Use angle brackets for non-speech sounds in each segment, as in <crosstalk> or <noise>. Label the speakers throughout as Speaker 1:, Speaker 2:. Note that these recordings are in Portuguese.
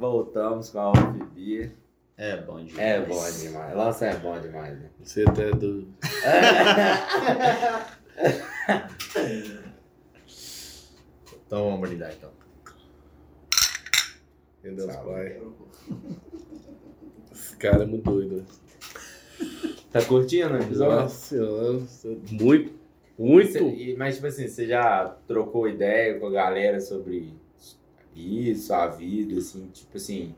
Speaker 1: voltamos com a UFB.
Speaker 2: É bom demais.
Speaker 1: É bom demais. Lança é bom demais, né?
Speaker 3: Você até do. <laughs>
Speaker 2: Então vamos brindar então.
Speaker 3: Meu Deus,
Speaker 1: Sabe?
Speaker 3: pai. Esse cara é muito doido. né?
Speaker 1: Tá curtindo o episódio?
Speaker 3: Nossa senhora. Muito. Muito.
Speaker 1: Cê- mas, tipo assim, você já trocou ideia com a galera sobre isso, a vida, assim, tipo assim,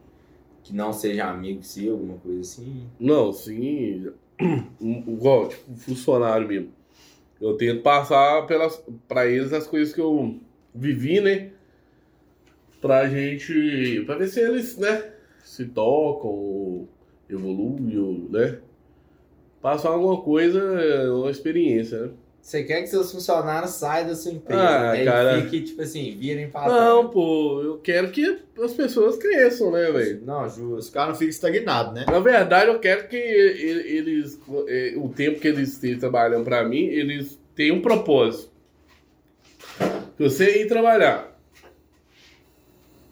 Speaker 1: que não seja amigo seu, alguma coisa assim?
Speaker 3: Não, sim. <clears throat> Igual, tipo, funcionário mesmo. Eu tento passar pelas, pra eles as coisas que eu vivi, né? Pra gente. Pra ver se eles, né? Se tocam, evoluem, né? Passar alguma coisa, uma experiência, né?
Speaker 1: Você quer que seus funcionários saiam da sua empresa,
Speaker 3: Ah,
Speaker 1: né?
Speaker 3: cara.
Speaker 1: E fiquem, tipo assim, virem pra
Speaker 3: Não, pô, eu quero que as pessoas cresçam, né, velho?
Speaker 1: Não,
Speaker 2: Os
Speaker 1: justo.
Speaker 2: caras não ficam estagnados, né?
Speaker 3: Na verdade, eu quero que e- eles, eh, o tempo que eles estejam trabalhando pra mim, eles tenham um propósito. Você ir trabalhar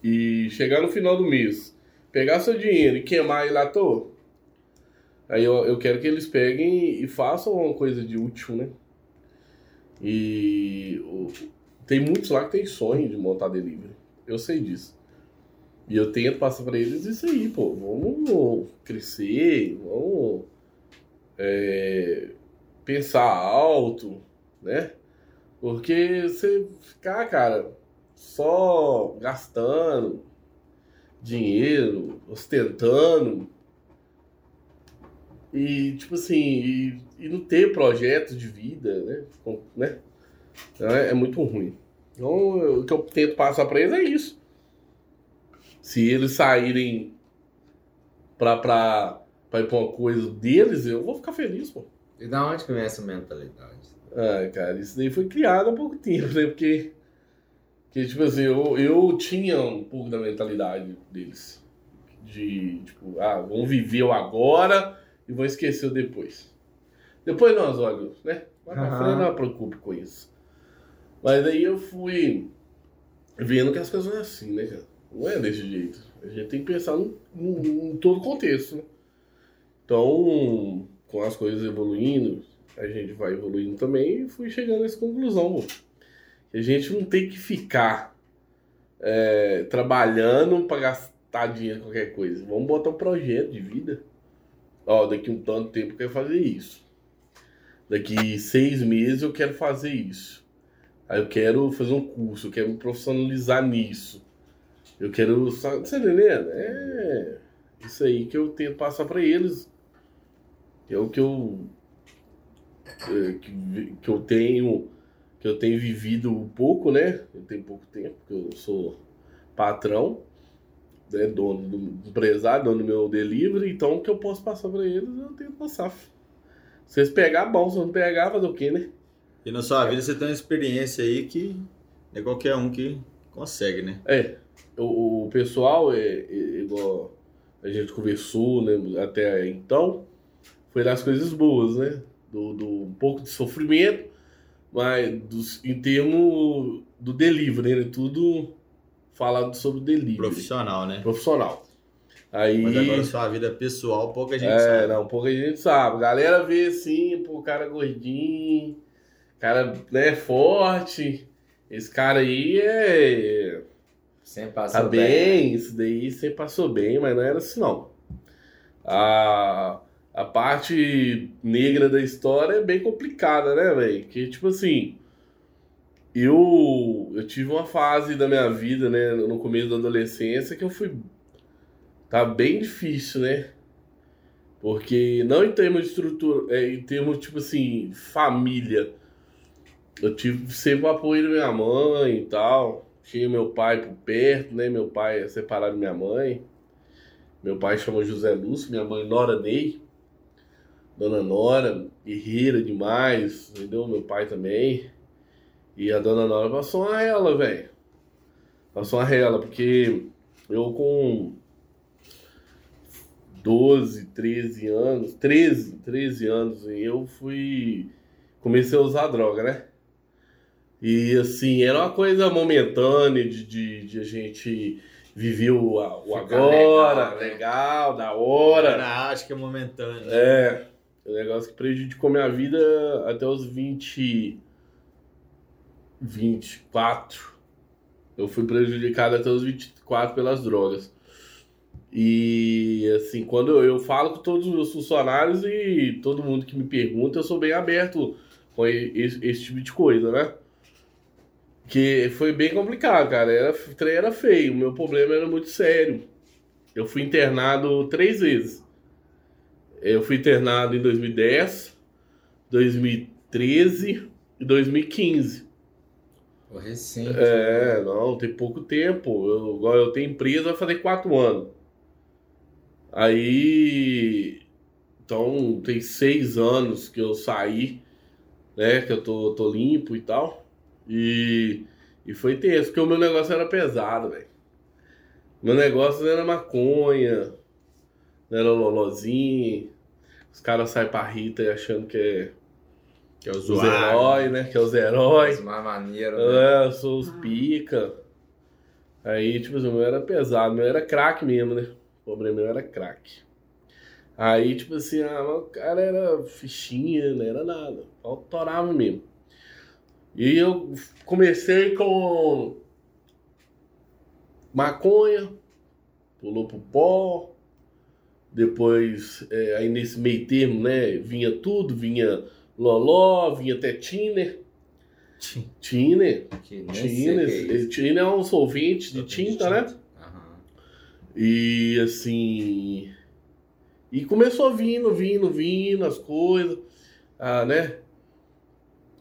Speaker 3: e chegar no final do mês, pegar seu dinheiro e queimar ele à toa, aí eu, eu quero que eles peguem e façam uma coisa de útil, né? E tem muitos lá que tem sonho de montar delivery. Eu sei disso. E eu tento passar pra eles isso aí, pô. Vamos crescer, vamos é, pensar alto, né? Porque você ficar, cara, só gastando dinheiro, ostentando, e tipo assim, e, e não ter projeto de vida, né? Né? É, é muito ruim. Então, eu- o que eu tento passar pra eles é isso. Se eles saírem pra, pra, pra ir pra uma coisa deles, eu vou ficar feliz, pô.
Speaker 1: E da onde que vem essa mentalidade?
Speaker 3: Ah, cara, isso daí foi criado há pouco tempo, né? Porque, porque tipo assim, eu, eu tinha um pouco da mentalidade deles. De, tipo, ah, vamos viver o agora e vão esquecer o depois. Depois nós, olha, né? Mas pra frente não me preocupe com isso. Mas aí eu fui vendo que as coisas não é assim, né, cara? Não é desse jeito. A gente tem que pensar em todo contexto, né? Então, com as coisas evoluindo, a gente vai evoluindo também e fui chegando a essa conclusão, pô. Que a gente não tem que ficar é, trabalhando para gastar dinheiro em qualquer coisa. Vamos botar um projeto de vida. Ó, daqui um tanto tempo eu quero fazer isso. Daqui seis meses eu quero fazer isso. Aí eu quero fazer um curso, eu quero me profissionalizar nisso. Eu quero. Você tá entendendo? É isso aí que eu tento passar para eles. É o que eu é, que, eu tenho que eu tenho vivido um pouco, né? Eu tenho pouco tempo, que eu sou patrão, né? dono do empresário, dono do meu delivery, então o que eu posso passar para eles, eu tenho que passar. Se vocês pegar, bom, se não pegar, fazer o quê, né?
Speaker 2: E na sua vida você tem uma experiência aí que é qualquer um que consegue, né?
Speaker 3: É, o, o pessoal, é, é igual a gente conversou, né, até então, foi das coisas boas, né? Do, do um pouco de sofrimento, mas dos, em termos do delivery, né? Tudo falado sobre delivery.
Speaker 2: Profissional, né?
Speaker 3: Profissional. Aí.
Speaker 2: Mas agora sua vida pessoal, pouca gente
Speaker 3: É,
Speaker 2: sabe.
Speaker 3: não, pouca gente sabe. A galera vê assim, pô, o cara gordinho, cara, né, forte. Esse cara aí é.
Speaker 1: Sempre passou
Speaker 3: Tá bem, isso daí você passou bem, mas não era assim não. A, a parte negra da história é bem complicada, né, velho? Que tipo assim, eu eu tive uma fase da minha vida, né, no começo da adolescência que eu fui tá bem difícil, né? Porque não em termos de estrutura, é, em termos tipo assim, família. Eu tive sempre o apoio da minha mãe e tal. Tinha meu pai por perto, né? Meu pai é separado da minha mãe. Meu pai chama José Lúcio, minha mãe Nora Ney. Dona Nora, guerreira demais, entendeu? Meu pai também. E a dona Nora passou uma rela, velho. Passou uma rela, porque eu com 12, 13 anos, 13, 13 anos, eu fui. Comecei a usar droga, né? E assim, era uma coisa momentânea de, de, de a gente viver o, o agora,
Speaker 1: legal,
Speaker 3: legal,
Speaker 1: né?
Speaker 3: da hora.
Speaker 2: Era acho que é momentâneo.
Speaker 3: É, um negócio que prejudicou minha vida até os 20. 24. Eu fui prejudicado até os 24 pelas drogas. E assim, quando eu, eu falo com todos os meus funcionários e todo mundo que me pergunta, eu sou bem aberto com esse, esse tipo de coisa, né? Que foi bem complicado, cara. Era, o trem era feio. O meu problema era muito sério. Eu fui internado três vezes. Eu fui internado em 2010, 2013 e 2015.
Speaker 1: O recente.
Speaker 3: É, não, tem pouco tempo. Eu, eu tenho empresa, vai fazer quatro anos. Aí. Então, tem seis anos que eu saí, né? Que eu tô, tô limpo e tal. E, e foi tenso, porque o meu negócio era pesado, velho. Meu negócio não era maconha, não era lolozinho. Os caras saem pra Rita e achando que é
Speaker 2: Que é
Speaker 3: os
Speaker 2: zoado.
Speaker 3: heróis, né? Que é os heróis.
Speaker 1: Mas mais maneiro, né?
Speaker 3: É, eu sou os pica. Aí, tipo assim, o meu era pesado, meu era craque mesmo, né? O problema meu era craque. Aí, tipo assim, ah, o cara era fichinha, não era nada. Autorava mesmo. E eu comecei com maconha, pulou pro pó. Depois, é, aí nesse meio termo, né? Vinha tudo, vinha loló, vinha até tiner. Tiner. Tiner,
Speaker 1: é
Speaker 3: tiner é um Solvente de tinta, né? E assim. E começou vindo, vindo, vindo as coisas, ah, né?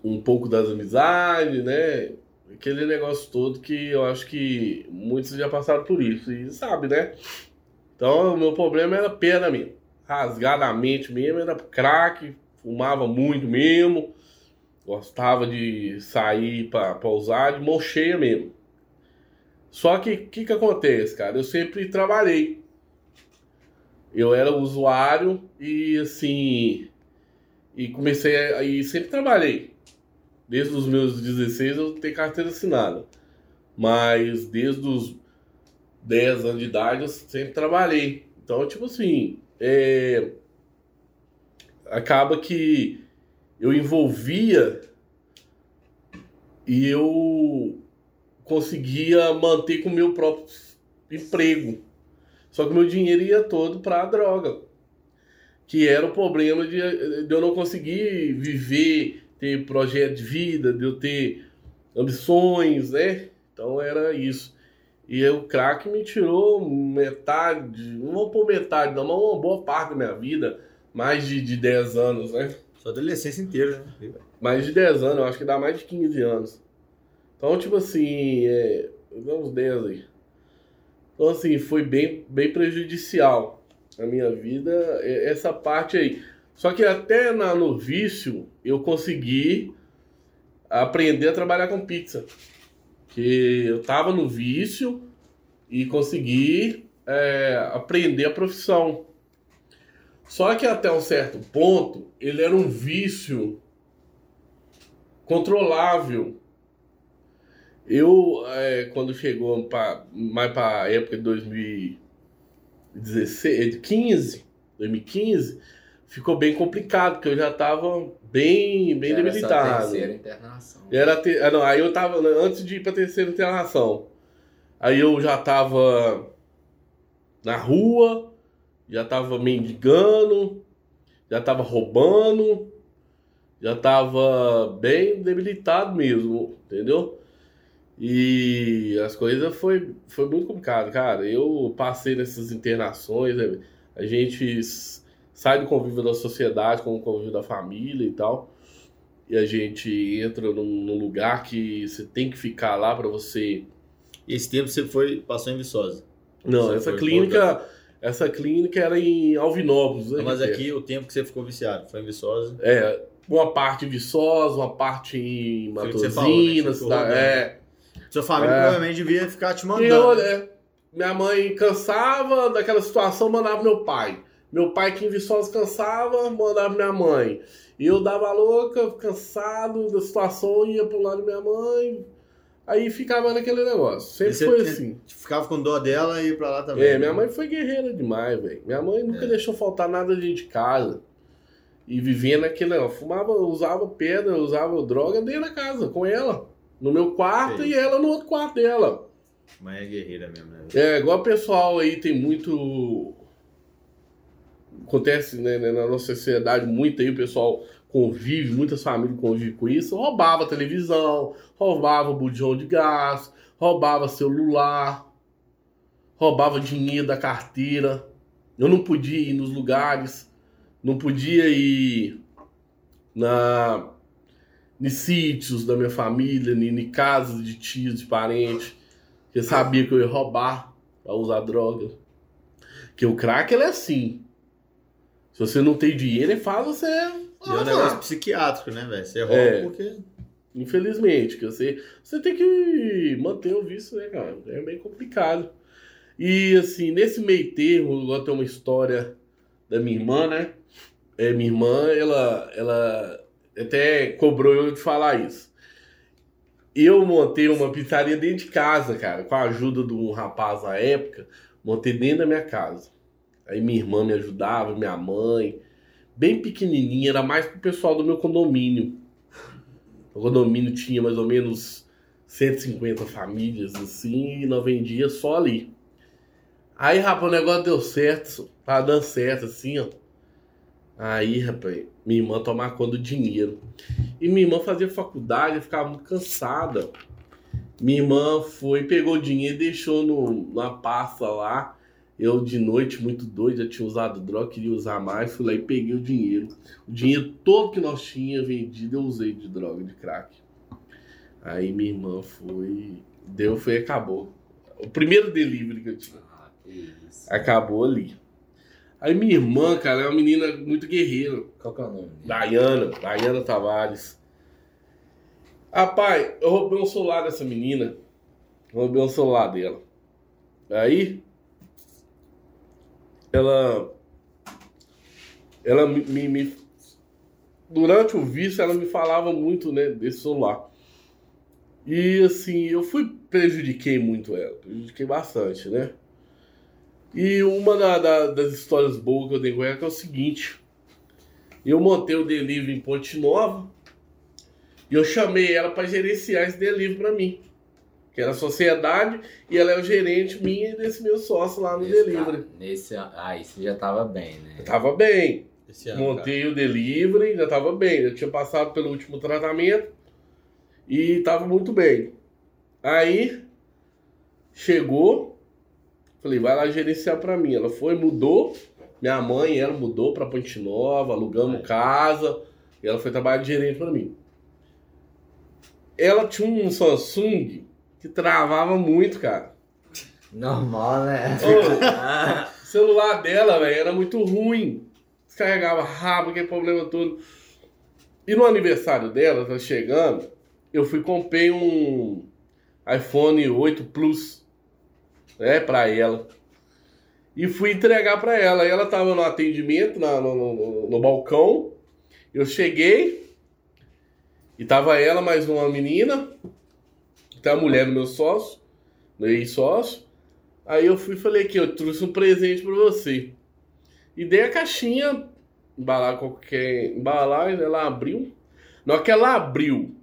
Speaker 3: Um pouco das amizades, né? Aquele negócio todo que eu acho que muitos já passaram por isso e sabe, né? Então o meu problema era perna mesmo. Rasgadamente mesmo, era crack, fumava muito mesmo. Gostava de sair pra, pra usar de mão cheia mesmo. Só que o que, que acontece, cara? Eu sempre trabalhei. Eu era usuário e assim. E comecei a. E sempre trabalhei. Desde os meus 16 eu tenho carteira assinada. Mas desde os 10 anos de idade eu sempre trabalhei. Então, tipo assim. é, Acaba que eu envolvia e eu conseguia manter com o meu próprio emprego. Só que meu dinheiro ia todo para a droga. Que era o problema de, de eu não conseguir viver, ter projeto de vida, de eu ter ambições, né? Então era isso. E o crack me tirou metade, não vou pôr metade, não, mas uma boa parte da minha vida, mais de, de 10 anos, né?
Speaker 2: Sua adolescência inteira, né?
Speaker 3: Mais de 10 anos, eu acho que dá mais de 15 anos. Então, tipo assim, é, uns 10 aí. Então, assim, foi bem, bem prejudicial a minha vida, é, essa parte aí. Só que até na, no vício, eu consegui aprender a trabalhar com pizza. Que eu tava no vício e consegui é, aprender a profissão. Só que até um certo ponto, ele era um vício controlável. Eu, é, quando chegou pra, mais para a época de 2016, de 15, 2015, ficou bem complicado, porque eu já estava bem, bem
Speaker 1: Era essa
Speaker 3: debilitado.
Speaker 1: terceira internação.
Speaker 3: Era ah, não, aí eu tava, antes de ir pra terceira internação, aí eu já tava na rua, já tava mendigando, já tava roubando, já tava bem debilitado mesmo, entendeu? E as coisas foi, foi muito complicado, cara. Eu passei nessas internações, né? a gente sai do convívio da sociedade com o convívio da família e tal. E a gente entra num, num lugar que você tem que ficar lá pra você.
Speaker 2: Esse tempo você foi, passou em Viçosa.
Speaker 3: Não,
Speaker 2: Você
Speaker 3: essa clínica, essa clínica era em Alvinópolis, né?
Speaker 2: Mas
Speaker 3: que é-
Speaker 2: aqui o tempo que você ficou viciado foi em Viçosa.
Speaker 3: É, uma parte em Viçosa, uma parte em
Speaker 2: né?
Speaker 3: Matosinhos,
Speaker 2: ficou
Speaker 3: tá? é.
Speaker 2: Sua família
Speaker 3: É.
Speaker 2: provavelmente devia ficar te
Speaker 3: E
Speaker 2: mandando.
Speaker 3: eu,
Speaker 2: né?
Speaker 3: Minha mãe cansava daquela situação, mandava meu pai. Meu pai que em Viçosa cansava, mandava minha mãe. E eu dava louca, cansado da situação, ia pro lado da minha mãe. Aí ficava naquele negócio. Sempre
Speaker 2: você
Speaker 3: foi assim.
Speaker 2: Ficava com dó dela e ia pra lá também.
Speaker 3: É,
Speaker 2: né?
Speaker 3: minha mãe foi guerreira demais, velho. Minha mãe nunca
Speaker 2: É.
Speaker 3: deixou faltar nada de casa. E vivia naquele negócio. Fumava, usava pedra, usava droga dentro da casa, com ela. No meu quarto
Speaker 2: Sei.
Speaker 3: e ela no outro quarto dela.
Speaker 2: Mãe é guerreira mesmo, né?
Speaker 3: É, igual o pessoal aí tem muito. Acontece né, né, na nossa sociedade muito aí, o pessoal convive, muitas famílias convivem com isso. Roubava televisão, roubava bujão de gás, roubava celular, roubava dinheiro da carteira. Eu não podia ir nos lugares, não podia ir na em sítios da minha família, em, casas de tios, de parentes. Porque sabia que eu ia roubar pra usar droga. Que o crack ele é assim. Se você não tem dinheiro, ele faz você.
Speaker 2: E é um negócio psiquiátrico, né, velho? Você rouba
Speaker 3: É.
Speaker 2: porque.
Speaker 3: Infelizmente, que você, você tem que manter o vício, né, cara? É bem complicado. E assim, nesse meio termo, igual tem uma história da minha irmã, né? É, minha irmã, ela, ela até cobrou eu de falar isso. Eu montei uma pizzaria dentro de casa, cara, com a ajuda de um rapaz na época, montei dentro da minha casa. Aí minha irmã me ajudava, minha mãe, bem pequenininha, era mais pro pessoal do meu condomínio. O condomínio tinha mais ou menos 150 famílias, assim, e nós vendia só ali. Aí, rapaz, o negócio deu certo, tava dando certo, assim, ó. Aí, rapaz, minha irmã tomava conta do dinheiro. E minha irmã fazia faculdade, ficava muito cansada. Minha irmã foi, pegou o dinheiro e deixou no, numa pasta lá. Eu, de noite, muito doido, já tinha usado droga, queria usar mais. Fui lá e peguei o dinheiro. O dinheiro todo que nós tínhamos vendido, eu usei de droga, de crack. Aí minha irmã foi, deu, foi e acabou. O primeiro delivery que eu tinha.
Speaker 1: Ah.
Speaker 3: Acabou ali. Aí minha irmã, cara, é uma menina muito guerreira.
Speaker 1: Qual que é o nome?
Speaker 3: Dayana, Dayana Tavares. Rapaz, eu roubei um celular dessa menina. Roubei um celular dela. Aí, ela. Ela me, me- me- Durante o vício, ela me falava muito, né, desse celular. E assim, eu fui. Prejudiquei muito ela. Prejudiquei bastante, né? E uma da- da- das histórias boas que eu tenho com ela que é o seguinte. Eu montei o delivery em Ponte Nova e eu chamei ela para gerenciar esse delivery para mim. Que era a sociedade e ela é o gerente minha e desse meu sócio lá no
Speaker 1: Nesse
Speaker 3: delivery.
Speaker 1: Nesse, ah, isso já tava bem, né?
Speaker 3: Eu tava bem.
Speaker 2: Esse ano.
Speaker 3: Montei o delivery, já tava bem. Eu tinha passado pelo último tratamento e tava muito bem. Aí chegou, falei, vai lá gerenciar pra mim. Ela foi, mudou. Minha mãe ela mudou pra Ponte Nova, alugamos
Speaker 2: Vai.
Speaker 3: casa. E ela foi trabalhar de gerente pra mim. Ela tinha um Samsung que travava muito, cara.
Speaker 1: Normal, né?
Speaker 3: O <laughs> celular dela, velho, era muito ruim. Descarregava rápido, aquele problema todo. E no aniversário dela, tá chegando, eu fui e comprei um iPhone 8 Plus, né, pra ela. E fui entregar pra ela. E ela tava no atendimento, na- no, no- no- balcão. Eu cheguei e tava ela mais uma menina, tá a mulher do meu sócio, meu ex-sócio. Aí eu fui e falei aqui, eu trouxe um presente pra você. E dei a caixinha, embalar qualquer embalagem, ela abriu. Na hora que ela abriu,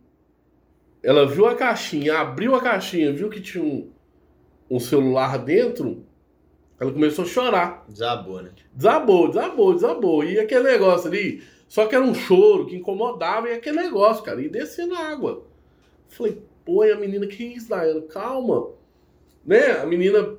Speaker 3: ela viu a caixinha, abriu a caixinha, viu que tinha um, um celular dentro, ela começou a chorar.
Speaker 2: Desabou, né?
Speaker 3: Desabou, desabou, desabou. E aquele negócio ali, só que era um choro que incomodava e aquele negócio, cara, e descendo a água. Falei, pô, e a menina, que isso, Daiane? Calma. Né? A menina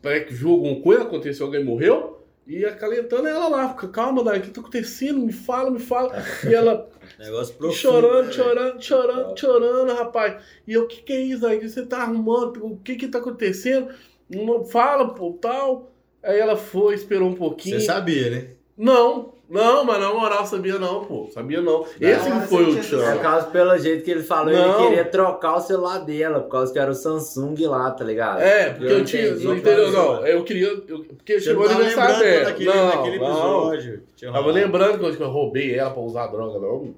Speaker 3: parece que viu alguma coisa, aconteceu, alguém morreu, e acalentando ela lá, fica, calma, Daiane, o que tá acontecendo? Me fala, me fala. E ela <laughs>
Speaker 2: Negócio profundo.
Speaker 3: chorando,
Speaker 2: né,
Speaker 3: chorando, chorando, chorando, rapaz. E eu, o que que é isso aí? Você tá arrumando? O que que tá acontecendo? Não fala, pô, tal. Aí ela foi, esperou um pouquinho.
Speaker 2: Você sabia, né?
Speaker 3: Não, não, mas na moral sabia não, pô. Sabia não. Esse
Speaker 4: Não,
Speaker 3: foi o
Speaker 4: você tinha
Speaker 1: Por
Speaker 3: tchan.
Speaker 1: causa, pelo jeito que ele falou,
Speaker 3: Não.
Speaker 1: ele queria trocar o celular dela, por causa que era o Samsung lá, tá ligado?
Speaker 3: É, porque eu, tinha.
Speaker 1: entendi,
Speaker 3: Não entendeu,
Speaker 1: mas-
Speaker 3: não. Eu queria. eu- porque
Speaker 2: Você
Speaker 3: chegou o
Speaker 2: não tá
Speaker 3: aniversário dela.
Speaker 2: daquele,
Speaker 3: não,
Speaker 2: daquele
Speaker 3: não.
Speaker 2: episódio. tinha
Speaker 3: Tava lembrando que eu- que eu roubei ela pra usar droga, não.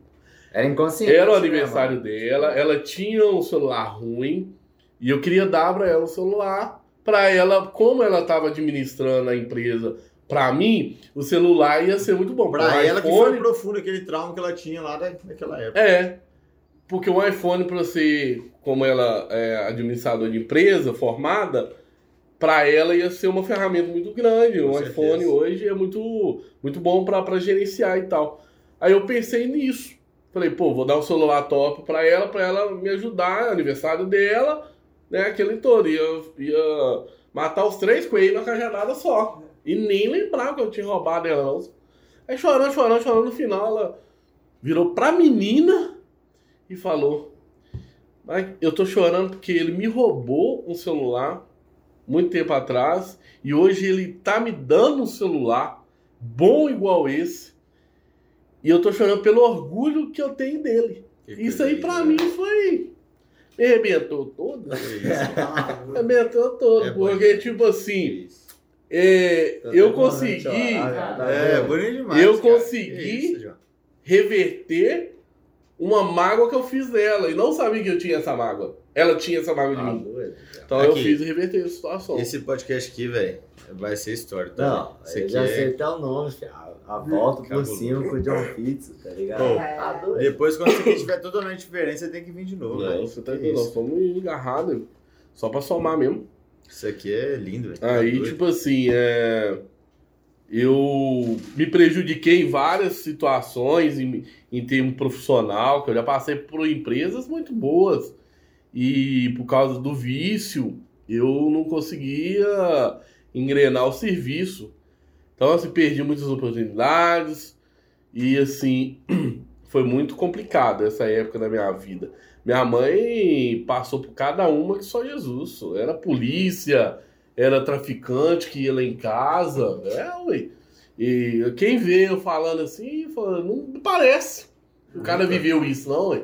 Speaker 1: Era inconsciente.
Speaker 3: Era o
Speaker 1: né,
Speaker 3: aniversário dela, ela tinha um celular ruim, E eu queria dar pra ela o celular, pra ela, como ela tava administrando a empresa pra mim, o celular ia ser muito bom.
Speaker 2: Pra
Speaker 3: o
Speaker 2: ela que
Speaker 3: iPhone-
Speaker 2: foi profundo aquele trauma que ela tinha lá naquela época.
Speaker 3: É. Porque o iPhone, pra você, como ela é administradora de empresa formada, pra ela ia ser uma ferramenta muito grande.
Speaker 2: Com
Speaker 3: o
Speaker 2: certeza.
Speaker 3: iPhone hoje é muito, muito bom pra, pra gerenciar e tal. Aí eu pensei nisso. Falei, pô, vou dar um celular top pra ela, pra ela me ajudar, aniversário dela, né? Aquele todo. Ia, ia matar os três coelhos na cajadada só. E nem lembrava que eu tinha roubado ela, não. Aí chorando, chorando, chorando, no final ela virou pra menina e falou: "Mas Eu tô chorando porque ele me roubou um celular muito tempo atrás e hoje ele tá me dando um celular bom igual esse. E eu tô chorando pelo orgulho que eu tenho dele.
Speaker 2: Que
Speaker 3: Isso aí pra
Speaker 2: linda.
Speaker 3: mim foi. Me arrebentou todo. <laughs>
Speaker 2: Isso, <laughs>
Speaker 3: Me arrebentou todo.
Speaker 2: É bom.
Speaker 3: porque, tipo
Speaker 2: que
Speaker 3: assim,
Speaker 2: isso.
Speaker 3: É,
Speaker 4: Tô
Speaker 3: eu
Speaker 4: até com vontade de
Speaker 3: consegui.
Speaker 4: chorar, tá
Speaker 2: É, bonito demais.
Speaker 3: Eu
Speaker 2: cara.
Speaker 3: consegui-
Speaker 2: isso,
Speaker 3: reverter uma mágoa que eu fiz dela. E não sabia que eu tinha essa mágoa. Ela tinha essa mágoa de
Speaker 4: Tá
Speaker 3: mim.
Speaker 4: doido, cara.
Speaker 3: Então eu
Speaker 2: Aqui.
Speaker 3: fiz reverter a situação.
Speaker 2: Esse podcast aqui, velho, vai ser história, tá?
Speaker 4: Não, eu
Speaker 2: aqui
Speaker 4: já
Speaker 2: é-
Speaker 4: sei até o nome, filho. A, a volta por cima com o John Fitz, tá ligado?
Speaker 2: Pô,
Speaker 4: tá doido.
Speaker 2: Depois, quando aqui estiver totalmente diferente, você tem que vir de novo,
Speaker 3: Não,
Speaker 2: velho.
Speaker 3: você tá entendendo? Nós somos engarrados. Só pra somar mesmo.
Speaker 2: Isso aqui é lindo, velho. Tá
Speaker 3: Aí,
Speaker 2: doido.
Speaker 3: tipo assim, é... eu me prejudiquei em várias situações em, em termo profissional, que eu já passei por empresas muito boas. E por causa do vício, eu não conseguia engrenar o serviço. Então, assim, perdi muitas oportunidades. E, assim, <clears throat> foi muito complicado essa época da minha vida. Minha mãe passou por cada uma que só Jesus. Era polícia, era traficante que ia lá em casa. É, ué. E quem vê eu falando assim, fala, não parece. O cara viveu isso, não, ué.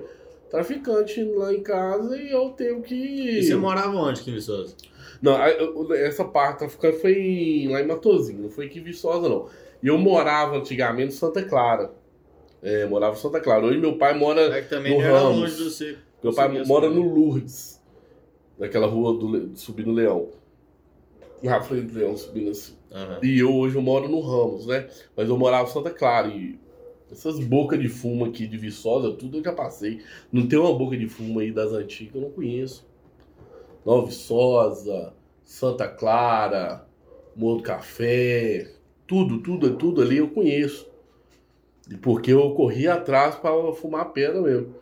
Speaker 3: Traficante lá em casa e eu tenho que.
Speaker 2: E você morava onde, Kim Viçosa?
Speaker 3: Não, essa parte traficante foi lá em Matozinho, não foi aqui em Viçosa, não. E eu morava antigamente em Santa Clara. É, morava em Santa Clara. Hoje meu pai mora.
Speaker 2: É que também
Speaker 3: no
Speaker 2: era
Speaker 3: Ramos.
Speaker 2: longe do você.
Speaker 3: Meu pai mora no Lourdes. Naquela rua do subindo Leão. Na frente do Leão, subindo assim.
Speaker 2: Aham.
Speaker 3: E eu hoje eu moro no Ramos, né? Mas eu morava em Santa Clara e essas bocas de fumo aqui de Viçosa, tudo eu já passei. Não tem uma boca de fumo aí das antigas que eu não conheço. Nova Viçosa, Santa Clara, Morro do Café, tudo, tudo, tudo ali eu conheço. E Porque eu corri atrás para fumar pedra mesmo.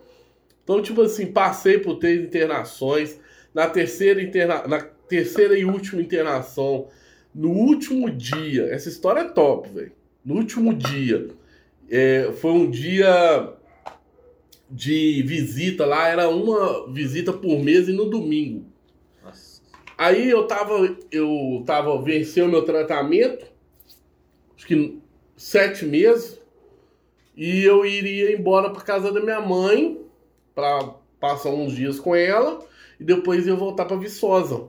Speaker 3: Então, tipo assim, passei por três internações. Na terceira, interna... na terceira e última internação, no último dia, essa história é top, velho. No último dia, é, foi um dia de visita lá, era uma visita por mês e no domingo.
Speaker 2: Nossa.
Speaker 3: Aí eu tava, eu tava, venceu meu tratamento, acho que sete meses, e eu iria embora pra casa da minha mãe, pra passar uns dias com ela, e depois ia voltar pra Viçosa.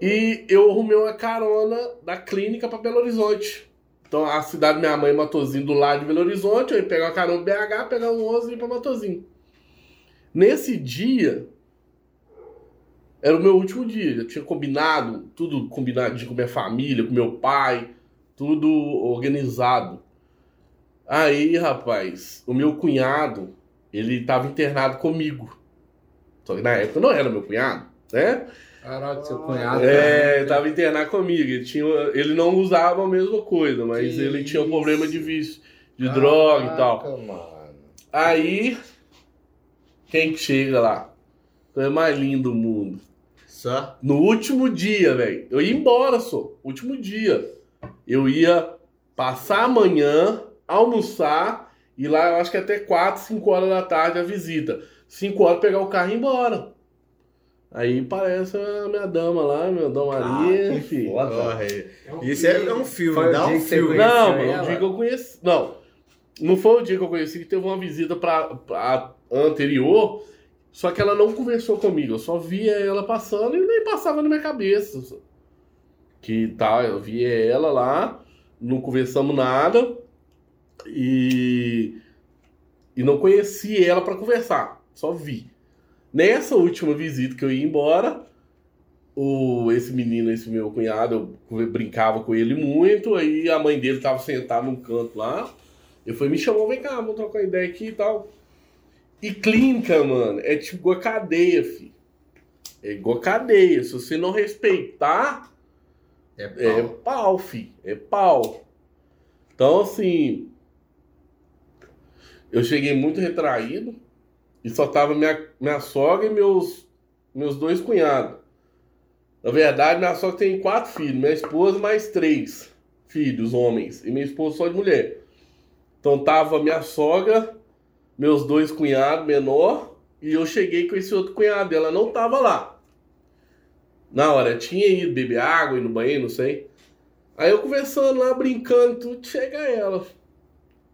Speaker 3: E eu arrumei uma carona da clínica pra Belo Horizonte. Então a cidade da minha mãe, Matozinho, do lado de Belo Horizonte, eu ia pegar uma carona BH, pegar um 11 e ir pra Matozinho. Nesse dia, era o meu último dia. Eu tinha combinado, tudo combinadinho com minha família, com meu pai, tudo organizado. Aí, rapaz, o meu cunhado, ele tava internado comigo. Só que na época não era meu cunhado, né?
Speaker 1: Caraca, seu cunhado.
Speaker 3: É, ele tava internado comigo. Ele, tinha, ele não usava a mesma coisa, mas
Speaker 1: Que
Speaker 3: ele tinha um
Speaker 1: isso.
Speaker 3: problema de vício, de droga e tal.
Speaker 1: Caraca, mano.
Speaker 3: Aí, quem que chega lá? Então é mais lindo do mundo.
Speaker 2: Só?
Speaker 3: No último dia, velho. Eu ia embora, só. Último dia. Eu ia passar amanhã, almoçar, e lá eu acho que até 4, 5 horas da tarde a visita. 5 horas pegar o carro e ir embora. Aí parece a minha dama lá, minha dama
Speaker 4: Ah,
Speaker 3: Maria,
Speaker 4: que
Speaker 3: filho.
Speaker 4: foda.
Speaker 2: Corre. Isso é, é um filme,
Speaker 1: Foi o
Speaker 2: dá um filme.
Speaker 3: Não, mano, o dia que eu conheci. Não. Não foi o dia que eu conheci que teve uma visita pra, pra anterior. Só que ela não conversou comigo. Eu só via ela passando e nem passava na minha cabeça. Que tá, eu via ela lá, não conversamos nada. E. E não conheci ela pra conversar. Só vi. Nessa última visita que eu ia embora, o, esse menino, esse meu cunhado, eu brincava com ele muito, aí a mãe dele tava sentada num canto lá, ele foi me chamou, vem cá, vamos trocar uma ideia aqui e tal. E clínica, mano, é tipo igual cadeia, fi. É igual cadeia. Se você não respeitar,
Speaker 2: É
Speaker 3: é
Speaker 2: pau.
Speaker 3: pau, fi. É pau. Então, assim. Eu cheguei muito retraído. E só tava minha, minha sogra e meus, meus dois cunhados. Na verdade, minha sogra tem quatro filhos. Minha esposa mais três filhos, homens. E minha esposa só de mulher. Então tava minha sogra, meus dois cunhados menor. E eu cheguei com esse outro cunhado. Ela não tava lá. Na hora, tinha ido beber água, ir no banheiro, não sei. Aí eu conversando lá, brincando, tudo, chega ela.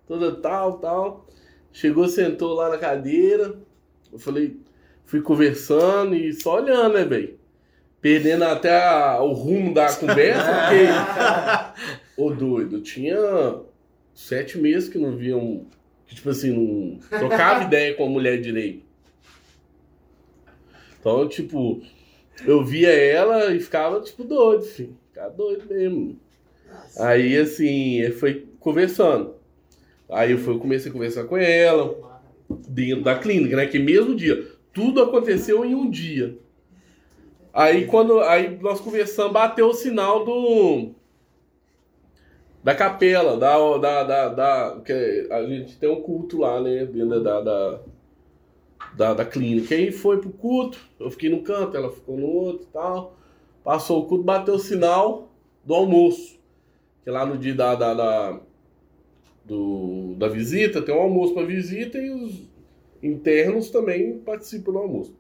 Speaker 3: Toda tal, tal. Chegou, sentou lá na cadeira. Eu falei, fui conversando e só olhando, né, velho? Perdendo até a- o rumo da conversa, porque. <laughs> Ô, doido, tinha sete meses que não via um. Que, tipo assim, não trocava ideia com a mulher direito. Então, tipo, eu via ela e ficava, tipo, doido, filho. Ficava doido mesmo. Aí, assim, foi conversando. Aí eu fui, comecei a conversar com ela, dentro da clínica, né? Que mesmo dia. Tudo aconteceu em um dia. Aí quando aí nós conversamos, bateu o sinal do. Da capela, da. da, da, da que a gente tem um culto lá, né? Dentro da, da, da, da clínica. Aí foi pro culto, eu fiquei num canto, ela ficou no outro tal. Passou o culto, bateu o sinal do almoço. Que lá no dia da, da, da, do, da visita, tem um almoço para visita e os internos também participam do almoço.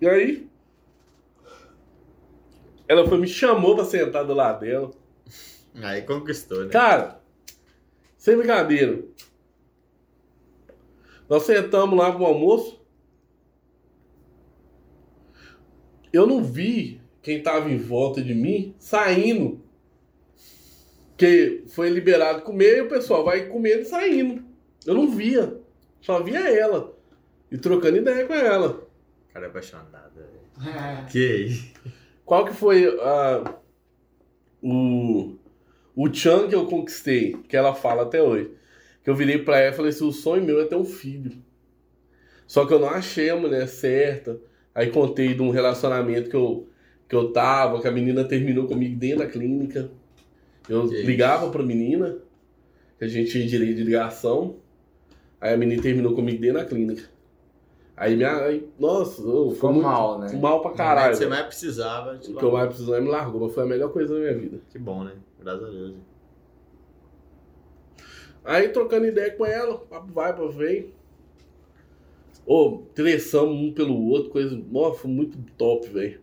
Speaker 3: E aí, ela foi, me chamou pra sentar do lado dela.
Speaker 2: Aí conquistou, né?
Speaker 3: Cara, sem brincadeira. Nós sentamos lá pro almoço. Eu não vi quem tava em volta de mim saindo. Que foi liberado comer e o pessoal vai comendo e saindo. Eu não via. Só via ela. E trocando ideia com ela.
Speaker 2: O cara é apaixonado, velho. Que isso?
Speaker 3: Qual que foi a, o, o Chan que eu conquistei, que ela fala até hoje? Que eu virei pra ela e falei assim, o sonho meu é ter um filho. Só que eu não achei a mulher certa. Aí contei de um relacionamento que eu, que eu tava, que a menina terminou comigo dentro da clínica. Eu
Speaker 2: Que
Speaker 3: ligava pra menina, que a gente tinha direito de ligação. Aí a menina terminou comigo dentro da clínica. Aí minha. Aí, nossa, eu
Speaker 1: Ficou
Speaker 3: fui muito-
Speaker 1: mal, né?
Speaker 3: mal pra
Speaker 2: Caralho,
Speaker 3: caralho.
Speaker 2: você mais precisava.
Speaker 3: O que eu mais precisava me largou, mas foi a melhor coisa da minha vida.
Speaker 2: Que bom, né? Graças a Deus.
Speaker 3: Aí trocando ideia com ela, papo vai, papo vem. Ô, tressamos um pelo outro, coisa. Nossa, foi muito top, velho.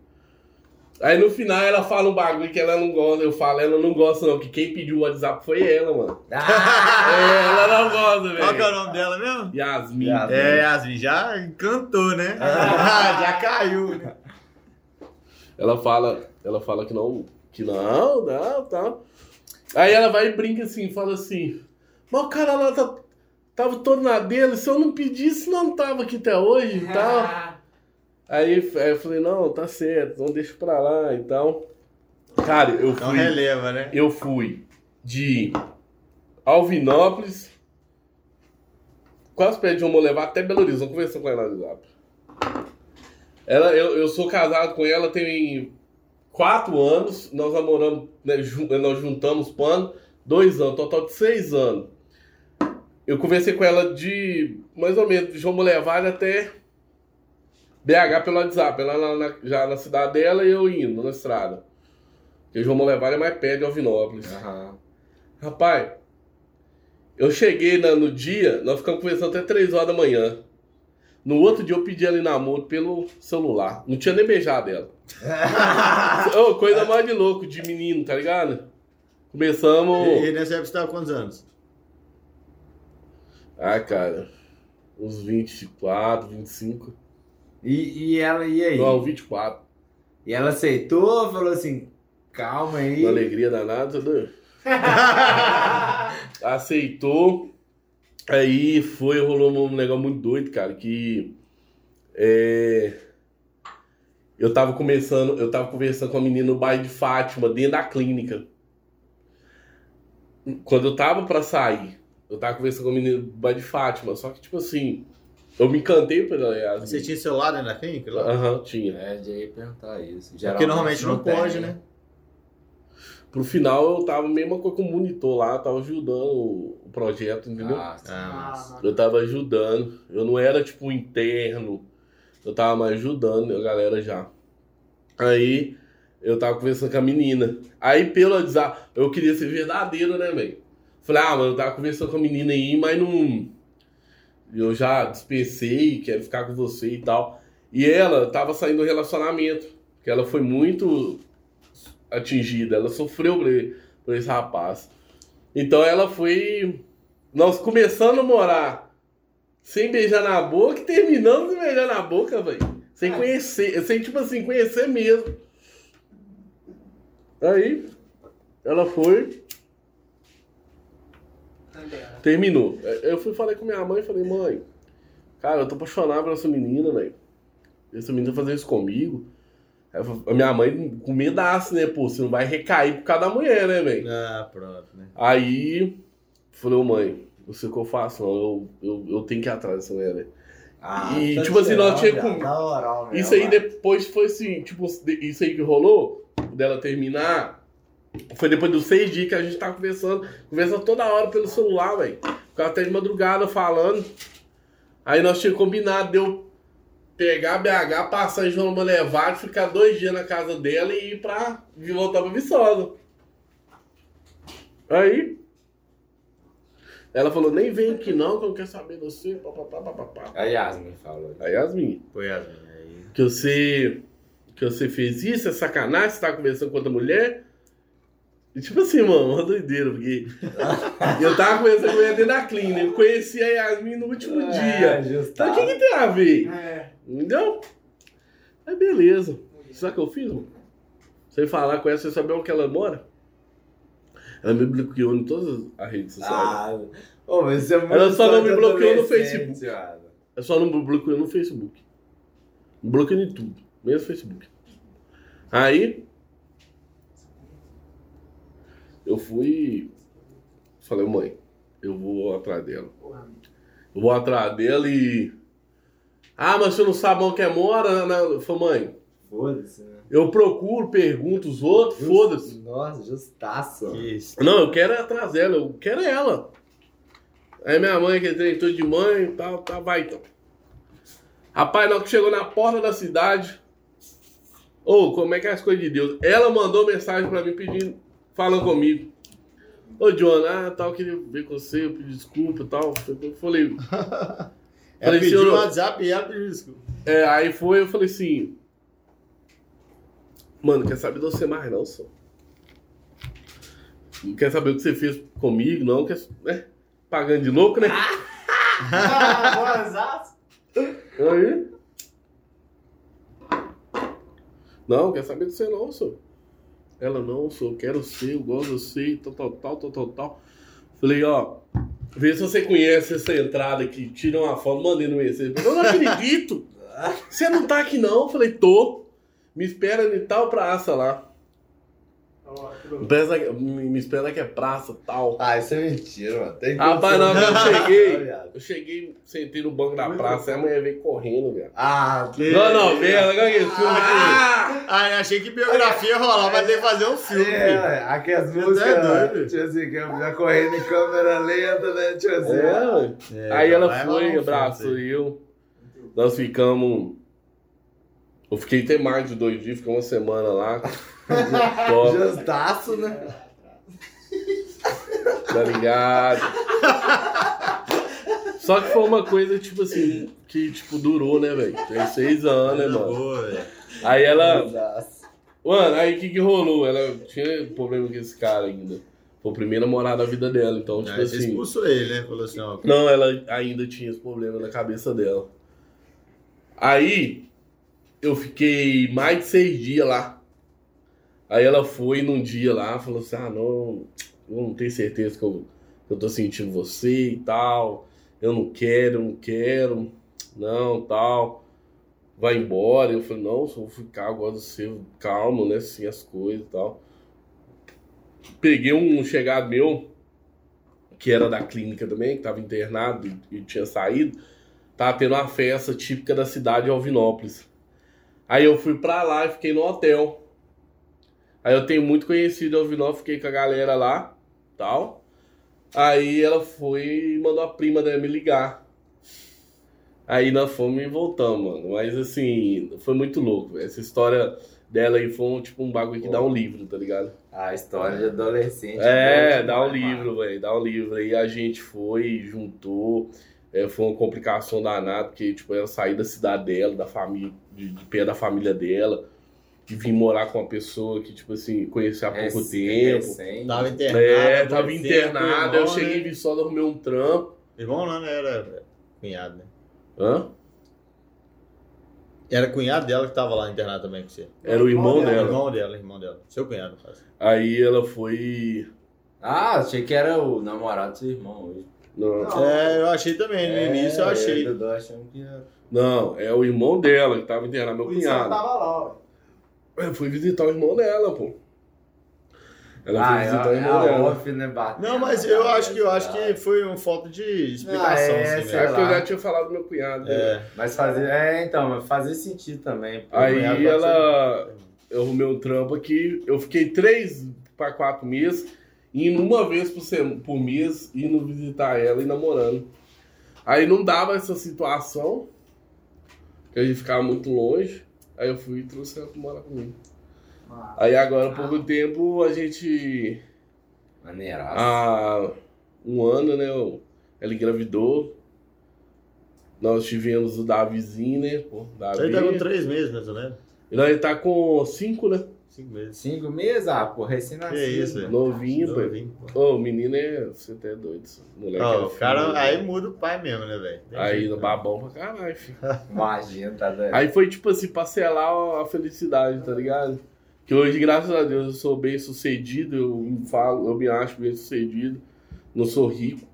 Speaker 3: Aí no final ela fala um bagulho que ela não gosta, eu falo, ela não gosta não, que quem pediu o WhatsApp foi ela, mano.
Speaker 1: Ah, <laughs>
Speaker 3: É, ela não gosta,
Speaker 2: Qual que é o
Speaker 3: velho.
Speaker 2: nome dela mesmo?
Speaker 3: Yasmin.
Speaker 1: Yasmin.
Speaker 2: É, Yasmin, já encantou, né?
Speaker 1: Ah. <laughs>
Speaker 2: já caiu, né?
Speaker 3: Ela fala, ela fala que não, que não, não, tá. Aí ela vai e brinca assim, fala assim, mas o cara lá tá, tava todo na dele, se eu não pedisse, não tava aqui até hoje e tal. Aí, aí eu falei, não, tá certo, então deixa pra lá e tal. Cara, eu
Speaker 2: Então
Speaker 3: fui,
Speaker 2: releva, né?
Speaker 3: eu fui de Alvinópolis, quase perto de Homo levar até Belo Horizonte, conversando com ela no. Ela, eu, eu sou casado com ela tem quatro anos, nós namoramos, né, jun- nós juntamos pano, dois anos, total de seis anos. Eu conversei com ela de mais ou menos de João Molevade até BH pelo WhatsApp, ela lá na- já na cidade dela e eu indo na estrada. Porque João Molevade é mais perto de Alvinópolis.
Speaker 1: Aham.
Speaker 3: Rapaz, eu cheguei na- no dia, nós ficamos conversando até 3 horas da manhã. No outro dia eu pedi ela em namoro pelo celular. Não tinha nem beijado ela. <laughs> Ô, coisa mais de louco, de menino, tá ligado? Começamos.
Speaker 2: E, e nessa época você tava quantos anos?
Speaker 3: Ah, cara. Uns 24, 25.
Speaker 1: E, e ela, e aí?
Speaker 3: Não, 24.
Speaker 1: E ela aceitou, falou assim, calma aí.
Speaker 3: Uma alegria danada, doido? <laughs> Aceitou. Aí foi, rolou um negócio muito doido, cara, que É, Eu tava começando, eu tava conversando com a menina no bairro de Fátima, dentro da clínica. Quando eu tava pra sair, eu tava conversando com a menina no bairro de Fátima, só que tipo assim, eu me encantei pela Yasmin.
Speaker 2: Você tinha celular dentro da clínica? lá?
Speaker 3: Aham, tinha.
Speaker 1: É, já ia perguntar isso.
Speaker 2: Porque normalmente não
Speaker 1: tem,
Speaker 2: pode, né?
Speaker 3: Pro final eu tava mesmo com o monitor lá, tava ajudando o projeto, entendeu?
Speaker 1: Ah.
Speaker 2: Ah.
Speaker 3: Eu tava ajudando. Eu não era tipo interno. Eu tava mais ajudando a galera já. Aí eu tava conversando com a menina. Aí pelo WhatsApp, eu queria ser verdadeiro, né, velho? Falei, ah, mano, eu tava conversando com a menina aí, mas não. Eu já dispensei, quero ficar com você e tal. E ela tava saindo do relacionamento. Que ela foi muito atingida. Ela sofreu por esse rapaz. Então ela foi. Nós começando a namorar sem beijar na boca e terminando sem beijar na boca, velho. Sem conhecer, sem tipo assim, conhecer mesmo. Aí, ela foi, terminou. Eu fui falei com minha mãe falei, mãe, cara, eu tô apaixonado por essa menina, velho. Essa menina fazer isso comigo. A minha mãe com medaço, né? Pô, você não vai recair por causa da mulher, né, velho?
Speaker 2: Ah, pronto, né?
Speaker 3: Aí, falei, mãe, não sei o que eu faço, não. Eu, eu, eu tenho que ir atrás dessa mulher, né?
Speaker 4: Ah,
Speaker 3: E,
Speaker 4: tá
Speaker 3: tipo assim, nós tinha com-
Speaker 4: mesmo,
Speaker 3: Isso aí depois foi assim, tipo, isso aí que rolou, dela terminar, foi depois dos seis dias que a gente tava conversando, conversando toda hora pelo celular, velho. Ficava até de madrugada falando. Aí nós tínhamos combinado de eu pegar BH, passar em João Levado, ficar dois dias na casa dela e ir pra e voltar pra Viçosa. Aí. Ela falou, nem vem aqui não, que eu não quero saber de você. Papapá, papapá.
Speaker 1: A Yasmin falou.
Speaker 3: Aí Yasmin.
Speaker 2: Foi Yasmin. Aí...
Speaker 3: que você que você fez isso, é sacanagem, você tá conversando com outra mulher. E tipo assim, mano, uma doideira, porque <laughs> eu tava conversando com ela dentro da clínica, eu conheci a Yasmin no último
Speaker 4: É,
Speaker 3: dia. Então o que, que tem a ver?
Speaker 4: É.
Speaker 3: Entendeu? Aí beleza. Sabe o que eu fiz, mano? Sem falar com ela, você saber onde ela mora? Ela me bloqueou em todas as redes sociais.
Speaker 4: Ah, mas isso é muito
Speaker 3: Ela só não me bloqueou no Facebook.
Speaker 4: mano.
Speaker 3: É só não me bloqueou no Facebook. Me bloqueou em tudo. Mesmo Facebook. Aí. Eu fui. Falei, mãe, eu vou atrás dela. Eu vou atrás dela e. Ah, mas você não sabe onde é mora? né? Eu falei, mãe,
Speaker 4: Foda-se, né?
Speaker 3: eu procuro, pergunto os outros,
Speaker 4: Just-
Speaker 3: foda-se.
Speaker 4: Nossa, justaço.
Speaker 3: Não, eu quero atrás dela, eu quero ela. Aí minha mãe, que tudo de mãe e tal, tá, vai então. Rapaz, na hora que chegou na porta da cidade, ô, como é que é as coisas de Deus? Ela mandou mensagem pra mim pedindo, falando comigo. Ô, John, ah, tal, queria ver com você, eu pedi desculpa e tal. Eu falei,
Speaker 2: Ela <laughs>
Speaker 3: Falei,
Speaker 2: pediu no WhatsApp e ela pediu desculpa.
Speaker 3: é, aí foi, eu falei assim, mano, quer saber de você mais não, só. Não quer saber o que você fez comigo, não, quer, né? Pagando de louco, né? <laughs> Aí. Não, quer saber de você não, senhor. Ela, não, senhor, eu quero ser, eu gosto de você, tal, tal, tal, tal, tal, tal. Falei, ó, vê se você conhece essa entrada aqui, tira uma foto, mandei no mensagem. Eu não acredito! <laughs> Você não tá aqui não? Falei, tô. Me espera em tal praça lá. Me espera, me me espera que é praça tal.
Speaker 4: Ah, isso é mentira, mano. Tem
Speaker 3: Rapaz, hora que eu cheguei, <laughs> eu cheguei, sentei no banco da praça, aí a mulher veio correndo, velho.
Speaker 4: Ah, que...
Speaker 3: Não, não, velho, agora que esse filme aqui.
Speaker 2: Ah, eu achei que biografia ia rolar, mas tem que fazer um filme.
Speaker 4: É, ué, aquelas
Speaker 2: Você
Speaker 4: músicas,
Speaker 2: é doido.
Speaker 4: tipo assim, que a mulher correndo em câmera lenta, né, tipo assim.
Speaker 3: É.
Speaker 2: É,
Speaker 3: Aí ela foi, abraçou eu. Nós ficamos. Eu fiquei até mais de dois dias, fiquei uma semana lá. Top,
Speaker 4: Justaço, né?
Speaker 3: tá ligado? Só que foi uma coisa, tipo assim, que tipo, durou, né, velho? Tem seis anos, né, mano?
Speaker 2: boa.
Speaker 3: Aí ela. Mano, aí o que que rolou? Ela tinha problema com esse cara ainda. Foi o primeiro namorado da vida dela, então, tipo
Speaker 2: Aí você
Speaker 3: assim.
Speaker 2: expulsou ele, né? Falou assim, ó.
Speaker 3: Não, ela ainda tinha esse problema na cabeça dela. Aí, eu fiquei mais de seis dias lá. Aí ela foi num dia lá, falou assim, ah, não, eu não tenho certeza que eu, que eu tô sentindo você e tal. Eu não quero, eu não quero, não, tal. vai embora. Eu falei, não, só vou ficar, gosto de ser calmo, né? Assim, as coisas e tal. Peguei um chegado meu, que era da clínica também, que tava internado e, e tinha saído. Tava tendo uma festa típica da cidade de Alvinópolis. Aí eu fui pra lá e fiquei no hotel. Aí eu tenho muito conhecido Alvinópolis, fiquei com a galera lá, tal. Aí ela foi e mandou a prima dela me ligar. Aí nós fomos e voltamos, mano. Mas assim, foi muito louco. Essa história dela aí foi um, tipo um bagulho que dá um livro, tá ligado?
Speaker 1: A história de adolescente.
Speaker 3: É,
Speaker 1: né?
Speaker 3: dá um livro, velho. Dá um livro. Aí a gente foi, juntou. É, foi uma complicação danada, porque tipo, ela saiu da cidade dela, da família, de, de pé da família dela, e vir morar com uma pessoa que, tipo assim, conhecia há pouco tempo.
Speaker 1: recente.
Speaker 2: Tava internado.
Speaker 3: É, tava internado, eu
Speaker 2: irmão,
Speaker 3: cheguei
Speaker 2: né?
Speaker 3: vi só arrumei um trampo.
Speaker 2: Irmão não, né? Era cunhado, né?
Speaker 3: Hã?
Speaker 2: Era cunhado dela que tava lá internado também com você.
Speaker 3: Era o irmão
Speaker 2: Era
Speaker 3: dela.
Speaker 2: Irmão dela, irmão dela. Seu cunhado, caso.
Speaker 3: Aí ela foi.
Speaker 1: Ah, achei que era o namorado do seu irmão hoje.
Speaker 3: Não,
Speaker 4: Não.
Speaker 2: É, eu achei também. No início eu achei.
Speaker 1: Eu tô achando que era.
Speaker 3: não, é o irmão dela que tava internado, meu
Speaker 4: ela
Speaker 3: cunhado.
Speaker 4: tava lá, ó.
Speaker 3: Eu fui visitar o irmão dela, pô. Ela
Speaker 1: ah,
Speaker 3: foi visitar o
Speaker 1: é,
Speaker 3: irmão
Speaker 1: é
Speaker 3: dela.
Speaker 1: off, né,
Speaker 2: Não, mas eu acho que eu acho que foi uma falta de explicação,
Speaker 1: Ah, é,
Speaker 2: assim,
Speaker 1: sei
Speaker 3: É
Speaker 2: né?
Speaker 3: porque eu já tinha falado do meu cunhado. né?
Speaker 2: É.
Speaker 1: Mas fazer. É, então, fazer sentido também.
Speaker 3: Aí
Speaker 1: o
Speaker 3: ela. Eu arrumei um trampo aqui. Eu fiquei três para quatro meses, indo uma vez por, sem- por mês, indo visitar ela e namorando. Aí não dava essa situação, que a gente ficava muito longe. Aí eu fui e trouxe ela pra morar comigo.
Speaker 4: Ah,
Speaker 3: Aí agora, há pouco tempo, a gente.
Speaker 1: ser Maneiraço.
Speaker 3: Há um ano, né? eu- Ela engravidou. Nós tivemos o Davizinho, né? Pô, Davi.
Speaker 2: Ele tá com três meses, mais ou menos.
Speaker 3: E nós tá com cinco, né?
Speaker 2: Cinco meses.
Speaker 1: Cinco meses? Ah, pô, recém-nascido.
Speaker 2: Que isso, velho.
Speaker 3: Novinho, pô.
Speaker 2: Novinho, pô.
Speaker 3: Ô, o menino é. Você até é doido. Moleque
Speaker 2: Ó,
Speaker 3: é
Speaker 2: o cara
Speaker 3: né?
Speaker 2: aí muda o pai mesmo, né, velho?
Speaker 3: Aí
Speaker 2: jeito,
Speaker 3: no
Speaker 2: né?
Speaker 3: babão pra caralho, filho. <laughs>
Speaker 1: Imagina, tá doido.
Speaker 3: Aí foi tipo assim, parcelar a felicidade, tá ligado? Que hoje, graças a Deus, eu sou bem sucedido, eu me falo, eu me acho bem sucedido, não sou rico.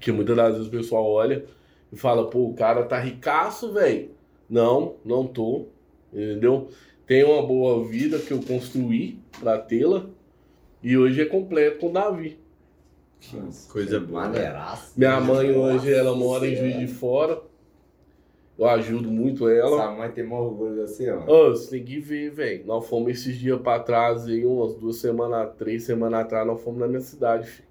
Speaker 3: Que muitas das vezes o pessoal olha e fala, pô, o cara tá ricaço, velho. Não, não tô. Entendeu? Tenho uma boa vida que eu construí pra tê-la. E hoje é completo com o Davi.
Speaker 2: Coisa boa.
Speaker 1: Maneiraço.
Speaker 3: Minha mãe hoje, ela mora em Juiz de Fora. Eu ajudo muito ela.
Speaker 1: Sua mãe tem maior orgulho você, mano.
Speaker 3: Ô, você tem que ver, velho. Nós fomos esses dias pra trás, aí, umas duas semanas, três semanas atrás, nós fomos na minha cidade, filho.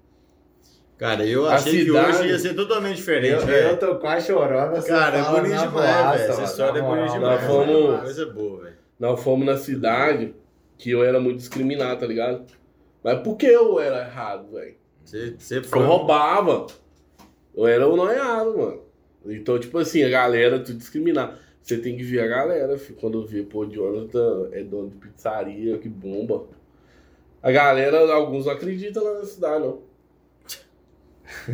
Speaker 2: Cara, eu
Speaker 3: A
Speaker 2: achei
Speaker 3: cidade-
Speaker 2: que hoje ia ser totalmente diferente,
Speaker 1: Eu, eu
Speaker 2: velho.
Speaker 1: tô quase chorando. você
Speaker 2: Cara, é bonito demais, velho. Essa história é bonita demais.
Speaker 3: Nós fomos-
Speaker 2: Coisa boa, velho.
Speaker 3: Nós fomos na cidade que eu era muito discriminado, tá ligado? Mas por que eu era errado, velho?
Speaker 2: Você,
Speaker 3: Porque eu roubava. Eu era o noiado, mano. Então, tipo assim, a galera, tu discriminar. Você tem que ver a galera, filho. Quando vê, pô, Jonathan é dono de pizzaria, que bomba. A galera, alguns não acreditam lá na cidade, não.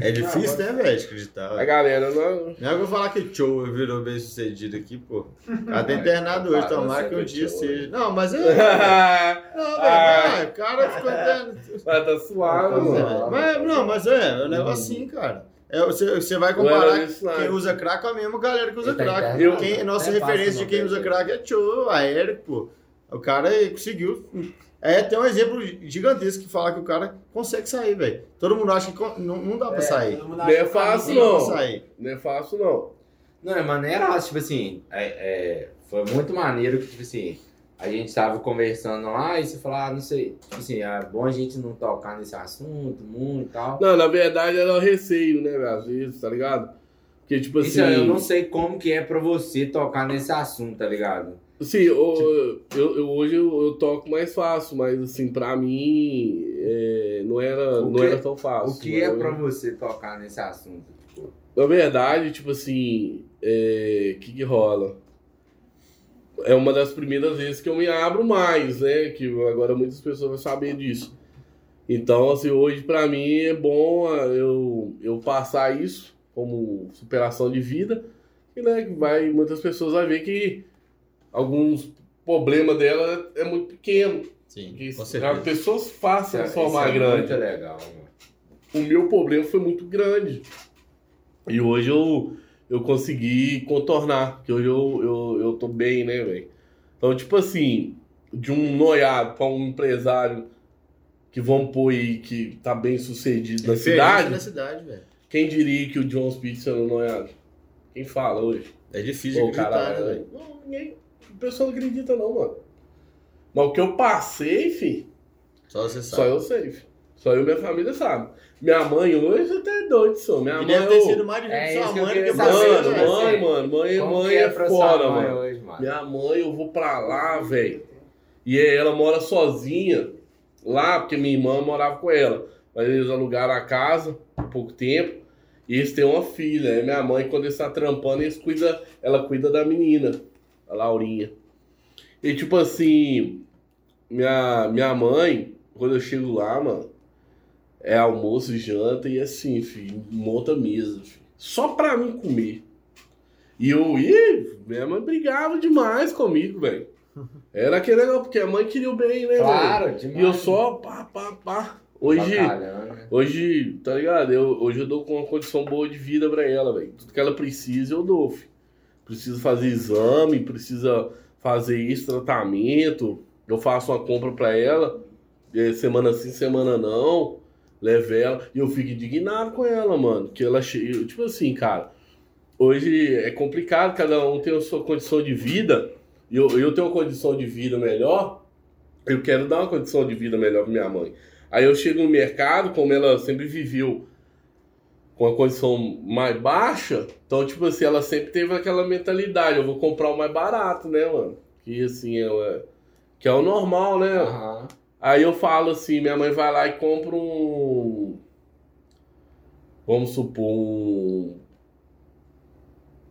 Speaker 2: É difícil, né, velho, de acreditar.
Speaker 3: A
Speaker 2: velho.
Speaker 3: galera não.
Speaker 2: Não é que eu vou falar que o Joe virou bem sucedido aqui, pô. Cara tá <laughs> internado hoje,
Speaker 1: Para,
Speaker 2: tomara
Speaker 1: você
Speaker 2: que um
Speaker 1: que
Speaker 2: dia seja. Não, mas é.
Speaker 3: ah, <laughs>
Speaker 2: Não, velho,
Speaker 3: Ah.
Speaker 2: o cara ficou internado. <laughs>
Speaker 3: tá suave,
Speaker 1: Tá
Speaker 3: mano.
Speaker 1: suave.
Speaker 2: Mas, não, mas é, é um negócio assim, cara. É, você, você vai comparar
Speaker 3: isso,
Speaker 2: quem usa crack com a mesma galera que usa
Speaker 1: tá
Speaker 2: crack.
Speaker 1: internado.
Speaker 2: Quem, nossa
Speaker 1: É
Speaker 2: referência
Speaker 1: fácil
Speaker 2: de quem usa crack é Joe, a Eric, pô. O cara conseguiu. É, tem um exemplo gigantesco que fala que o cara consegue sair, velho. Todo mundo acha que não, não dá pra sair.
Speaker 4: todo mundo
Speaker 3: Não é fácil,
Speaker 2: Não
Speaker 3: não.
Speaker 2: sair.
Speaker 3: É fácil, não.
Speaker 1: Não, é maneiraço, tipo assim, é, é, foi muito maneiro que, tipo assim, a gente tava conversando lá e você falou, ah, não sei, tipo assim, é bom a gente não tocar nesse assunto muito e tal.
Speaker 3: Não, na verdade era o receio, né, velho? Às vezes, tá ligado? Porque, tipo assim.
Speaker 1: Isso eu não sei como que é pra você tocar nesse assunto, tá ligado?
Speaker 3: Sim, o- eu, eu- hoje eu, eu toco mais fácil, mas assim, pra mim é, não, era,
Speaker 1: O
Speaker 3: não
Speaker 1: que-
Speaker 3: era tão fácil.
Speaker 1: O que é pra você tocar nesse assunto? Tipo,
Speaker 3: Na verdade, tipo assim, é, o que que rola? É uma das primeiras vezes que eu me abro mais, né? Que agora muitas pessoas vão saber disso. Então, assim, hoje pra mim é bom eu, eu passar isso como superação de vida. E, né, que vai, muitas pessoas vão ver que alguns problemas dela é muito pequeno.
Speaker 2: Sim,
Speaker 3: as pessoas façam
Speaker 1: isso
Speaker 3: transformar
Speaker 1: é
Speaker 3: grande
Speaker 1: muito legal, mano.
Speaker 3: o meu problema foi muito grande. E hoje eu, eu consegui contornar, que hoje eu, eu, eu tô bem, né, velho? Então, tipo assim, de um noiado pra um empresário que vamos pôr aí que tá bem sucedido na cidade,
Speaker 2: na cidade, velho.
Speaker 3: quem diria que o John Pizza era um noiado? Quem fala hoje?
Speaker 2: É difícil
Speaker 3: Pô,
Speaker 2: de acreditar,
Speaker 3: caralho,
Speaker 2: né,
Speaker 3: velho.
Speaker 2: velho?
Speaker 3: Não, ninguém. O pessoal não acredita, não, mano. Mas o que eu passei, fi,
Speaker 2: Só você
Speaker 3: só
Speaker 2: sabe.
Speaker 3: eu sei, fi. Só eu e minha família sabe. Minha mãe hoje até é doido, só. Minha
Speaker 2: E
Speaker 3: mãe.
Speaker 2: deve ter
Speaker 3: ô,
Speaker 2: sido mais difícil
Speaker 1: É
Speaker 2: sua mãe que você,
Speaker 3: Mano,
Speaker 1: né?
Speaker 3: mãe, mano, mãe,
Speaker 1: Como
Speaker 3: mãe é,
Speaker 1: pra
Speaker 3: foda,
Speaker 1: sua mãe
Speaker 3: mano.
Speaker 1: hoje, mano?
Speaker 3: Minha mãe, eu vou pra lá, velho. E ela mora sozinha lá, porque minha irmã morava com ela. Mas eles alugaram a casa há pouco tempo. E eles têm uma filha. Minha mãe, quando eles estão trampando, eles cuida, ela cuida da menina, a Laurinha. E tipo assim, minha, minha mãe, quando eu chego lá, mano, é almoço, janta e assim, filho, monta mesa, filho. Só pra mim comer. E eu, ih, minha mãe brigava demais comigo, velho. <laughs> Era aquele negócio, porque a mãe queria o bem, né, velho?
Speaker 1: Claro, demais.
Speaker 3: E eu só, pá, pá, pá. Hoje,
Speaker 1: né?
Speaker 3: hoje, tá ligado? Eu, hoje eu dou com uma condição boa de vida pra ela, velho. Tudo que ela precisa, eu dou, filho. Precisa fazer exame, precisa fazer isso, tratamento. Eu faço uma compra pra ela, eh, semana sim, semana não. Levo ela. E eu fico indignado com ela, mano. Que ela chega. Tipo assim, cara. Hoje é complicado, cada um tem a sua condição de vida. Eu, eu tenho uma condição de vida melhor. Eu quero dar uma condição de vida melhor pra minha mãe. Aí eu chego no mercado, como ela sempre viveu com a condição mais baixa, então, tipo assim, ela sempre teve aquela mentalidade, eu vou comprar o mais barato, né, mano? Que assim, é, que é o normal, né?
Speaker 1: Aham.
Speaker 3: Aí eu falo assim, minha mãe vai lá e compra um. Vamos supor, um.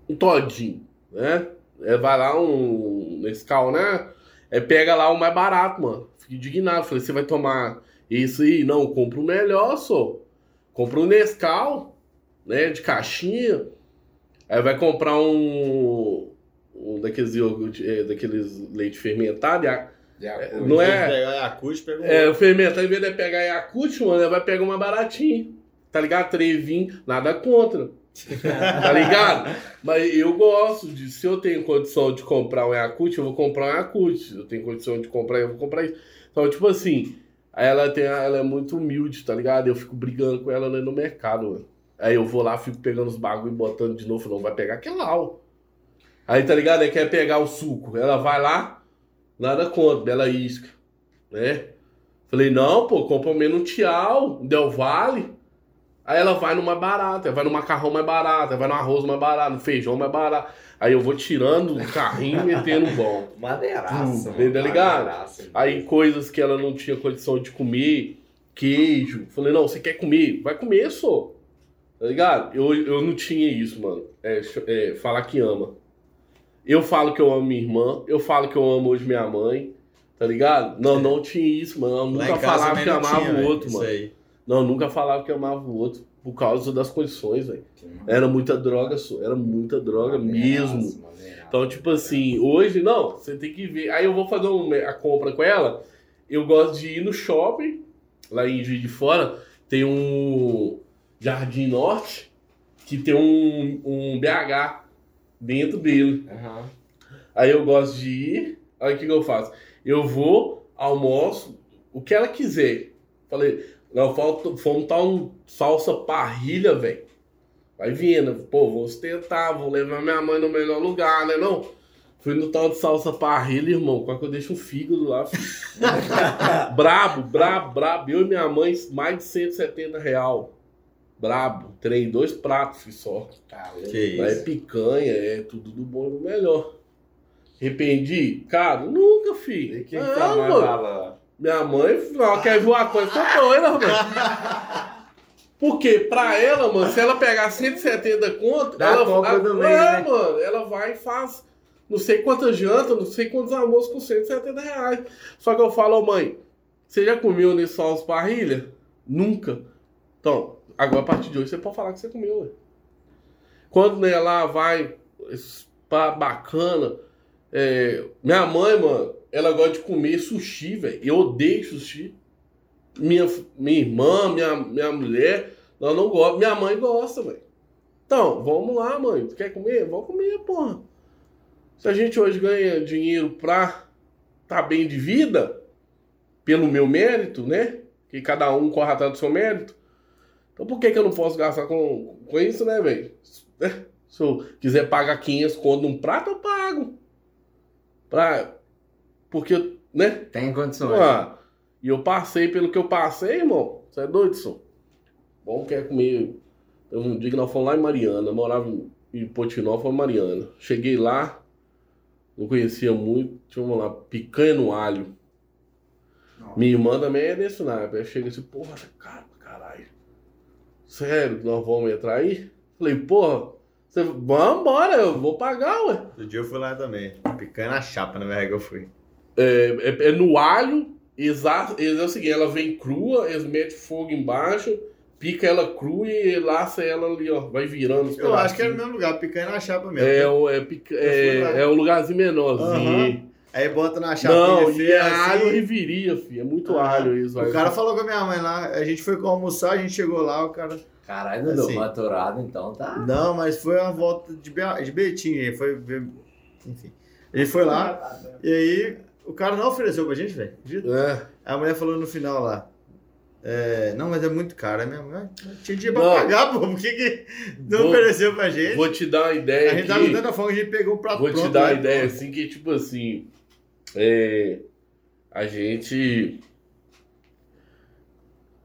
Speaker 3: Um todinho, né? É, vai lá um. Nescau, né? É, pega lá o mais barato, mano. Fico indignado. Falei, você vai tomar isso aí? Não, compra o melhor, só. Compra um Nescau, né? De caixinha. Aí vai comprar um. Um daqueles, iogurte- é, daqueles leite fermentado. e a-
Speaker 1: acordo.
Speaker 3: não é-
Speaker 2: Pegar Yakult, pega um
Speaker 3: é, o fermentado, em vez de pegar Yakut, mano, ele vai pegar uma baratinha. Tá ligado? Trevinho, nada contra. <laughs> Tá ligado? Mas eu gosto de, se eu tenho condição de comprar um Yakut, eu vou comprar um Yakut. Se eu tenho condição de comprar, eu vou comprar isso. Então, tipo assim, ela, tem, ela é muito humilde, tá ligado? Eu fico brigando com ela lá no mercado, mano. Aí eu vou lá, fico pegando os bagulho e botando de novo. Não, vai pegar aquele lá, ó. Aí, tá ligado? Aí quer pegar o suco. Ela vai lá, nada contra, bela isca, né? Falei, não, pô, compra menos um Tial, Del Vale. Aí ela vai numa barata, vai no macarrão mais barato, vai no arroz mais barato, no feijão mais barato. Aí eu vou tirando o carrinho e metendo bom. <laughs>
Speaker 1: Madeiraço.
Speaker 3: Hum, tá ligado?
Speaker 1: Madeiraço.
Speaker 3: Aí coisas que ela não tinha condição de comer, queijo. Falei, não, você quer comer? Vai comer, só. Tá ligado? Eu, eu não tinha isso, mano. É, é, falar que ama. Eu falo que eu amo minha irmã, eu falo que eu amo hoje minha mãe, tá ligado? Não, não tinha isso, mano. Eu nunca falava que amava
Speaker 2: tinha,
Speaker 3: o outro, mano.
Speaker 2: aí.
Speaker 3: Não, eu nunca falava que amava o outro por causa das condições, velho. Era muita droga. Era muita droga mesmo. Então, tipo assim, hoje não, você tem que ver. Aí eu vou fazer um- a compra com ela. Eu gosto de ir no shopping, lá em Juiz de Fora, tem um Jardim Norte, que tem um, um BH dentro dele.
Speaker 1: Aham.
Speaker 3: Aí eu gosto de ir, aí o que, que eu faço? Eu vou, almoço, o que ela quiser. Falei, não, falta, vamos dar um salsa parrilha, velho. Vai vindo, pô, vou ostentar, vou levar minha mãe no melhor lugar, né não? Fui no tal de salsa parrilha, irmão, quase que eu deixo um fígado lá. <laughs> brabo, brabo, brabo. Eu e minha mãe, mais de 170 real. Brabo. Trem, dois pratos, filho, só.
Speaker 1: Tá,
Speaker 2: Que
Speaker 3: é picanha, é tudo do bom e do melhor. Arrependi? Cara, nunca,
Speaker 1: E
Speaker 3: filho.
Speaker 1: quem
Speaker 3: Ah,
Speaker 1: que tá mais
Speaker 3: mano.
Speaker 1: bala?
Speaker 3: Minha mãe ela quer voar coisa, ficou doida, mano. Porque pra ela, mano, se ela pegar 170 conto,
Speaker 1: Dá
Speaker 3: ela, ela-
Speaker 1: do mês,
Speaker 3: é,
Speaker 1: né?
Speaker 3: mano, ela vai e faz não sei quantas jantas, não sei quantos almoços com 170 reais. Só que eu falo, ô mãe, você já comeu nesse salso parrilha? Nunca. Então, agora a partir de hoje você pode falar que você comeu. Quando né, lá vai, pá, bacana. é, minha mãe, mano, ela gosta de comer sushi, velho. Eu odeio sushi. Minha, minha irmã, minha, minha mulher, ela não gosta. Minha mãe gosta, velho. Então, vamos lá, mãe. Tu quer comer? Vamos comer, porra. Se a gente hoje ganha dinheiro pra tá bem de vida, pelo meu mérito, né? Que cada um corre atrás do seu mérito. Então por que, que eu não posso gastar com, com isso, né, velho? Né? Se eu quiser pagar 500 conto num prato, eu pago. Pra... Porque, né?
Speaker 1: Tem condições.
Speaker 3: Ah, e eu passei pelo que eu passei, irmão. Você é doido, só. Bom, quer comer. Teve um dia que nós fomos lá em Mariana, eu morava em Potinó, foi em Mariana. Cheguei lá, não conhecia muito, tinha lá, picanha no alho. Minha irmã também é desse naipe. Aí chega assim, porra, tá caro pra caralho. Sério, que nós vamos entrar aí? Falei, porra, você... vambora, eu vou pagar, ué.
Speaker 2: Outro dia eu fui lá também. Picanha na chapa, na verdade, que eu fui.
Speaker 3: É, é- é no alho, exato. É o seguinte, ela vem crua, eles metem fogo embaixo, pica ela crua e laça ela ali, ó. Vai virando
Speaker 2: Eu acho que no
Speaker 3: pedacinhos.
Speaker 2: mesmo lugar, picanha na chapa mesmo.
Speaker 3: É, o- é, pica- é, é um lugarzinho menorzinho.
Speaker 2: Aí bota na chapinha
Speaker 3: Não, e
Speaker 2: feia,
Speaker 3: é
Speaker 2: assim.
Speaker 3: alho e viria, filho. É muito
Speaker 2: Ah,
Speaker 3: alho isso.
Speaker 2: O cara falou com a minha mãe lá, a gente foi com almoçar, a gente chegou lá, o cara.
Speaker 1: Caralho, Dudu,
Speaker 2: Assim.
Speaker 1: maturado então tá.
Speaker 2: Não, mas foi uma volta de, Be- de Betinho, ele foi. ver- Enfim. Ele foi lá, e aí o cara não ofereceu pra gente, velho.
Speaker 3: É.
Speaker 2: Aí a mulher falou no final lá. é, não, mas é muito caro, é mesmo. Tinha dinheiro
Speaker 3: Não.
Speaker 2: pra pagar, pô. Por que, que não
Speaker 3: Vou-
Speaker 2: ofereceu pra gente?
Speaker 3: Vou te dar uma ideia
Speaker 2: a gente tava com tanta fome que a gente pegou o prato
Speaker 3: Vou te
Speaker 2: pronto,
Speaker 3: dar uma
Speaker 2: né?
Speaker 3: ideia assim que, tipo assim, é, a gente.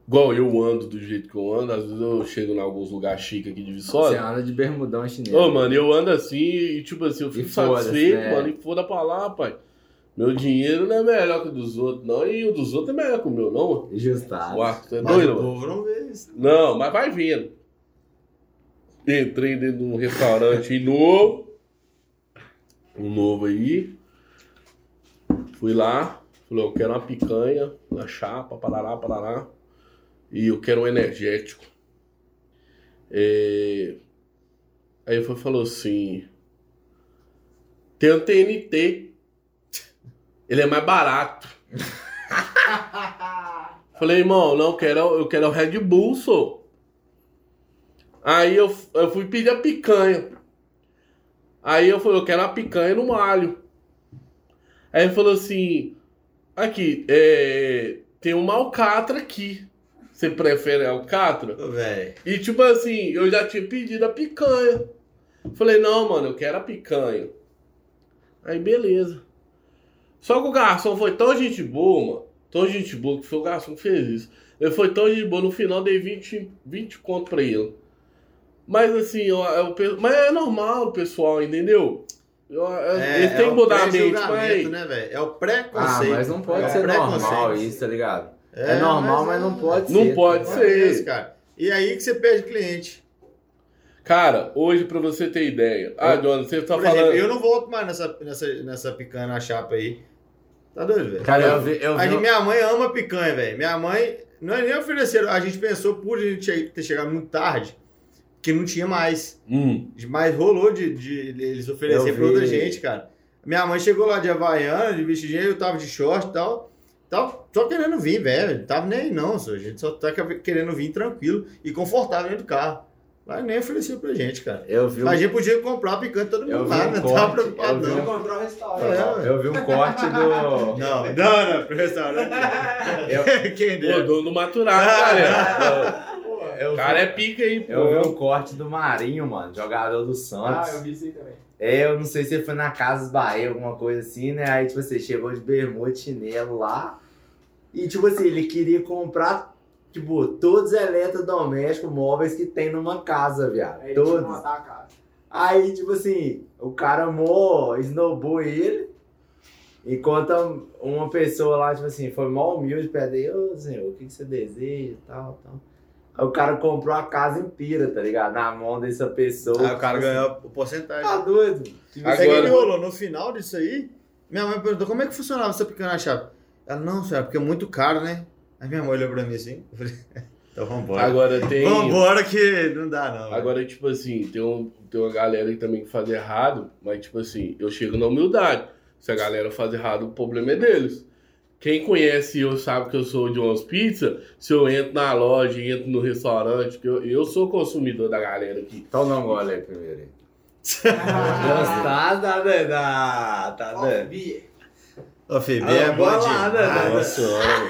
Speaker 3: Igual eu ando do jeito que eu ando, às vezes eu chego em alguns lugares chiques aqui de
Speaker 1: Você
Speaker 3: Viçosa.
Speaker 1: anda de bermudão chinês.
Speaker 3: Ô, mano, eu ando assim e, tipo assim, eu fico satisfeito,
Speaker 1: né?
Speaker 3: mano, e foda pra lá, pai. Meu dinheiro não é melhor que o dos outros, não, e o dos outros é melhor que o meu, não, mano.
Speaker 1: Justado.
Speaker 3: Você é
Speaker 2: Mas
Speaker 3: doido, mano?
Speaker 2: povo não vê isso.
Speaker 3: Não, mas vai vendo. Entrei dentro de um restaurante <laughs> novo. Um novo aí. Fui lá. Falei, eu quero uma picanha na chapa, parará, parará. E eu quero um energético. É... Aí ele falou assim: tem um TNT. Ele é mais barato. <laughs> Falei, irmão, não, eu quero, eu quero o Red Bull, sou. Aí eu, eu fui pedir a picanha. Aí eu falei, eu quero uma picanha no alho. Aí ele falou assim, aqui, é, tem uma alcatra aqui. Você prefere a alcatra?
Speaker 2: Velho.
Speaker 3: E tipo assim, eu já tinha pedido a picanha. Falei, não, mano, eu quero a picanha. Aí beleza. Só que o garçom foi tão gente boa, mano. Tão gente boa que foi o garçom que fez isso. Ele foi tão gente boa, no final dei 20, 20 conto pra ele. Mas assim, eu, eu, mas é normal pessoal, entendeu? Eu, eu- eles têm que
Speaker 2: o
Speaker 3: mudar a mente, mas.
Speaker 2: né, velho? É o
Speaker 1: Ah,
Speaker 2: preconceito.
Speaker 1: mas não pode
Speaker 2: É
Speaker 1: ser normal isso, tá ligado? É, normal, mas, não pode
Speaker 3: Não
Speaker 1: ser.
Speaker 3: pode
Speaker 2: Não
Speaker 3: ser.
Speaker 2: é isso, cara. E aí que você perde cliente.
Speaker 3: Cara, hoje pra você ter ideia. Ah, Jonas, você tá
Speaker 2: Por
Speaker 3: falando.
Speaker 2: exemplo, eu não volto mais nessa, nessa, nessa picanha na chapa aí. Tá doido, velho?
Speaker 1: Cara, eu vi, eu
Speaker 2: A
Speaker 1: vi
Speaker 2: gente- minha mãe ama picanha, velho. Minha mãe. Não é nem ofereceram. A gente pensou, por a gente ter chegado muito tarde, que não tinha mais.
Speaker 3: Hum,
Speaker 2: Mas rolou de, de eles oferecerem
Speaker 1: Eu
Speaker 2: pra outra gente, cara. Minha mãe chegou lá de Havaiana, de vestidinho, eu tava de short e tal. Tava só querendo vir, velho. Não tava nem aí, não, só. A gente só tá querendo vir tranquilo e confortável dentro do carro. Mas nem ofereceu pra gente, cara.
Speaker 1: eu vi um-
Speaker 2: A gente podia comprar picante todo mundo lá,
Speaker 1: um
Speaker 2: não
Speaker 1: corte,
Speaker 2: tava preocupado,
Speaker 1: eu vi
Speaker 2: não.
Speaker 1: um-
Speaker 5: o restaurante.
Speaker 2: É,
Speaker 1: eu vi um corte do.
Speaker 2: Não, não, não, pro restaurante.
Speaker 1: Eu, <laughs>
Speaker 2: Quem deu?
Speaker 3: dono maturado, cara. <laughs>
Speaker 1: eu
Speaker 3: O cara é pica aí, pô.
Speaker 1: Eu vi um corte do Marinho, mano, jogador do
Speaker 5: Ah,
Speaker 1: Santos.
Speaker 5: eu vi isso aí também.
Speaker 1: É, eu não sei se ele foi na Casas Bahia, alguma coisa assim, né? Aí, tipo assim, chegou de bermuda e chinelo lá. E, tipo assim, ele queria comprar, tipo, todos os eletrodomésticos móveis que tem numa casa, viado.
Speaker 5: Aí ele tinha que
Speaker 1: todos.
Speaker 5: matar a casa.
Speaker 1: Aí, tipo assim, o cara mó esnobou ele. Enquanto uma pessoa lá, tipo assim, foi mó humilde, pede, ô senhor, o que, que você deseja e tal, tal. Aí o cara comprou a casa inteira, tá ligado? Na mão dessa pessoa.
Speaker 2: Aí o cara
Speaker 1: Tipo assim,
Speaker 2: ganhou o porcentagem.
Speaker 1: Tá doido? Tipo,
Speaker 2: Aí o que
Speaker 3: Agora-
Speaker 2: rolou? No final disso aí, minha mãe perguntou como é que funcionava essa picanha na chapa. Ela, não, senhora, porque é muito caro, né? Aí minha mãe olhou pra mim assim, eu falei, <laughs> então vambora.
Speaker 3: Agora tem.
Speaker 2: Vambora que não dá, não.
Speaker 3: Agora, tipo assim, tem, um, tem uma galera aí também que faz errado, mas, tipo assim, eu chego na humildade. Se a galera faz errado, o problema é deles. Quem conhece eu sabe que eu sou de umas Pizza. Se eu entro na loja, entro no restaurante, que eu, eu sou consumidor da galera aqui.
Speaker 1: Então não gole aí primeiro. aí. <laughs> Gostar da. da. Tá dando.
Speaker 2: Ô, Febê,
Speaker 1: Ah,
Speaker 2: é
Speaker 1: bolada,
Speaker 2: demais.
Speaker 1: né?
Speaker 3: Nossa senhora.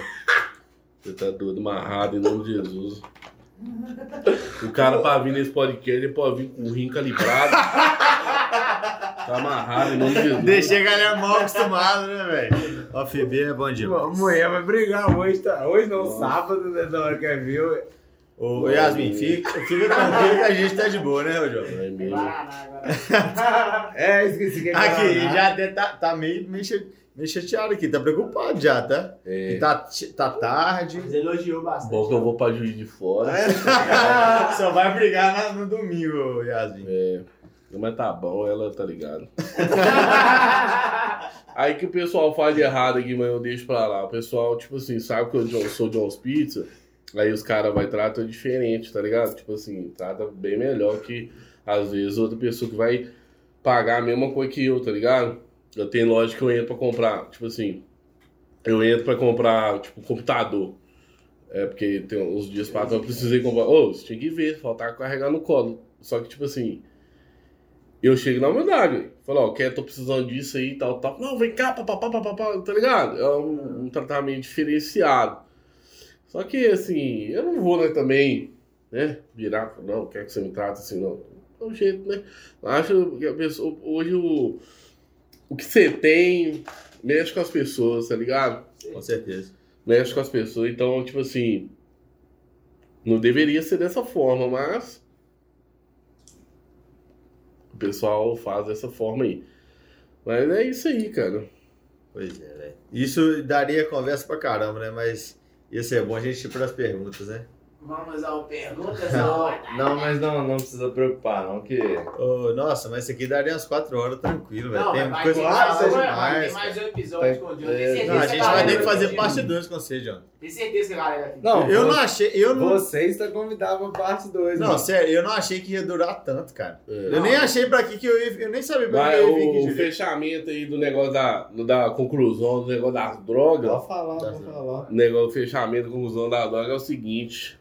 Speaker 3: Você tá doido, amarrado em nome de Jesus. O cara pra vir nesse podcast, ele pode vir com o rim calibrado. Tá amarrado em nome de Jesus.
Speaker 2: Deixei a galera mal acostumada, né, velho? Ó, Febê é bom
Speaker 1: A
Speaker 2: demais.
Speaker 1: mulher vai brigar hoje, tá? Hoje não, sábado, né? Na hora que é viu.
Speaker 2: Ô, Yasmin, fica, <laughs> fica tranquilo que a gente tá de boa, né, João?
Speaker 3: É mesmo. <laughs>
Speaker 1: É, esqueci que é
Speaker 2: Aqui,
Speaker 1: Guaraná.
Speaker 2: já até tá, tá meio, meio, meio chateado aqui, tá preocupado já, tá?
Speaker 1: É.
Speaker 2: E Tá, tá tarde.
Speaker 5: Mas elogiou bastante.
Speaker 3: Bom que eu vou pra Juiz de Fora. <laughs>
Speaker 2: Só vai brigar na- no domingo, Yasmin.
Speaker 3: É. Mas tá bom, ela tá ligada. Aí que o pessoal faz de errado aqui, mas eu deixo pra lá. O pessoal, tipo assim, sabe que eu sou John's Pizza, aí os caras vai tratar diferente, tá ligado? Tipo assim, trata bem melhor que, às vezes, outra pessoa que vai pagar a mesma coisa que eu, tá ligado? Eu tenho loja que eu entro pra comprar, tipo assim, eu entro pra comprar, tipo, computador. É, porque tem uns dias pra eu precisei comprar. Ô, você tinha que ver, faltava carregar no colo. Só que, tipo assim, eu chego na humildade. Falo, ó, quer, tô precisando disso aí, tal, tal. Não, vem cá, papapá, papapá, tá ligado? É um, um tratamento diferenciado. Só que, assim, eu não vou, né, também, né, virar, não, quer que você me trate assim, não. É um jeito, né? Eu acho que a pessoa, hoje o, o que você tem mexe com as pessoas, tá ligado?
Speaker 2: Com certeza.
Speaker 3: mexe com as pessoas. Então, tipo assim, não deveria ser dessa forma, mas pessoal faz dessa forma aí. Mas é isso aí, cara.
Speaker 2: Pois é, velho. Isso daria conversa pra caramba, né? Mas ia ser bom a gente ir pras perguntas, né?
Speaker 5: Vamos ao perguntas.
Speaker 1: Não, mas não, não precisa preocupar, não, que.
Speaker 2: Ô, nossa, mas isso aqui daria umas 4 horas tranquilo, velho. Tem coisa
Speaker 5: mais,
Speaker 2: demais.
Speaker 5: mais
Speaker 2: cara.
Speaker 5: um episódio com o John. Tem
Speaker 1: É,
Speaker 2: Não, a gente vai ter que fazer parte 2 com você, John.
Speaker 5: Tem certeza que a galera vai
Speaker 1: Não,
Speaker 2: Eu não achei, eu não.
Speaker 1: Você está convidado pra parte 2.
Speaker 2: Não, sério, eu não achei que ia durar tanto, cara.
Speaker 3: É.
Speaker 2: Eu nem achei pra que que eu ia. Eu nem sabia pra que
Speaker 3: Mas
Speaker 2: eu ia vir aqui,
Speaker 3: o fechamento aí do negócio da, da conclusão do negócio das drogas,
Speaker 1: Pode falar,
Speaker 2: Tá
Speaker 1: pode
Speaker 2: certo.
Speaker 1: falar.
Speaker 3: o negócio do fechamento da conclusão da droga é o seguinte: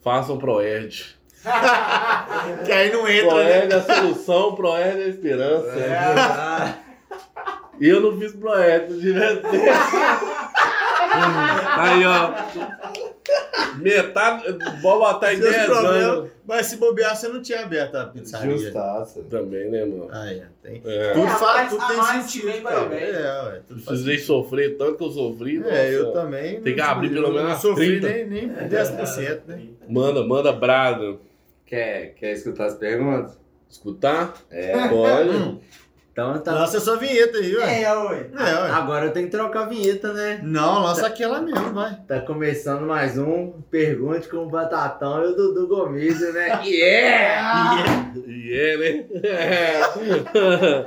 Speaker 3: façam Proerd. <laughs>
Speaker 2: Que aí não entra, né?
Speaker 3: Proerd é a solução, Proerd é a esperança.
Speaker 1: É,
Speaker 3: E eu não fiz não tivesse. <laughs> Aí, ó. Metade. Vou botar em
Speaker 2: Seus
Speaker 3: 10
Speaker 2: problemas.
Speaker 3: anos.
Speaker 2: Mas se bobear, você não tinha aberto a pizzaria.
Speaker 1: Justaça.
Speaker 3: Também, né, mano?
Speaker 2: Ah, é. Tem.
Speaker 3: É.
Speaker 2: Tudo,
Speaker 5: É, a
Speaker 2: faz,
Speaker 5: mais-
Speaker 2: tudo tem sentido, cara.
Speaker 5: bem.
Speaker 2: É, ué. Tudo faz
Speaker 3: Precisei sofrer tanto que eu sofri.
Speaker 2: É, eu
Speaker 3: nossa.
Speaker 2: também.
Speaker 3: Tem que abrir pelo
Speaker 2: eu
Speaker 3: menos
Speaker 2: Não sofri
Speaker 3: 30.
Speaker 2: nem, nem 10%, né?
Speaker 3: Manda, manda brada.
Speaker 1: Quer, quer escutar as perguntas?
Speaker 3: Escutar?
Speaker 1: É.
Speaker 3: Pode.
Speaker 1: Então tá.
Speaker 2: Lança sua vinheta aí, ué.
Speaker 5: É, ué.
Speaker 2: É, ué.
Speaker 1: Agora eu tenho que trocar a vinheta, né?
Speaker 2: Não, lança aquela mesmo, vai.
Speaker 1: Tá começando mais um Pergunte com o Batatão e o Dudu Gomes, né? Yeah! <laughs>
Speaker 3: E é, né? <laughs>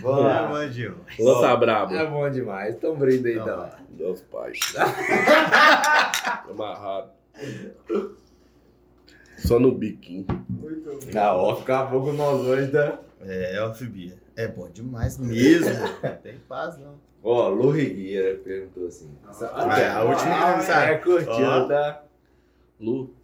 Speaker 1: Vamos lá.
Speaker 2: Mandinho.
Speaker 3: Lança braba.
Speaker 1: É bom demais. Então brinde aí,
Speaker 2: Então.
Speaker 3: Deus pai. <laughs> Amarrado. Só no biquinho.
Speaker 1: Ah, ó, acabou com nós hoje, tá?
Speaker 2: É, Alfibia. É bom demais mesmo. <laughs> Não tem paz, não.
Speaker 1: Ó, Lu Rigueira perguntou assim.
Speaker 2: Ah, a última
Speaker 1: ah,
Speaker 2: não sabe.
Speaker 1: É, curtiu,
Speaker 2: Ó.
Speaker 1: tá?
Speaker 3: Lu.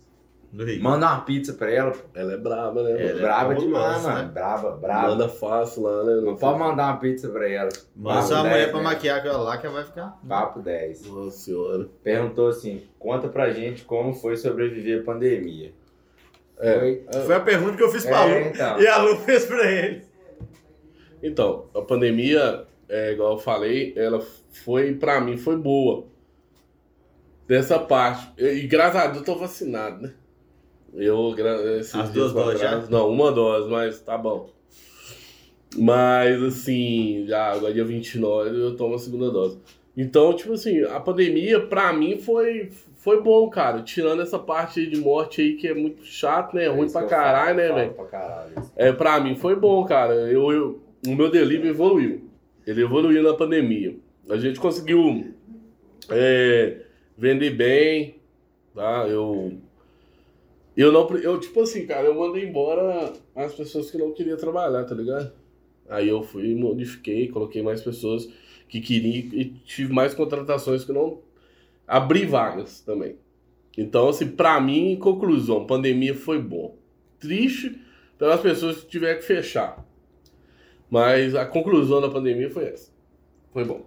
Speaker 1: Manda uma pizza pra ela. pô.
Speaker 3: ela é braba, né?
Speaker 2: Ela
Speaker 3: mano?
Speaker 2: é
Speaker 1: braba
Speaker 2: fabulosa,
Speaker 1: demais,
Speaker 2: né?
Speaker 1: mano. Braba, braba.
Speaker 3: Manda fácil lá, né?
Speaker 1: Não pode mandar uma pizza pra ela.
Speaker 2: Manda sua mulher
Speaker 1: 10,
Speaker 2: pra
Speaker 1: né?
Speaker 2: maquiar aquela lá que ela vai ficar.
Speaker 1: Papo 10.
Speaker 3: Nossa senhora.
Speaker 1: Perguntou assim: conta pra gente como foi sobreviver à pandemia.
Speaker 3: É.
Speaker 1: Foi?
Speaker 2: Foi a pergunta que eu fiz pra Lu.
Speaker 1: É, então.
Speaker 2: E a Lu fez pra ele.
Speaker 3: Então, a pandemia, é, igual eu falei, ela foi, pra mim, foi boa. Dessa parte. E, graças a Deus eu tô vacinado, né? Eu,
Speaker 2: As duas doses
Speaker 3: trás- Não, uma dose, mas tá bom. Mas, assim, já agora dia 29 eu tomo a segunda dose. Então, tipo assim, a pandemia pra mim foi, foi bom, cara. Tirando essa parte aí de morte aí que é muito chato, né? É ruim
Speaker 1: isso
Speaker 3: pra caralho, né,
Speaker 1: falo
Speaker 3: velho?
Speaker 1: Pra caralho.
Speaker 3: É, pra mim foi bom, cara. Eu, eu- o meu delivery evoluiu. Ele evoluiu na pandemia. A gente conseguiu é, vender bem, tá? Eu, eu não, eu tipo assim, cara, eu mandei embora as pessoas que não queriam trabalhar, tá ligado? Aí eu fui, modifiquei, coloquei mais pessoas que queria e tive mais contratações que não abri vagas também. Então, assim, pra mim, em conclusão, pandemia foi bom. Triste pelas pessoas que tiveram que fechar. Mas a conclusão da pandemia foi essa. Foi bom.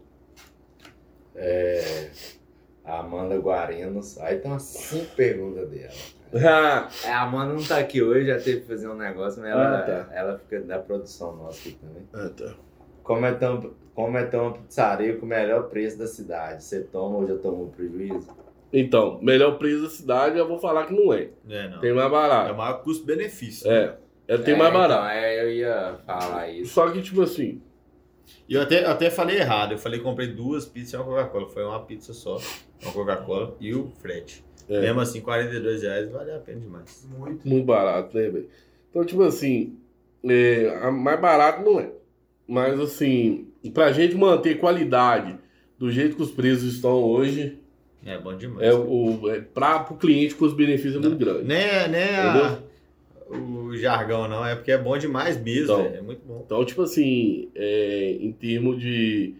Speaker 1: A Amanda Guarinos. Aí tem umas cinco perguntas dela. <laughs> É, a Amanda não tá aqui hoje, já teve que fazer um negócio, mas ela,
Speaker 3: Ah, tá.
Speaker 1: ela fica da produção nossa aqui também.
Speaker 3: ah, tá.
Speaker 1: Como é, tão, como é tão uma pizzaria com o melhor preço da cidade? Você toma ou já tomou prejuízo?
Speaker 3: Então, melhor preço da cidade, eu vou falar que não é.
Speaker 2: É, não.
Speaker 3: Tem mais
Speaker 2: É o
Speaker 3: barato.
Speaker 2: maior custo-benefício.
Speaker 3: É. É, tem
Speaker 1: É,
Speaker 3: mais
Speaker 1: então,
Speaker 3: barato.
Speaker 1: é, eu ia falar isso.
Speaker 3: Só que, tipo assim,
Speaker 2: E eu até, eu até falei errado. Eu falei que comprei duas pizzas e uma Coca-Cola. Foi uma pizza só, uma Coca-Cola e o frete.
Speaker 3: É.
Speaker 2: Mesmo assim, 42 reais vale a pena demais.
Speaker 5: Muito.
Speaker 3: muito barato, né, velho? Então, tipo assim, é, mais barato não é. Mas, assim, pra gente manter qualidade do jeito que os preços estão hoje,
Speaker 2: É bom demais.
Speaker 3: é o, é pra, pro cliente com os benefícios é muito grande.
Speaker 2: Nem, é- nem a- o jargão, não. É porque é bom demais mesmo.
Speaker 3: Então.
Speaker 2: É muito bom.
Speaker 3: Então, tipo assim, é, em termos de,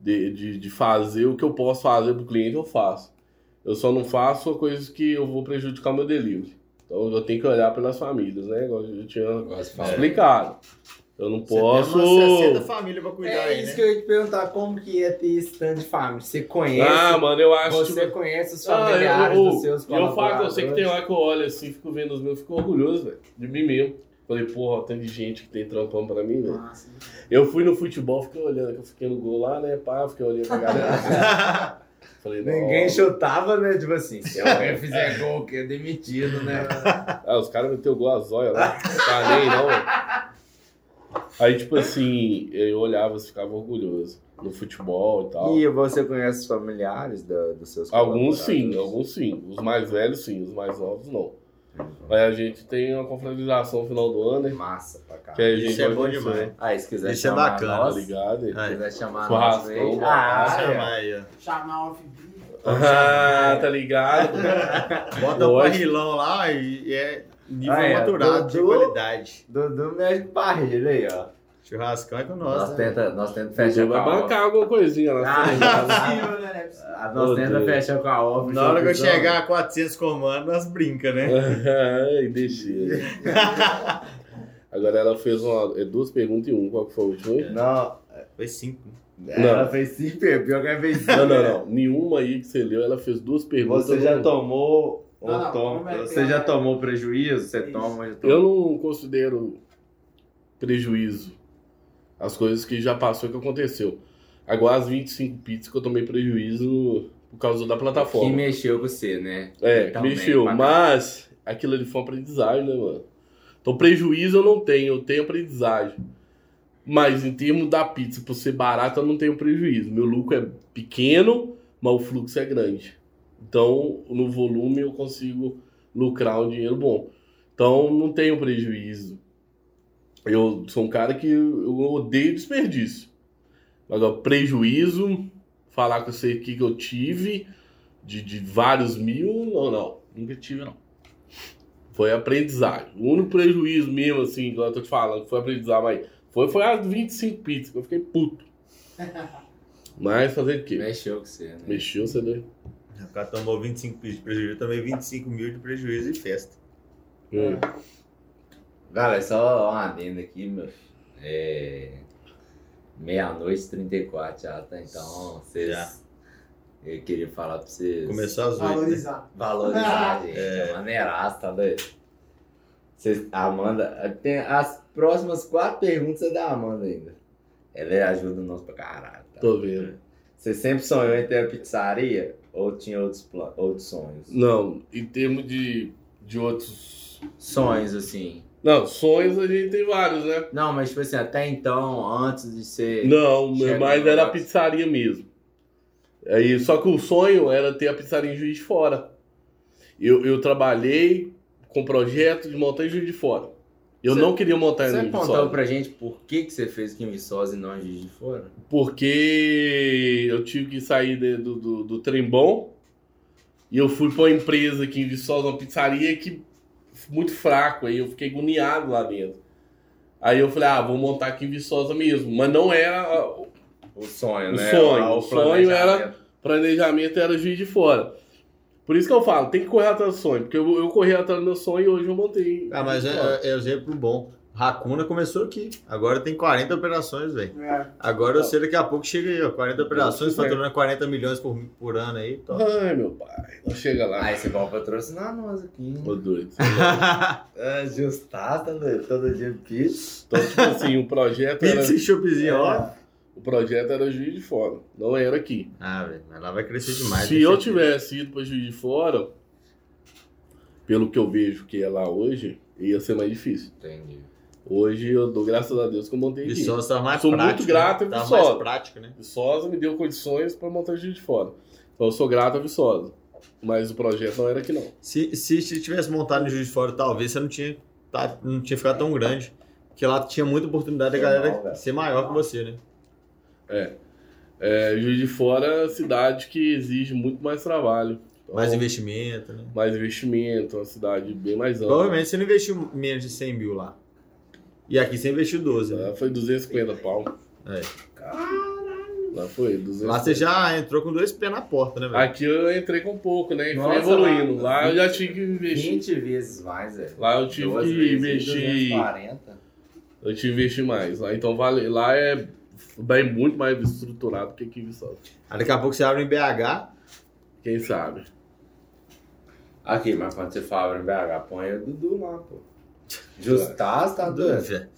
Speaker 3: de, de, de fazer o que eu posso fazer pro cliente, eu faço. Eu só não faço coisas que eu vou prejudicar o meu delivery. Então, eu tenho que olhar pelas famílias, né? Igual eu tinha explicado. Eu não
Speaker 2: Você tem
Speaker 3: posso...
Speaker 2: umas 60 famílias pra cuidar
Speaker 1: É
Speaker 2: aí,
Speaker 1: isso
Speaker 2: né?
Speaker 1: que eu ia te perguntar, como que é ter esse tanto de família? Você conhece,
Speaker 3: Ah, mano, eu acho...
Speaker 1: você
Speaker 3: tipo,
Speaker 1: conhece os
Speaker 3: Ah,
Speaker 1: familiares
Speaker 3: eu,
Speaker 1: dos seus
Speaker 3: eu, eu falo eu sei que tem hora que eu olho assim, fico vendo os meus, fico orgulhoso, velho, de mim mesmo. Falei, porra, tem de gente que tem trampão pra mim, velho.
Speaker 5: Massa.
Speaker 3: Eu fui no futebol, fiquei olhando, que eu fiquei no gol lá, né, pá, fiquei olhando pra galera. <laughs> Falei,
Speaker 1: Ninguém chutava, né? Tipo assim, se alguém fizer gol, que é demitido, né? <laughs>
Speaker 3: Ah, os caras meteu gol a zóia lá, não tá nem não, velho. Aí, tipo assim, eu olhava e ficava orgulhoso no futebol e tal.
Speaker 1: E você conhece os familiares da- dos seus
Speaker 3: Alguns sim, alguns sim. Os mais velhos sim, os mais novos não. Mas a gente tem uma confraternização no final do ano, né?
Speaker 1: Massa pra cá.
Speaker 3: Que a gente
Speaker 2: Isso é bom demais.
Speaker 1: Aí, se quiser
Speaker 2: Isso é
Speaker 1: chamar
Speaker 2: bacana,
Speaker 1: nós,
Speaker 3: Tá ligado?
Speaker 1: se quiser chamar nós, aí. Ah,
Speaker 2: Pode
Speaker 1: é.
Speaker 2: chamar aí, ó.
Speaker 5: Chamar. <laughs>
Speaker 3: Ah, tá ligado? <laughs>
Speaker 2: Bota o
Speaker 3: Lógico.
Speaker 2: barrilão lá e é nível
Speaker 1: é.
Speaker 2: maturado de
Speaker 1: Dudu.
Speaker 2: qualidade.
Speaker 1: Dudu com barrilha aí, ó.
Speaker 2: Churrascão é com
Speaker 1: Nós,
Speaker 2: nós, né?
Speaker 1: tenta, nós tenta fechar com
Speaker 3: vai
Speaker 1: a off.
Speaker 3: bancar alguma coisinha lá. <laughs>
Speaker 1: Ah, Nós tenta fechar com a off.
Speaker 2: Na hora que eu chegar a 400 comandos, nós brinca, né? <laughs>
Speaker 3: Ai, deixa. <laughs> Agora ela fez uma, é duas perguntas em um. Qual que foi o último? aí?
Speaker 1: Não,
Speaker 2: Foi cinco.
Speaker 1: ela
Speaker 3: Não.
Speaker 1: fez cinco, pior que ela fez cinco.
Speaker 3: Não, não, não. Nenhuma aí que você leu, ela fez duas perguntas.
Speaker 1: Você já tomou. Ou
Speaker 5: Não, não,
Speaker 1: toma-
Speaker 5: é que
Speaker 1: você já tomou prejuízo? Você
Speaker 5: Isso.
Speaker 1: toma, já tomou.
Speaker 3: Eu não considero prejuízo as coisas que já passou e que aconteceu. Agora as 25 pizzas que eu tomei prejuízo por causa da
Speaker 1: Que
Speaker 3: plataforma.
Speaker 1: mexeu com você, né?
Speaker 3: É,
Speaker 1: Também,
Speaker 3: mexeu, mas aquilo ali foi uma aprendizagem, né, mano? Então prejuízo eu não tenho, eu tenho aprendizagem. Mas em termos da pizza, por ser barata, eu não tenho prejuízo. Meu lucro é pequeno, mas o fluxo é grande. Então, no volume, eu consigo lucrar um dinheiro bom. Então, não tenho prejuízo. Eu sou um cara que eu odeio desperdício. Agora, prejuízo, falar eu sei o que eu tive, de, de vários mil, não, não. Nunca tive, não. Foi aprendizagem. O único prejuízo mesmo, assim, que eu tô te falando, foi aprendizagem, mas foi, foi as 25 pizzas, que eu fiquei puto. <laughs> Mas fazer o quê?
Speaker 1: Mexeu com você, né?
Speaker 3: Mexeu, você deu.
Speaker 2: O cara tomou 25 mil de prejuízo, eu tomei 25 mil de prejuízo e festa.
Speaker 3: Hum.
Speaker 1: Galera, só uma adenda aqui, meu. É. Meia-noite e 34 já, tá? Então, vocês.
Speaker 2: Já.
Speaker 1: Eu queria falar pra vocês.
Speaker 2: Começou às 8. Né?
Speaker 5: Valorizar.
Speaker 1: Valorizar, <laughs> gente. É maneiraço, tá doido? Vocês, a Amanda. Tem as próximas quatro perguntas é da Amanda ainda. Ela ajuda nós pra caralho. Tá?
Speaker 3: Tô vendo.
Speaker 1: Você sempre sonhou em ter a pizzaria? Ou tinha outros, outros sonhos?
Speaker 3: Não, em termos de, de outros.
Speaker 1: Sonhos, assim.
Speaker 3: Não, sonhos a gente tem vários, né?
Speaker 1: Não, mas tipo assim, até então, antes de ser.
Speaker 3: Não, mas era a pizzaria mesmo. Aí, só que o sonho era ter a pizzaria em Juiz de Fora. Eu, eu trabalhei com projeto de montar em Juiz de Fora. Eu
Speaker 1: Você-
Speaker 3: não queria montar em
Speaker 1: Você
Speaker 3: Fora.
Speaker 1: pra gente por que, que você fez aqui em Viçosa e não em Juiz de Fora?
Speaker 3: Porque eu tive que sair de- do, do, do trem bom e eu fui pra uma empresa aqui em Viçosa, uma pizzaria que muito fraco, aí eu fiquei agoniado lá dentro. Aí eu falei, ah, vou montar aqui em Viçosa mesmo. Mas não era
Speaker 1: O sonho,
Speaker 3: O
Speaker 1: né?
Speaker 3: sonho, o sonho era- planejamento era juiz de fora. Por isso que eu falo, tem que correr atrás do sonho. Porque eu, eu corri atrás do meu sonho e hoje eu montei.
Speaker 2: Ah, mas é, é, é exemplo bom. Racuna começou aqui. Agora tem 40 operações, velho.
Speaker 5: É.
Speaker 2: Agora eu sei daqui a pouco chega aí, ó. 40 operações, faturando 40 milhões por, por ano aí. Top.
Speaker 3: Ai, meu pai. Não chega lá.
Speaker 1: Aí você pode patrocinar nós aqui.
Speaker 3: Ô, doido. <laughs>
Speaker 1: É, Justar, tá doido? Todo dia pizza.
Speaker 3: Então, tipo assim, o projeto era, <laughs>
Speaker 2: Pizza e choppzinho, ó.
Speaker 3: O projeto era juiz de fora. Não era aqui.
Speaker 2: Ah, velho, mas lá vai crescer demais.
Speaker 3: Se eu
Speaker 2: certeza.
Speaker 3: tivesse ido para juiz de fora, pelo que eu vejo que é lá hoje, ia ser mais difícil.
Speaker 1: Entendi.
Speaker 3: Hoje eu dou graças a Deus que eu montei aqui.
Speaker 2: Viçosa tava mais
Speaker 3: Sou muito
Speaker 2: prática.
Speaker 3: grato a
Speaker 2: né? Tava
Speaker 3: Viçosa.
Speaker 2: mais prática, né?
Speaker 3: Viçosa me deu condições para montar juiz de fora. Então eu sou grato a Viçosa. Mas o projeto não era aqui não.
Speaker 2: Se, se você tivesse montado no Juiz de Fora, talvez você não tinha, tá, não tinha ficado tão grande. Porque lá tinha muita oportunidade da galera ser maior que você, né?
Speaker 3: É, juiz de fora é uma cidade que exige muito mais trabalho. Então,
Speaker 2: Mais investimento, né?
Speaker 3: mais investimento, uma cidade bem mais ampla.
Speaker 2: Provavelmente você não investiu menos de 100 mil lá. E aqui você investiu 12, né?
Speaker 3: Lá foi 250 pau.
Speaker 2: É.
Speaker 3: Lá foi 250.
Speaker 2: Lá você já entrou com dois pés na porta, né, velho?
Speaker 3: Aqui eu entrei com pouco, né? E fui
Speaker 1: Nossa,
Speaker 3: evoluindo.
Speaker 1: lá-
Speaker 3: Lá eu já tive que investir.
Speaker 1: 20 vezes mais, velho.
Speaker 3: Lá eu tive que investir.
Speaker 1: 240.
Speaker 3: Eu tive que investir mais. Lá, então vale, lá é bem muito mais estruturado que aqui em Viçosa.
Speaker 2: Aí daqui a pouco você abre em BH.
Speaker 3: Quem sabe?
Speaker 1: Aqui, mas quando você fala em BH, põe o Dudu lá, pô. <laughs> Justas, tá doido?
Speaker 2: velho.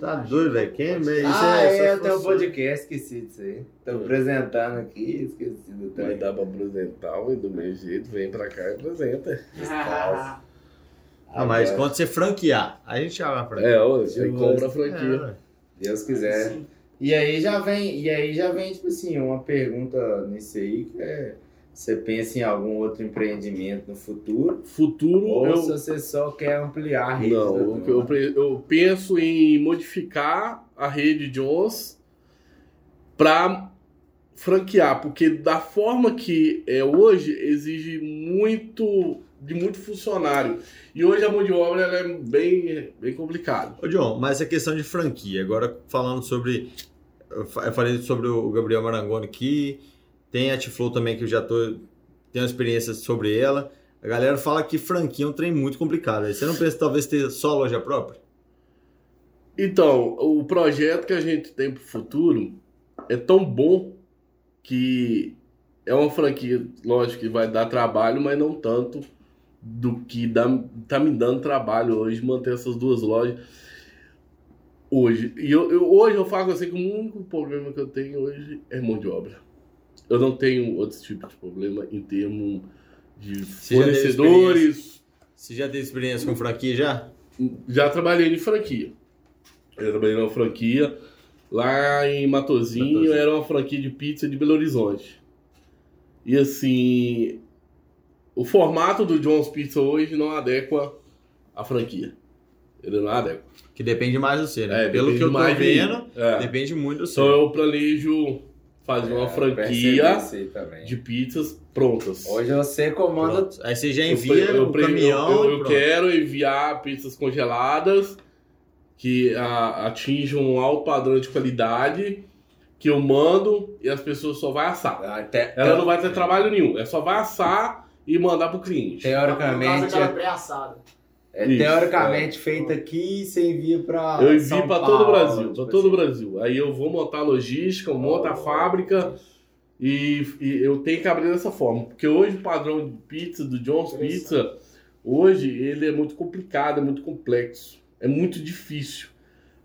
Speaker 2: Tá doido, velho? Quem isso
Speaker 1: Ah,
Speaker 2: é,
Speaker 1: é, eu tenho um podcast, esqueci disso aí. Tô apresentando aqui, esqueci do
Speaker 3: Vai
Speaker 1: tempo.
Speaker 3: dar pra apresentar, mas do meu jeito, vem pra cá e apresenta.
Speaker 2: Ah, mas quando você franquear, a gente abre a franquia.
Speaker 3: É, ó, você compra a franquia.
Speaker 2: É,
Speaker 1: Deus quiser. E aí já vem, e aí já vem, tipo assim, uma pergunta nisso aí, que é. Você pensa em algum outro empreendimento no futuro?
Speaker 3: Futuro,
Speaker 1: Ou
Speaker 3: eu,
Speaker 1: se você só quer ampliar a rede?
Speaker 3: Não, eu, eu penso em modificar a rede Jones para franquear, porque da forma que é hoje exige muito de muito funcionário e hoje a mão de obra ela é bem bem complicada.
Speaker 2: Ô, John, mas essa questão de franquia, agora falando sobre. Eu fa- eu falei sobre o Gabriel Marangoni aqui, tem a Tiflow também que eu já tô. Tenho experiência sobre ela. A galera fala que franquia é um trem muito complicado. Você não pensa talvez ter só loja própria?
Speaker 3: Então, o projeto que a gente tem para o futuro é tão bom que é uma franquia, lógico que vai dar trabalho, mas não tanto do que dá, tá me dando trabalho hoje manter essas duas lojas hoje. E eu, eu- hoje eu falo assim que o único problema que eu tenho hoje é mão de obra. Eu não tenho outro tipo de problema em termos de
Speaker 2: Você já
Speaker 3: fornecedores.
Speaker 2: Você já teve experiência com franquia já?
Speaker 3: Já trabalhei em franquia. Eu trabalhei numa franquia lá em Matozinho,
Speaker 2: Matozinho.
Speaker 3: era uma franquia de pizza de Belo Horizonte. E assim, o formato do John's Pizza hoje não adequa à franquia. Ele não adequa.
Speaker 2: Que depende mais do você, né?
Speaker 3: É,
Speaker 2: Pelo que eu tô
Speaker 3: de
Speaker 2: vendo,
Speaker 3: É.
Speaker 2: depende muito do
Speaker 3: Então
Speaker 2: seu.
Speaker 3: eu planejo fazer uma
Speaker 1: É,
Speaker 3: franquia
Speaker 1: aí também.
Speaker 3: de pizzas prontas.
Speaker 1: Hoje você comanda
Speaker 2: Pronto. Aí você já
Speaker 3: Eu
Speaker 2: envia
Speaker 3: pre- eu
Speaker 2: o caminhão
Speaker 3: Eu, eu- eu quero enviar pizzas congeladas que a- atinjam um alto padrão de qualidade que eu mando e as pessoas só vai assar.
Speaker 1: Até,
Speaker 3: Ela não vai ter trabalho nenhum, é só vai assar e mandar pro cliente.
Speaker 5: No caso,
Speaker 1: Teoricamente,
Speaker 5: aquela
Speaker 1: é,
Speaker 5: pré-assada.
Speaker 1: É
Speaker 3: Isso,
Speaker 1: teoricamente feito aqui e você envia pra.
Speaker 3: Eu envio para todo o Brasil,
Speaker 1: tipo
Speaker 3: para todo o
Speaker 1: assim.
Speaker 3: Brasil. Aí eu vou montar a logística, eu monto a fábrica e, e eu tenho que abrir dessa forma. Porque hoje o padrão de pizza do John's Pizza, hoje ele é muito complicado, é muito complexo, é muito difícil.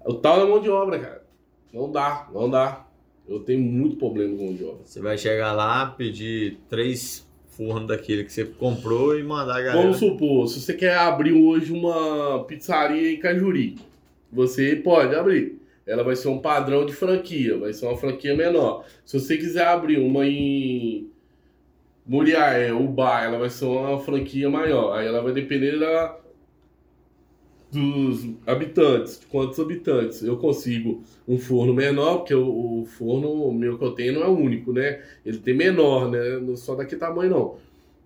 Speaker 3: O tal da mão de obra, cara. Não dá, não dá. Eu tenho muito problema com mão de obra.
Speaker 2: Você vai chegar lá, pedir três fornos daquele que você comprou e mandar a galera.
Speaker 3: Vamos supor, se você quer abrir hoje uma pizzaria em Cajuri, você pode abrir. Ela vai ser um padrão de franquia, vai ser uma franquia menor. Se você quiser abrir uma em Muriaé, Ubá, ela vai ser uma franquia maior. Aí ela vai depender da, dos habitantes, de quantos habitantes. Eu consigo um forno menor, porque o, o forno meu que eu tenho não é único, né? Ele tem menor, né? Não só daquele tamanho, não.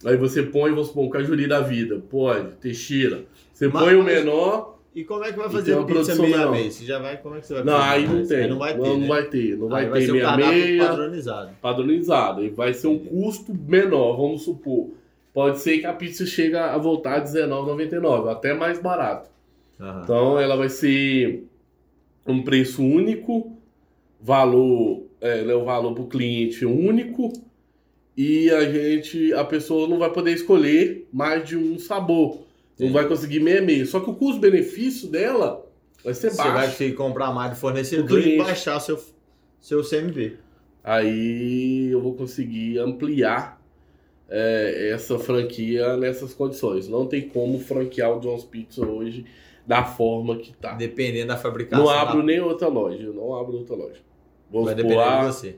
Speaker 3: Aí você põe, vamos supor, um cajuri da vida. Pode, Teixeira. Você
Speaker 2: Mas-
Speaker 3: põe o menor,
Speaker 2: E como é que vai fazer
Speaker 3: uma
Speaker 2: pizza
Speaker 3: produção
Speaker 2: meia
Speaker 3: menor.
Speaker 2: meia? Você já vai, como é que você vai
Speaker 3: Não, aí não tem.
Speaker 2: Aí não vai ter,
Speaker 3: Não,
Speaker 2: né?
Speaker 3: vai ter. Não vai
Speaker 2: Aí
Speaker 3: ter
Speaker 2: ser o
Speaker 3: meia
Speaker 2: cardápio
Speaker 3: meia
Speaker 2: padronizado.
Speaker 3: padronizado. E vai ser um custo menor, vamos supor. Pode ser que a pizza chegue a voltar a R$19,99, até mais barato.
Speaker 2: Aham.
Speaker 3: Então ela vai ser um preço único, valor, é, né, o valor para o cliente único e a gente, a pessoa não vai poder escolher mais de um sabor, não
Speaker 2: Sim.
Speaker 3: vai conseguir meia meia. Só que o custo-benefício dela vai ser
Speaker 2: Você vai
Speaker 3: baixo.
Speaker 2: ter que comprar mais do fornecedor e baixar seu, seu CMV.
Speaker 3: Aí eu vou conseguir ampliar é, essa franquia nessas condições. Não tem como franquear o John's Pizza hoje da forma que tá.
Speaker 2: Dependendo da fabricação.
Speaker 3: Não abro
Speaker 2: da-
Speaker 3: nem outra loja, eu não abro outra loja. Vou
Speaker 2: Vai depender de você.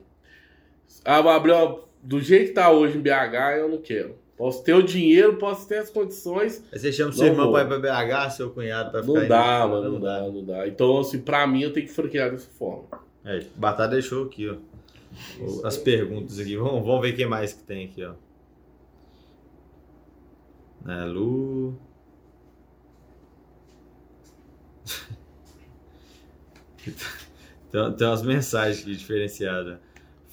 Speaker 3: ah, vou abrir uma- do jeito que tá hoje em BH, eu não quero. Posso ter o dinheiro, posso ter as condições.
Speaker 2: Aí você chama seu
Speaker 3: Não
Speaker 2: irmão pra ir pra BH, seu cunhado pra ficar
Speaker 3: Não dá,
Speaker 2: no-
Speaker 3: mano, não dá, não dá. Então, assim, pra mim eu tenho que franquear dessa forma.
Speaker 2: É, Batata deixou aqui, ó. O- As perguntas aqui. Vamos, vamos ver quem mais que tem aqui, ó. É, Lu. <laughs> tem, tem umas mensagens aqui diferenciadas.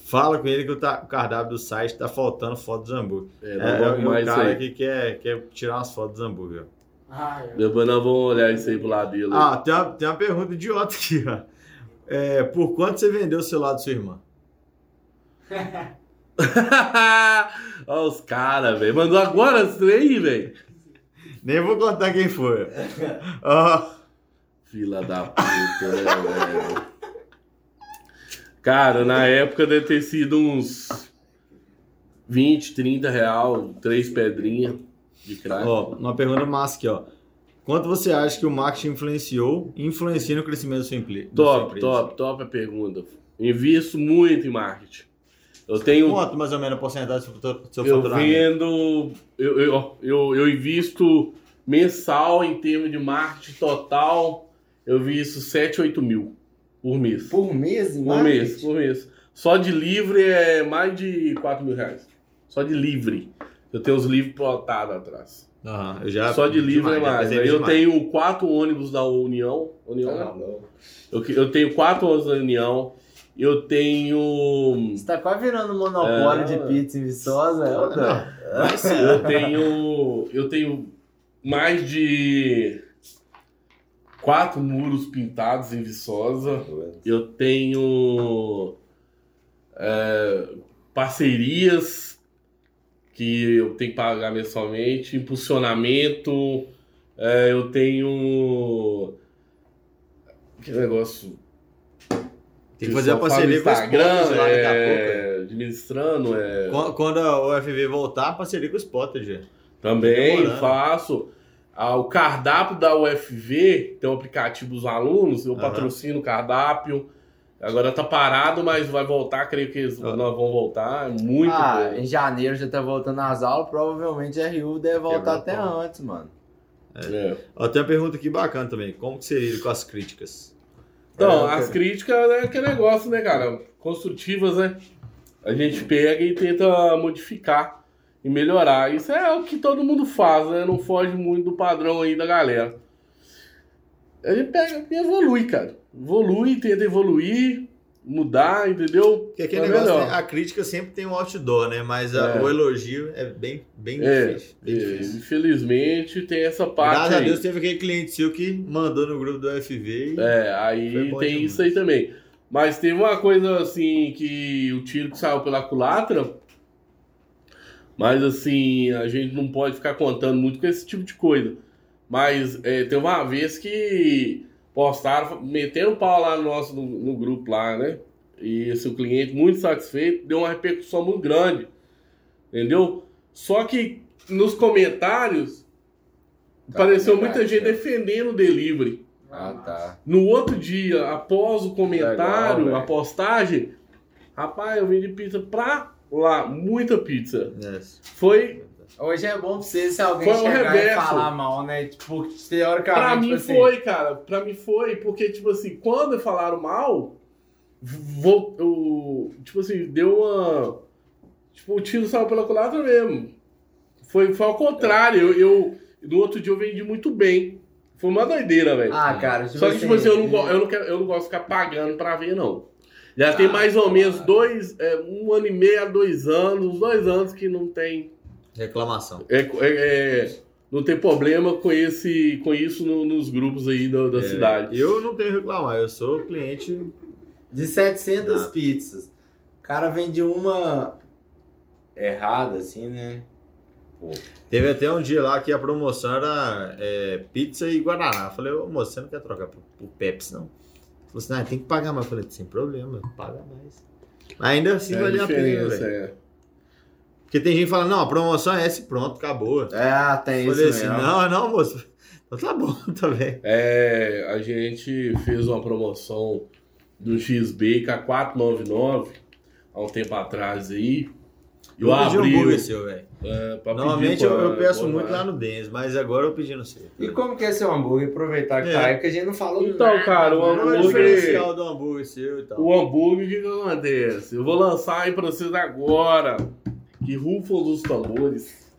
Speaker 2: Fala com ele que o, ta- o cardápio do site tá faltando foto dos hambúrguer.
Speaker 3: É,
Speaker 2: É, é, o cara
Speaker 3: aí.
Speaker 2: que quer, quer tirar umas fotos dos hambúrguer.
Speaker 5: eu-
Speaker 3: Depois nós vamos olhar isso aí pro lado dele.
Speaker 2: Ah, tem uma, tem uma pergunta idiota aqui, ó. É, por quanto você vendeu o celular da sua irmã? <laughs>
Speaker 3: Olha os caras, velho. Mandou agora isso aí, velho.
Speaker 2: Nem vou contar quem foi. Ó,
Speaker 3: Fila da puta, né, velho? Cara, na época deve ter sido uns 20, 30 real, três pedrinhas de crack.
Speaker 2: ó, uma pergunta massa aqui, ó. Quanto você acha que o marketing influenciou e influencia no crescimento da sua, emple- da sua
Speaker 3: top,
Speaker 2: empresa?
Speaker 3: top, top a pergunta. Invisto muito em marketing. Eu tenho.
Speaker 2: Quanto mais ou menos a porcentagem do seu- do seu
Speaker 3: Eu
Speaker 2: faturamento?
Speaker 3: vendo. Eu, eu, eu, eu invisto mensal em termos de marketing total. Eu visto 7, 8 mil por mês.
Speaker 1: Por mês,
Speaker 3: Por
Speaker 1: marketing?
Speaker 3: mês, por mês. Só de livre é mais de 4 mil reais. Só de livre. Eu tenho os livros plotados atrás.
Speaker 2: Aham, eu já
Speaker 3: Só de livre
Speaker 2: demais,
Speaker 3: é mais. eu
Speaker 2: demais.
Speaker 3: tenho quatro ônibus da União. União
Speaker 1: Tá
Speaker 3: né?
Speaker 1: louco.
Speaker 3: eu, eu tenho quatro ônibus da União. Eu tenho.
Speaker 1: Você tá quase virando monopólio
Speaker 3: É.
Speaker 1: de pizza em Viçosa, é,
Speaker 2: ser.
Speaker 3: Eu tenho. Eu tenho mais de quatro muros pintados em Viçosa. Eu tenho é, parcerias que eu tenho que pagar mensalmente, impulsionamento. é, eu tenho. Que negócio.
Speaker 2: Tem que fazer a parceria com o
Speaker 3: Instagram,
Speaker 2: lá daqui a
Speaker 3: é,
Speaker 2: pouco.
Speaker 3: administrando. É,
Speaker 2: Quando- a UFV voltar, parceria com o Spotter, já.
Speaker 3: Também faço. Ah, o cardápio da UFV, tem o aplicativo dos alunos, eu
Speaker 2: Aham.
Speaker 3: patrocino o cardápio. Agora tá parado, mas vai voltar, creio que eles
Speaker 2: Ah.
Speaker 3: nós vão voltar. É muito
Speaker 1: ah,
Speaker 3: bom.
Speaker 1: em janeiro já tá voltando às aulas, provavelmente a RU deve voltar até
Speaker 2: pau.
Speaker 1: antes, mano.
Speaker 3: É.
Speaker 2: Ó, tem uma pergunta aqui bacana também. Como que você lida com as críticas?
Speaker 3: Então,
Speaker 1: É,
Speaker 3: as
Speaker 1: cara.
Speaker 3: críticas é aquele negócio, né, cara? Construtivas, né? A gente pega e tenta modificar e melhorar. Isso é o que todo mundo faz, né? Não foge muito do padrão aí da galera. A gente pega e evolui, cara. Evolui, tenta evoluir, mudar, entendeu?
Speaker 2: Porque aquele
Speaker 3: Pra
Speaker 2: negócio,
Speaker 3: melhor.
Speaker 2: a crítica sempre tem um outdoor, né? Mas a-
Speaker 3: É.
Speaker 2: o elogio é bem, bem
Speaker 3: É,
Speaker 2: difícil. Bem
Speaker 3: é,
Speaker 2: difícil.
Speaker 3: infelizmente tem essa parte
Speaker 2: Graças a
Speaker 3: aí.
Speaker 2: Deus teve aquele cliente seu que mandou no grupo do UFV e
Speaker 3: É, aí tem isso aí também. Mas teve uma coisa assim que o tiro que saiu pela culatra. Mas assim, a gente não pode ficar contando muito com esse tipo de coisa. Mas é, teve uma vez que postaram, meteram pau lá no nosso no, no grupo lá, né? E esse o cliente muito satisfeito, deu uma repercussão muito grande. Entendeu? Só que nos comentários apareceu muita
Speaker 1: verdade,
Speaker 3: gente
Speaker 1: né?
Speaker 3: defendendo o delivery.
Speaker 1: Ah, tá.
Speaker 3: No outro dia, após o comentário,
Speaker 1: Legal,
Speaker 3: a postagem, rapaz, eu vendi pizza pra lá, muita pizza.
Speaker 2: Yes.
Speaker 3: Foi,
Speaker 1: Hoje é bom pra você se alguém
Speaker 3: Foi
Speaker 1: chegar e falar mal, né? Tipo, teoricamente,
Speaker 3: pra mim
Speaker 1: tipo assim,
Speaker 3: foi, cara, pra mim foi, porque, tipo assim, quando falaram mal, vou, o, tipo assim, deu uma, tipo, o tiro saiu pela culatra mesmo. Foi, foi ao contrário, eu, eu, no outro dia eu vendi muito bem. Foi uma doideira, velho.
Speaker 1: Ah, cara, tipo
Speaker 3: Só que, tipo assim, eu não, go- eu, não quero, eu não gosto de ficar pagando pra ver, não. Já tem mais ou menos dois, é, um ano e meio a dois anos, dois anos que não tem,
Speaker 2: Reclamação.
Speaker 3: é, é, é, não tem problema com, esse, com isso no- nos grupos aí da, da
Speaker 2: É,
Speaker 3: cidade.
Speaker 2: Eu não tenho reclamar, eu sou cliente.
Speaker 1: De 700
Speaker 2: Ah.
Speaker 1: pizzas. O cara vende uma errada, assim, né?
Speaker 2: Teve até um dia lá que a promoção era é, pizza e Guaraná. Eu falei, ô moço, você não quer trocar por, por Pepsi, não? Falou assim, ah, tem que pagar mais. Eu falei, sem problema, paga mais. Ainda assim
Speaker 3: É a
Speaker 2: pena, velho.
Speaker 3: é.
Speaker 2: Porque tem gente que fala, não, a promoção é essa e pronto, acabou.
Speaker 1: É, tem
Speaker 2: Eu
Speaker 1: isso
Speaker 2: falei assim,
Speaker 1: mesmo.
Speaker 2: não, não, moço. <laughs> Então tá bom <laughs> também.
Speaker 3: É, a gente fez uma promoção do XB com a 499 há um tempo atrás aí. Eu,
Speaker 2: um
Speaker 3: abri.
Speaker 2: hambúrguer seu, velho.
Speaker 3: é, pra
Speaker 2: Normalmente eu, eu peço muito lá no Dens, mas agora eu pedi no seu.
Speaker 1: E como que é seu hambúrguer? Aproveitar que
Speaker 2: É.
Speaker 1: tá aí, porque a gente não falou
Speaker 3: Então,
Speaker 1: nada,
Speaker 3: cara, o
Speaker 1: né?
Speaker 2: É o
Speaker 3: hambúrguer-
Speaker 2: diferencial do hambúrguer seu e tal?
Speaker 3: O hambúrguer, o que, que acontece? Eu vou lançar aí pra vocês agora. Que rufam dos tambores.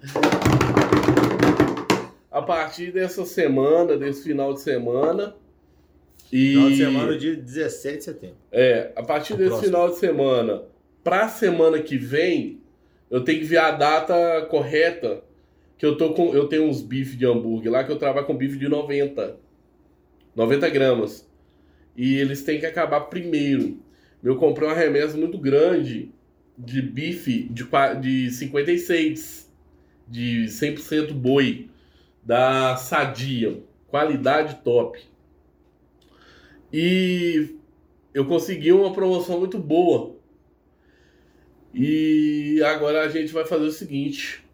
Speaker 3: A partir dessa semana, desse final de semana. E...
Speaker 2: Final de semana, dia 17 de setembro.
Speaker 3: É, a partir
Speaker 2: O
Speaker 3: desse
Speaker 2: próximo.
Speaker 3: final de semana pra semana que vem, eu tenho que ver a data correta. Que eu tô com. Eu tenho uns bifes de hambúrguer lá que eu trabalho com bife de 90. 90 gramas. E eles têm que acabar primeiro. Eu comprei uma remessa muito grande de bife de, de 56. De 100% boi. Da Sadia. Qualidade top. E eu consegui uma promoção muito boa. E agora a gente vai fazer o seguinte: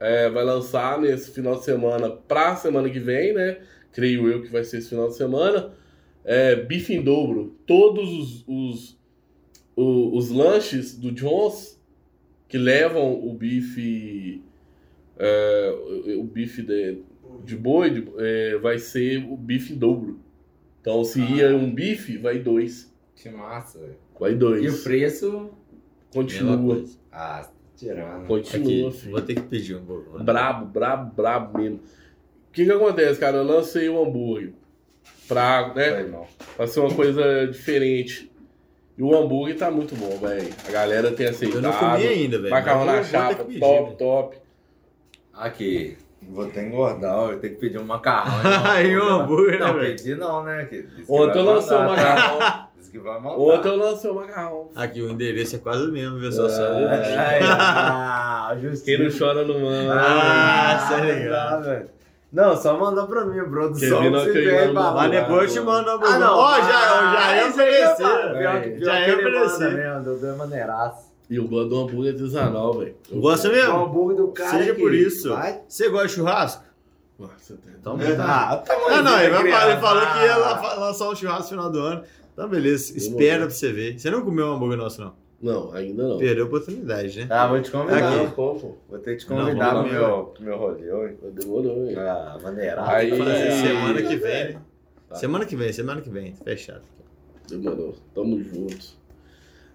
Speaker 3: é, vai lançar nesse final de semana pra semana que vem, né? Creio eu que vai ser esse final de semana. É, bife em dobro. Todos os, os, o- os lanches do Jones que levam o bife. é, o, bife de, de boi de- é, vai ser o bife em dobro. Então, se ia um bife, vai dois.
Speaker 1: Que massa, velho.
Speaker 3: Vai dois.
Speaker 1: E o preço?
Speaker 3: Continua.
Speaker 1: Ah, tirando.
Speaker 3: Continua,
Speaker 2: Aqui,
Speaker 3: filho.
Speaker 2: vou ter que pedir um hambúrguer.
Speaker 3: Brabo, brabo, brabo mesmo. O que que acontece, cara? Eu lancei o hambúrguer pra, né, pra ser uma coisa diferente. E o hambúrguer tá muito bom, velho. A galera tem
Speaker 2: Eu
Speaker 3: aceitado.
Speaker 2: não comi ainda, velho.
Speaker 3: Macarrão na
Speaker 2: eu ter
Speaker 3: chapa,
Speaker 2: que pedir,
Speaker 3: top, top.
Speaker 1: Aqui. Vou até engordar, ó, eu tenho que pedir um macarrão. <laughs>
Speaker 2: Aí o hambúrguer, né,
Speaker 1: Não,
Speaker 2: velho?
Speaker 1: pedi não, né? que que
Speaker 3: Ontem eu lancei
Speaker 1: tá?
Speaker 3: macarrão. <laughs>
Speaker 1: Que vai.
Speaker 3: Ontem eu lancei o macarrão.
Speaker 2: Aqui o endereço é quase o mesmo, viu? Só
Speaker 3: É. <laughs>
Speaker 1: ah.
Speaker 3: Quem não chora não manda.
Speaker 2: Ah, tá
Speaker 1: não
Speaker 2: ligado.
Speaker 1: dá, velho. Não, só mandar pra mim, produção. Que
Speaker 3: eu mando-
Speaker 1: babado.
Speaker 2: Mas depois eu te mando o hambúrguer.
Speaker 1: Ah, não.
Speaker 2: Ó, já,
Speaker 1: Ah, isso eu pior
Speaker 2: Já
Speaker 1: manda
Speaker 2: oferecer.
Speaker 1: mesmo, deu deu maneiraço.
Speaker 3: E eu gosto do hambúrguer artesanal, velho. Eu-
Speaker 2: Gosta
Speaker 1: O
Speaker 2: mesmo?
Speaker 1: hambúrguer do cara
Speaker 2: Seja por isso.
Speaker 1: Vai.
Speaker 2: Você gosta de churrasco?
Speaker 3: Nossa, tá-
Speaker 2: Então,
Speaker 1: Ah, tá
Speaker 2: Ah, não, ele, vai ele falou que ia
Speaker 1: Ah.
Speaker 2: lançar um churrasco no final do ano. Então, beleza. Espera pra você ver. Você não comeu um hambúrguer nosso, não?
Speaker 3: Não, ainda não.
Speaker 2: Perdeu a oportunidade, né?
Speaker 1: Ah, vou te convidar.
Speaker 2: Aqui.
Speaker 3: Não, como?
Speaker 1: Vou ter que te
Speaker 2: Não,
Speaker 1: convidar
Speaker 2: vamos
Speaker 1: pro meu, pro meu rolê. oi.
Speaker 3: Demorou, hein?
Speaker 1: Ah, maneirado.
Speaker 3: Aí-
Speaker 2: Fazer
Speaker 3: É.
Speaker 2: semana que vem, né?
Speaker 3: Tá.
Speaker 2: Semana que vem, semana que vem. Fechado.
Speaker 3: Demorou. Tamo juntos.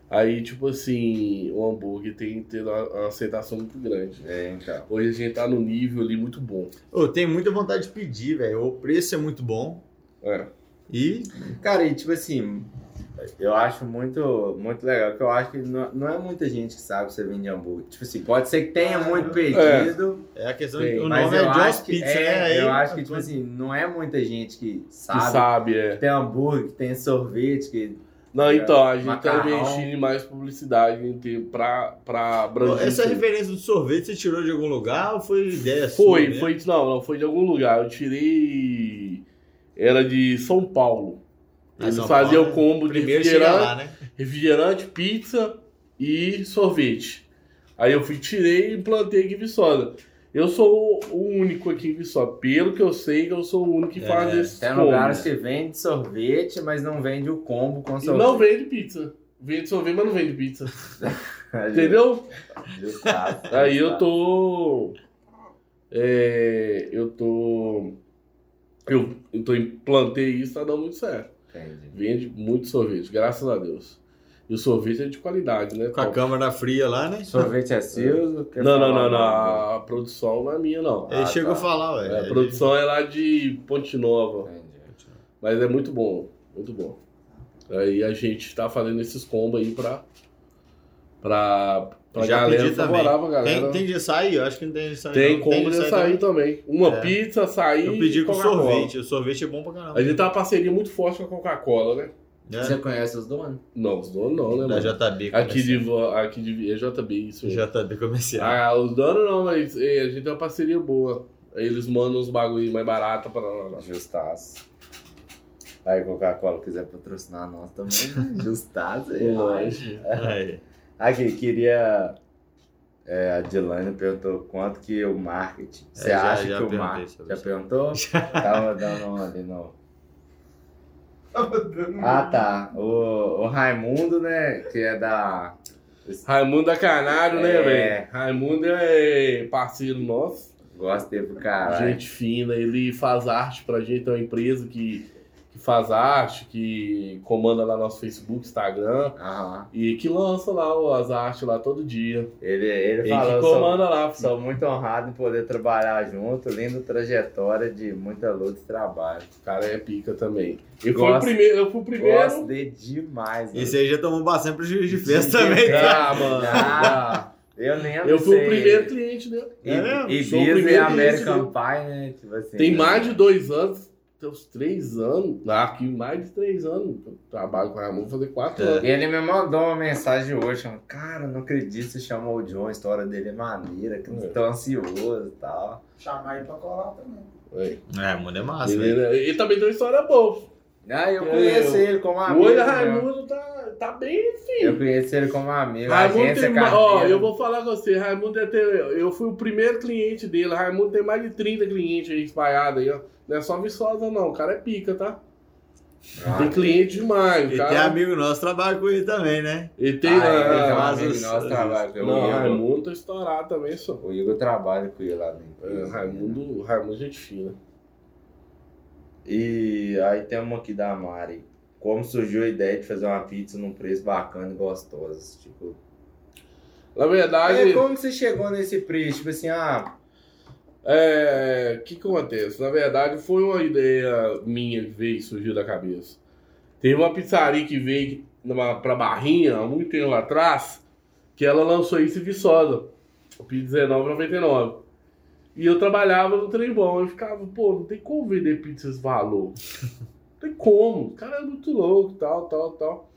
Speaker 3: Aí, tipo assim, o hambúrguer tem que ter uma uma aceitação muito grande.
Speaker 1: É, então.
Speaker 3: Hoje a gente tá no nível ali muito bom.
Speaker 2: Eu tenho muita vontade de pedir, velho. O preço é muito bom.
Speaker 3: É.
Speaker 2: E
Speaker 1: Cara, e tipo assim, eu acho muito, muito legal, que eu acho que não, não é muita gente que sabe que você vende hambúrguer. Tipo assim, pode ser que tenha muito pedido,
Speaker 2: é a questão
Speaker 3: Sim,
Speaker 2: de. O
Speaker 1: mas
Speaker 2: nome
Speaker 1: eu
Speaker 2: é
Speaker 1: que,
Speaker 2: Pizza,
Speaker 1: é,
Speaker 2: né?
Speaker 1: Eu acho que, tipo assim, não é muita gente que
Speaker 3: Que
Speaker 1: sabe,
Speaker 3: sabe, é.
Speaker 1: que tem hambúrguer, que tem sorvete, que...
Speaker 3: Não, então, a gente
Speaker 1: Macarrão.
Speaker 3: tá investindo em mais publicidade em pra, pra abranger.
Speaker 2: Essa referência do sorvete você tirou de algum lugar ou foi ideia
Speaker 3: Foi,
Speaker 2: sua? né?
Speaker 3: foi, não, não, foi de algum lugar. Eu tirei. Era de São Paulo.
Speaker 2: Ah,
Speaker 3: Eles
Speaker 2: São
Speaker 3: faziam
Speaker 2: Paulo,
Speaker 3: combo de
Speaker 2: Primeiro chega
Speaker 3: refrigerante,
Speaker 2: lá, né?
Speaker 3: refrigerante, pizza e sorvete. Aí eu fui, tirei e implantei aqui em Viçosa. Eu sou o único aqui em Viçosa. Pelo que eu sei, eu sou o único que
Speaker 2: É,
Speaker 3: faz esse
Speaker 1: Tem
Speaker 3: combo.
Speaker 1: lugares que vende sorvete, mas não vende o combo com
Speaker 3: E
Speaker 1: sorvete.
Speaker 3: não vende pizza. Vende sorvete, mas não vende pizza. <laughs> Entendeu?
Speaker 1: Justaço,
Speaker 3: Aí eu tô. É, eu tô. Eu, tô implantei isso, tá dando muito certo.
Speaker 1: Entendi.
Speaker 3: Vende muito sorvete, graças a Deus. E o sorvete é de qualidade, né?
Speaker 2: Com a câmara fria lá, né?
Speaker 1: Sorvete é seu? Quer
Speaker 3: Não, não, não, não. A produção não é minha, não.
Speaker 2: Ele
Speaker 1: Ah,
Speaker 2: chegou
Speaker 1: tá.
Speaker 2: a falar, ué.
Speaker 3: É, a produção é lá de Ponte Nova.
Speaker 1: Entendi.
Speaker 3: Mas é muito bom, muito bom. Aí a gente tá fazendo esses combos aí pra. pra.
Speaker 2: Já
Speaker 3: galera
Speaker 2: pedi também.
Speaker 3: galera.
Speaker 2: Tem, tem de açaí? Eu acho que não tem de açaí.
Speaker 3: Tem
Speaker 2: não.
Speaker 3: combo de
Speaker 2: açaí
Speaker 3: açaí também. Uma
Speaker 2: É.
Speaker 3: pizza, açaí.
Speaker 2: Eu pedi com sorvete. O sorvete é bom pra caramba.
Speaker 3: A gente tem uma parceria muito forte com a Coca-Cola, né?
Speaker 2: É,
Speaker 1: Você conhece os donos?
Speaker 3: Não, os donos não, né,
Speaker 2: Da
Speaker 3: mano?
Speaker 2: JB
Speaker 3: Aqui de, aqui de é JB, isso mesmo.
Speaker 2: JB comercial.
Speaker 3: Ah, os donos não, mas é, a gente tem uma parceria boa. Eles mandam uns bagulho mais barato pra nós.
Speaker 1: Justaço. Aí, Coca-Cola quiser patrocinar nós também, né? <laughs> Justaço aí.
Speaker 3: Lógico.
Speaker 2: Aí.
Speaker 1: Aqui, queria. É, a Dilane perguntou quanto que o marketing. Você
Speaker 2: É, já-
Speaker 1: acha
Speaker 2: já
Speaker 1: que o marketing. Já
Speaker 2: isso.
Speaker 1: perguntou? <laughs> Tava dando uma ali no. Ah, tá. O, o Raimundo, né? Que é da.
Speaker 3: Raimundo da Canário, né,
Speaker 1: É.
Speaker 3: velho? Raimundo é parceiro nosso.
Speaker 1: Gosta dele pro caralho.
Speaker 3: Gente fina, ele faz arte pra gente, é uma empresa que, que faz arte, que comanda lá nosso Facebook, Instagram,
Speaker 1: Aham.
Speaker 3: e que lança lá as artes lá todo dia.
Speaker 1: Ele, ele
Speaker 3: Ele
Speaker 1: falou.
Speaker 3: que
Speaker 1: Sou,
Speaker 3: comanda lá.
Speaker 1: sou muito honrado em poder trabalhar junto. Linda trajetória de muita luta e trabalho.
Speaker 3: O cara é pica também. Eu fui o
Speaker 1: Gosto.
Speaker 3: primeiro, eu fui o primeiro.
Speaker 1: Gosto de demais.
Speaker 2: Esse
Speaker 1: mano.
Speaker 2: aí já tomou bastante prejuízo de festa também.
Speaker 1: festa.
Speaker 3: Ah, mano.
Speaker 1: Ah, Eu lembro.
Speaker 3: Eu fui o primeiro cliente dele.
Speaker 1: E,
Speaker 2: É mesmo?
Speaker 1: e
Speaker 3: Sou o
Speaker 1: Ibiza e
Speaker 3: primeiro
Speaker 1: American
Speaker 3: cliente
Speaker 1: Pie, né? Tipo assim,
Speaker 3: Tem
Speaker 1: né?
Speaker 3: mais de dois anos, tem uns três anos. Ah, aqui mais de três anos. Eu trabalho com a Ramon, vou fazer quatro
Speaker 2: É.
Speaker 3: anos.
Speaker 1: E ele me mandou uma mensagem hoje, falando, cara, não acredito você chamou o John, a história dele é maneira, que
Speaker 3: É.
Speaker 1: tô ansioso e tal.
Speaker 5: Chamar ele pra colar também.
Speaker 3: É.
Speaker 2: É, mano, é massa,
Speaker 3: Ele,
Speaker 2: velho.
Speaker 3: ele também tem uma história boa.
Speaker 1: Ah, eu conheço
Speaker 3: eu-
Speaker 1: ele como amigo.
Speaker 3: Hoje
Speaker 1: né?
Speaker 3: Raimundo tá, tá bem
Speaker 1: Eu
Speaker 3: enfim.
Speaker 1: conheço ele como amigo.
Speaker 3: Raimundo
Speaker 1: agência
Speaker 3: tem. ma- Ó, eu vou falar com você, Raimundo é ter, Eu fui o primeiro cliente dele. Raimundo tem mais de 30 clientes aí espalhados aí, ó. Não é só Viçosa, não. O cara é pica, tá?
Speaker 1: Ah,
Speaker 3: Tem cliente demais.
Speaker 2: E
Speaker 3: cara...
Speaker 2: tem amigo nosso que trabalha com ele também, né?
Speaker 3: Ele tem.
Speaker 1: ah, ele tem um
Speaker 3: ah,
Speaker 1: amigo
Speaker 2: os-
Speaker 1: nosso
Speaker 2: os-
Speaker 1: trabalha com ele.
Speaker 3: Não,
Speaker 1: O
Speaker 3: Raimundo tá estourado também, só.
Speaker 1: O Igor trabalha com ele lá dentro.
Speaker 3: É, Raimundo, Raimundo, é gente fina.
Speaker 1: E aí tem uma aqui da Mari. Como surgiu a ideia de fazer uma pizza num preço bacana e gostoso? Tipo,
Speaker 3: Na verdade,
Speaker 1: é, como você chegou nesse preço? Tipo assim, ah,
Speaker 3: é, o que, que acontece? Na verdade, foi uma ideia minha que veio, surgiu da cabeça. Teve uma pizzaria que veio numa, pra Barrinha, há muito tempo atrás, que ela lançou isso em Viçosa. Eu pedi R$19,99. E eu trabalhava no trem bom. Eu ficava, pô, não tem como vender pizza esse valor. Não <laughs> tem como. O cara é muito louco, tal, tal, tal.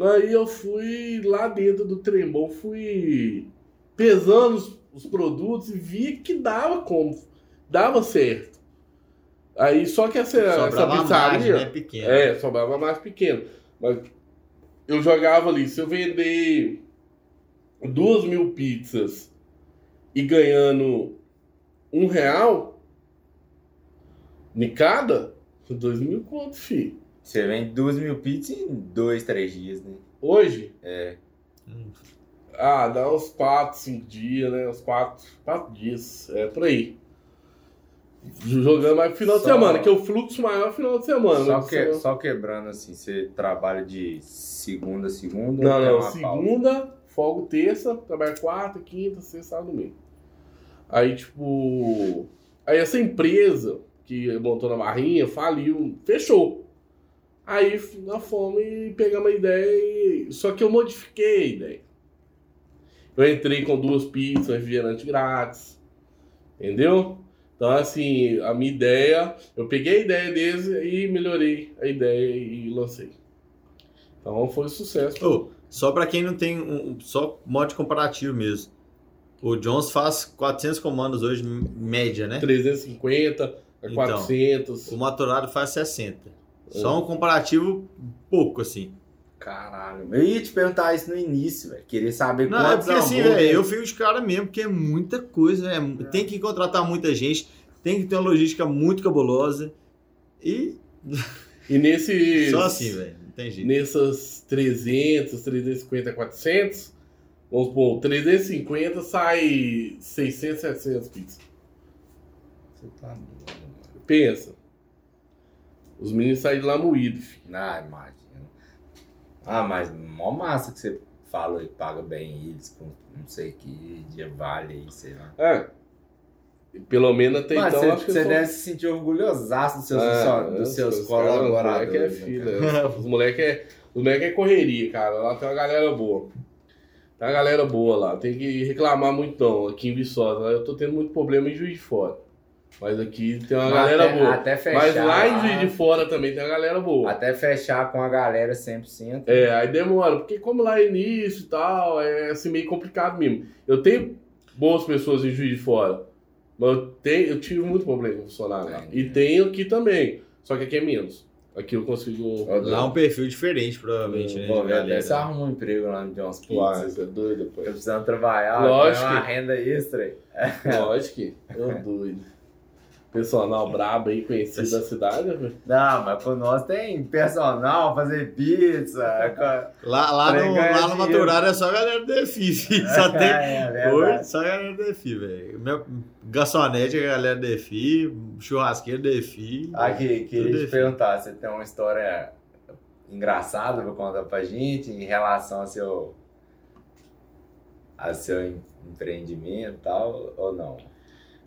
Speaker 3: Aí eu fui lá dentro do trem bom, fui pesando os, os produtos e vi que dava como. Dava certo. Aí só que essa, essa
Speaker 2: Sobrava a
Speaker 3: pizzaria.
Speaker 2: margem, né? Pequena.
Speaker 3: É, sobrava mais pequeno. Mas eu jogava ali, se eu vender duas mil pizzas e ganhando um real em cada, dois mil conto, filho.
Speaker 1: você vende duas mil pizzas em dois, três dias, né?
Speaker 3: Hoje,
Speaker 1: É.
Speaker 3: ah, dá uns quatro, cinco dias, né? Uns quatro, quatro dias, é por aí. Jogando mais final de
Speaker 1: Só-
Speaker 3: semana, que é o fluxo maior é final de semana.
Speaker 1: Só,
Speaker 3: né?
Speaker 1: que, só quebrando assim, você trabalha de segunda a segunda?
Speaker 3: Não, não.
Speaker 1: uma pausa?
Speaker 3: Segunda, folgo terça, trabalho quarta, quinta, sexta, sábado, domingo. Aí, tipo. Aí essa empresa que montou na barrinha faliu, fechou. Aí na fome pegamos a ideia e. Só que eu modifiquei a ideia. Eu entrei com duas pizzas, refrigerante grátis. Entendeu? Então, assim, a minha ideia, eu peguei a ideia deles e melhorei a ideia e lancei. Então foi um sucesso.
Speaker 2: Ô, só pra quem não tem um, só modo comparativo mesmo. O Jones faz 400 comandos hoje, média, né?
Speaker 3: 350 a
Speaker 2: Então.
Speaker 3: 400.
Speaker 2: O Maturado faz 60.
Speaker 3: É.
Speaker 2: Só um comparativo pouco, assim.
Speaker 1: Caralho. Eu ia te perguntar isso no início, velho. Queria saber
Speaker 2: Não, é
Speaker 1: quantos
Speaker 2: porque assim, velho, eu fico de cara mesmo, porque é muita coisa, é, tem que contratar muita gente, tem que ter uma logística muito cabulosa. E
Speaker 3: E nesses. <laughs>
Speaker 2: só assim, velho, não tem jeito.
Speaker 3: Nessas 300, 350, 400, vamos supor, 350 sai 600, 700 pizzas.
Speaker 1: Você tá doido, mano.
Speaker 3: Pensa. Os meninos saem de lá moídos, filho.
Speaker 1: Ah, imagina. Ah, mas mó massa que você falou e paga bem eles com não sei que dia vale aí, sei lá.
Speaker 3: É. Pelo menos até
Speaker 1: Mas
Speaker 3: então,
Speaker 1: você,
Speaker 3: acho que
Speaker 1: você
Speaker 3: sou-
Speaker 1: deve se sentir orgulhosaço dos seus,
Speaker 3: É,
Speaker 1: só-
Speaker 3: é,
Speaker 1: dos seus
Speaker 3: os caras,
Speaker 1: colaboradores.
Speaker 3: Os moleques é
Speaker 1: né,
Speaker 3: filha. Os moleques é, os moleque é correria, cara. Lá tem uma galera boa. Tem uma galera boa lá. Tem que reclamar muito não. Aqui em Viçosa, eu tô tendo muito problema em Juiz de Fora. Mas aqui tem uma
Speaker 1: Mas
Speaker 3: galera
Speaker 1: até,
Speaker 3: boa.
Speaker 1: Até fechar.
Speaker 3: Mas lá em Juiz de Fora também tem uma galera boa.
Speaker 1: Até fechar com a galera 100%.
Speaker 3: É, aí demora, porque como lá é início e tal, é assim meio complicado mesmo. Eu tenho boas pessoas em Juiz de Fora, mas eu, tenho, eu tive muito problema com funcionário lá. E tenho aqui também, só que aqui é menos. Aqui eu consigo...
Speaker 2: Lá é um perfil diferente, provavelmente, né?
Speaker 1: Pô,
Speaker 2: de
Speaker 1: velho,
Speaker 2: galera.
Speaker 1: você arruma um emprego lá no John's Pizza.
Speaker 3: você é doido, pô.
Speaker 1: Fica precisando trabalhar,
Speaker 3: Lógico
Speaker 1: uma renda extra.
Speaker 3: Lógico que, <laughs> eu doido. Personal brabo aí, conhecido da cidade, velho.
Speaker 1: Não, mas com nós tem personal, fazer pizza.
Speaker 2: Lá, lá, no, lá no. Maturada é só a galera do filho. <laughs> Só tem.
Speaker 1: É, é verdade.
Speaker 2: só a galera do DFI, velho. Meu garçonete é a galera do DFI, churrasqueiro do DFI.
Speaker 1: Aqui, queria te perguntar, você tem uma história engraçada pra contar pra gente em relação ao seu, ao seu em- empreendimento e tal, ou não?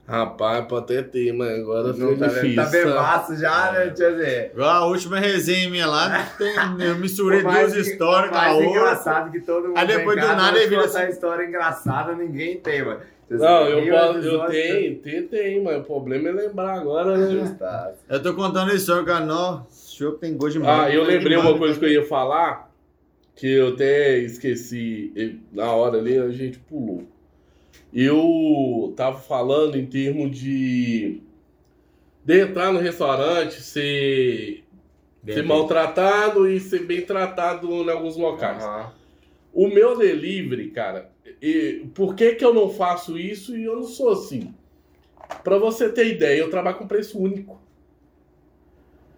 Speaker 3: Rapaz, pode até ter, mas agora
Speaker 1: Não
Speaker 3: foi
Speaker 1: tá,
Speaker 3: difícil.
Speaker 1: tá bebaço já, né? Deixa eu ver.
Speaker 2: A última resenha minha lá, tem, <laughs> eu misturei duas histórias com a
Speaker 1: mais
Speaker 2: outra.
Speaker 1: engraçado que todo mundo
Speaker 2: Aí depois do nada ele vira
Speaker 1: contar
Speaker 2: assim-
Speaker 1: história engraçada, ninguém tem, mano.
Speaker 3: Não, eu, posso, eu tenho, tenho, tenho, mas o problema é lembrar agora, né?
Speaker 2: Eu tô contando a história, cara, não, chopp tem gosto de
Speaker 3: Ah, eu
Speaker 2: tem
Speaker 3: lembrei uma coisa que eu ia falar, que eu até esqueci na hora ali, a gente pulou. Eu tava falando em termos de, de entrar no restaurante, ser,
Speaker 2: Bem
Speaker 3: ser maltratado e ser bem tratado em alguns locais.
Speaker 1: Aham.
Speaker 3: O meu delivery, cara, e, por que, que eu não faço isso e eu não sou assim? Pra você ter ideia, eu trabalho com preço único.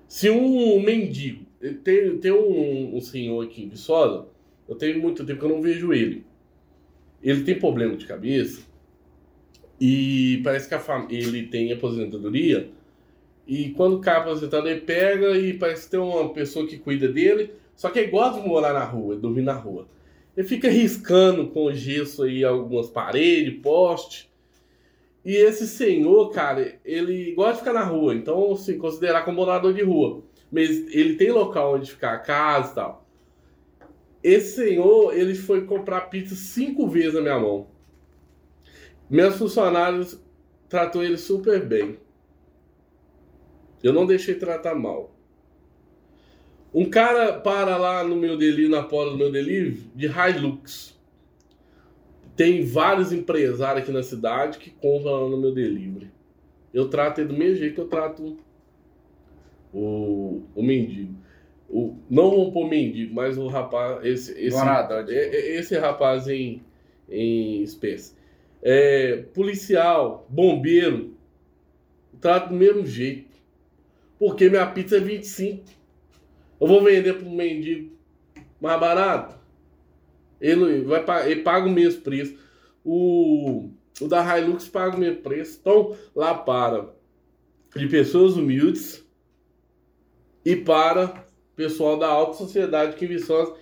Speaker 3: Se um mendigo, tem, tem um, um senhor aqui em Viçosa, eu tenho muito tempo que eu não vejo ele. Ele tem problema de cabeça e parece que fam- ele tem aposentadoria. E quando cai a aposentadoria, ele pega e parece tem uma pessoa que cuida dele. Só que ele gosta de morar na rua, dormir na rua. Ele fica riscando com gesso aí algumas paredes, poste. E esse senhor, cara, ele gosta de ficar na rua. Então, assim, considerar como morador de rua. Mas ele tem local onde ficar, casa e tal. Esse senhor, ele foi comprar pizza cinco vezes na minha mão. Meus funcionários tratou ele super bem. Eu não deixei tratar mal. Um cara para lá no meu delivery, na porta do meu delivery, de Hilux. Tem vários empresários aqui na cidade que compram lá no meu delivery. Eu trato ele do mesmo jeito que eu trato o, o mendigo. O, não vou pôr mendigo, mas o rapaz. Esse, esse, é- é- esse rapaz em, em espécie. É, policial, bombeiro, trato do mesmo jeito. Porque minha pizza é 25. Eu vou vender para um mendigo mais barato. Ele, vai, ele paga o mesmo preço. O, o da Hilux paga o mesmo preço. Então, lá para de pessoas humildes e para pessoal da alta sociedade que Viçosa.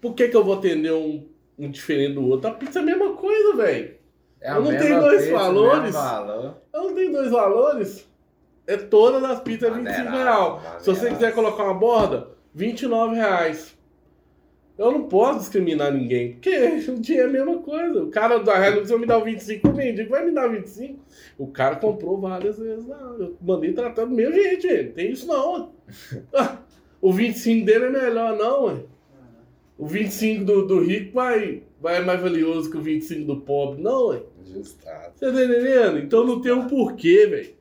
Speaker 3: Por que, que eu vou atender um, um diferente do outro? A pizza é a mesma coisa, velho.
Speaker 1: É
Speaker 3: Eu não tenho dois
Speaker 1: preço,
Speaker 3: valores.
Speaker 1: valor.
Speaker 3: Eu não tenho dois valores. É todas as pizzas R$ 25
Speaker 1: Maneiraço,
Speaker 3: reais. Se você quiser colocar uma borda, 29 reais. Eu não posso discriminar ninguém, porque <laughs> o dinheiro é a mesma coisa. O cara da Hilux vai me dar o 25, o mendigo vai me dar o 25. O cara comprou várias vezes lá. Eu mandei tratar do meu jeito, gente. Tem isso não. <laughs> O 25 dele é melhor, não, ué. O 25 do, do rico vai, vai mais valioso que o 25 do pobre, não, ué.
Speaker 1: Justaço.
Speaker 3: Você tá entendendo? Então não tem um porquê, velho.